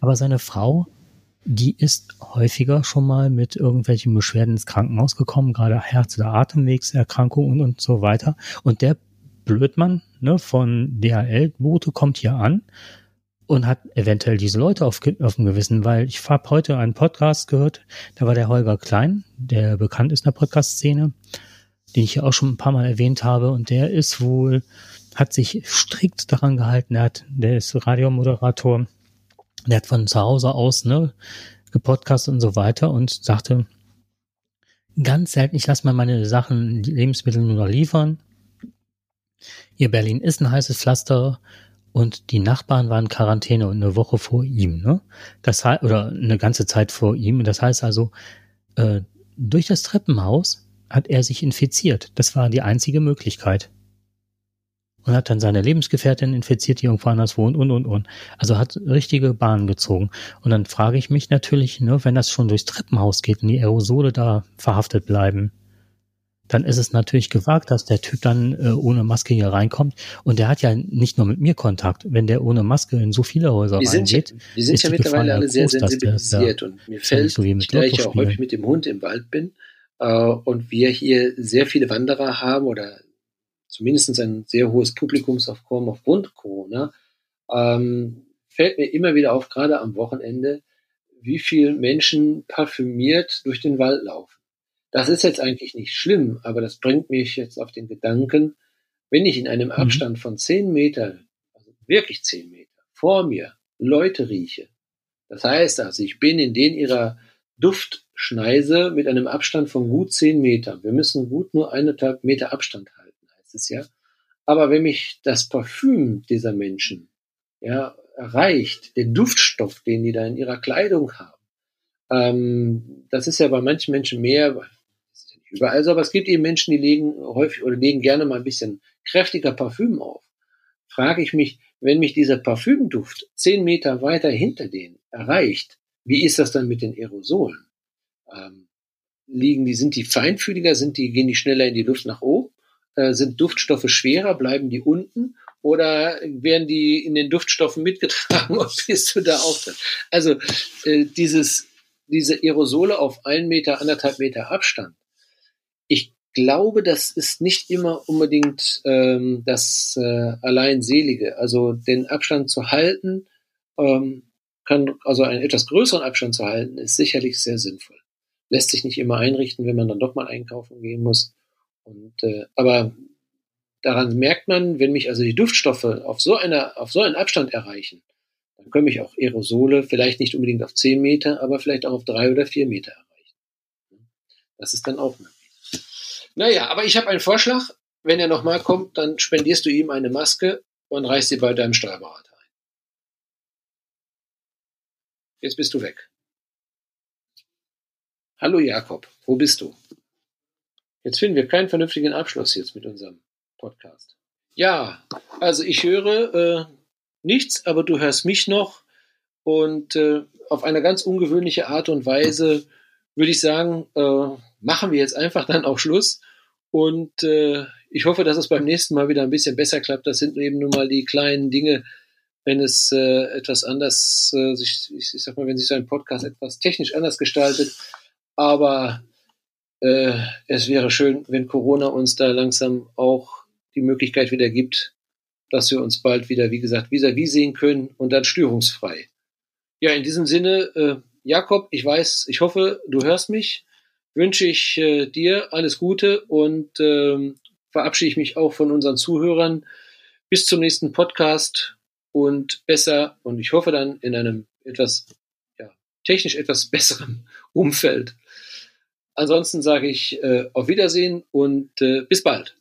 Aber seine Frau, die ist häufiger schon mal mit irgendwelchen Beschwerden ins Krankenhaus gekommen, gerade Herz- oder Atemwegserkrankungen und so weiter. Und der Blödmann ne, von DHL-Bote kommt hier an und hat eventuell diese Leute auf, auf dem Gewissen, weil ich habe heute einen Podcast gehört, da war der Holger Klein, der bekannt ist in der Podcast-Szene, den ich ja auch schon ein paar Mal erwähnt habe. Und der ist wohl, hat sich strikt daran gehalten, er hat, der ist Radiomoderator, der hat von zu Hause aus, ne, gepodcast und so weiter und sagte, ganz selten, ich lasse mal meine Sachen, Lebensmittel nur liefern. Ihr Berlin ist ein heißes Pflaster und die Nachbarn waren Quarantäne und eine Woche vor ihm, ne? Das heißt, oder eine ganze Zeit vor ihm. Das heißt also, äh, durch das Treppenhaus hat er sich infiziert. Das war die einzige Möglichkeit. Und hat dann seine Lebensgefährtin infiziert, die irgendwo anders wohnt und, und, und. Also hat richtige Bahnen gezogen. Und dann frage ich mich natürlich, ne, wenn das schon durchs Treppenhaus geht und die Aerosole da verhaftet bleiben, dann ist es natürlich gewagt, dass der Typ dann äh, ohne Maske hier reinkommt. Und der hat ja nicht nur mit mir Kontakt. Wenn der ohne Maske in so viele Häuser wir reingeht, sind, wir sind ja mittlerweile alle sehr groß, sensibilisiert. Der, und mir fällt, so wie da ich auch häufig mit dem Hund im Wald bin äh, und wir hier sehr viele Wanderer haben oder zumindest ein sehr hohes Publikumsaufkommen aufgrund Corona, ähm, fällt mir immer wieder auf, gerade am Wochenende, wie viele Menschen parfümiert durch den Wald laufen. Das ist jetzt eigentlich nicht schlimm, aber das bringt mich jetzt auf den Gedanken, wenn ich in einem mhm. Abstand von zehn Meter, also wirklich zehn Meter, vor mir Leute rieche. Das heißt also, ich bin in den ihrer Duftschneise mit einem Abstand von gut zehn Metern. Wir müssen gut nur eineinhalb Meter Abstand halten, heißt es ja. Aber wenn mich das Parfüm dieser Menschen ja, erreicht, der Duftstoff, den die da in ihrer Kleidung haben, ähm, das ist ja bei manchen Menschen mehr, überall so, aber es gibt eben Menschen, die legen häufig oder legen gerne mal ein bisschen kräftiger Parfüm auf. Frage ich mich, wenn mich dieser Parfümduft zehn Meter weiter hinter denen erreicht, wie ist das dann mit den Aerosolen? Ähm, liegen die, sind die feinfühliger, sind die, gehen die schneller in die Luft nach oben? Äh, sind Duftstoffe schwerer, bleiben die unten? Oder werden die in den Duftstoffen mitgetragen [LAUGHS] und bist du da auch drin? Also äh, dieses, diese Aerosole auf ein Meter, anderthalb Meter Abstand, ich glaube, das ist nicht immer unbedingt ähm, das äh, Alleinselige. Also den Abstand zu halten, ähm, kann, also einen etwas größeren Abstand zu halten, ist sicherlich sehr sinnvoll. Lässt sich nicht immer einrichten, wenn man dann doch mal einkaufen gehen muss. Und, äh, aber daran merkt man, wenn mich also die Duftstoffe auf so einer, auf so einen Abstand erreichen, dann können mich auch Aerosole vielleicht nicht unbedingt auf zehn Meter, aber vielleicht auch auf drei oder vier Meter erreichen. Das ist dann auch möglich. Naja, aber ich habe einen Vorschlag. Wenn er nochmal kommt, dann spendierst du ihm eine Maske und reichst sie bei deinem Steuerberater ein. Jetzt bist du weg. Hallo Jakob, wo bist du? Jetzt finden wir keinen vernünftigen Abschluss jetzt mit unserem Podcast. Ja, also ich höre äh, nichts, aber du hörst mich noch und äh, auf eine ganz ungewöhnliche Art und Weise würde ich sagen, äh, machen wir jetzt einfach dann auch Schluss. Und äh, ich hoffe, dass es beim nächsten Mal wieder ein bisschen besser klappt. Das sind eben nun mal die kleinen Dinge, wenn es äh, etwas anders, äh, sich, ich, ich sag mal, wenn sich so ein Podcast etwas technisch anders gestaltet. Aber äh, es wäre schön, wenn Corona uns da langsam auch die Möglichkeit wieder gibt, dass wir uns bald wieder, wie gesagt, vis-à-vis sehen können und dann störungsfrei. Ja, in diesem Sinne, äh, Jakob, ich weiß, ich hoffe, du hörst mich. Wünsche ich äh, dir alles Gute und ähm, verabschiede ich mich auch von unseren Zuhörern. Bis zum nächsten Podcast und besser und ich hoffe dann in einem etwas ja, technisch etwas [LAUGHS] besseren Umfeld. Ansonsten sage ich äh, auf Wiedersehen und äh, bis bald.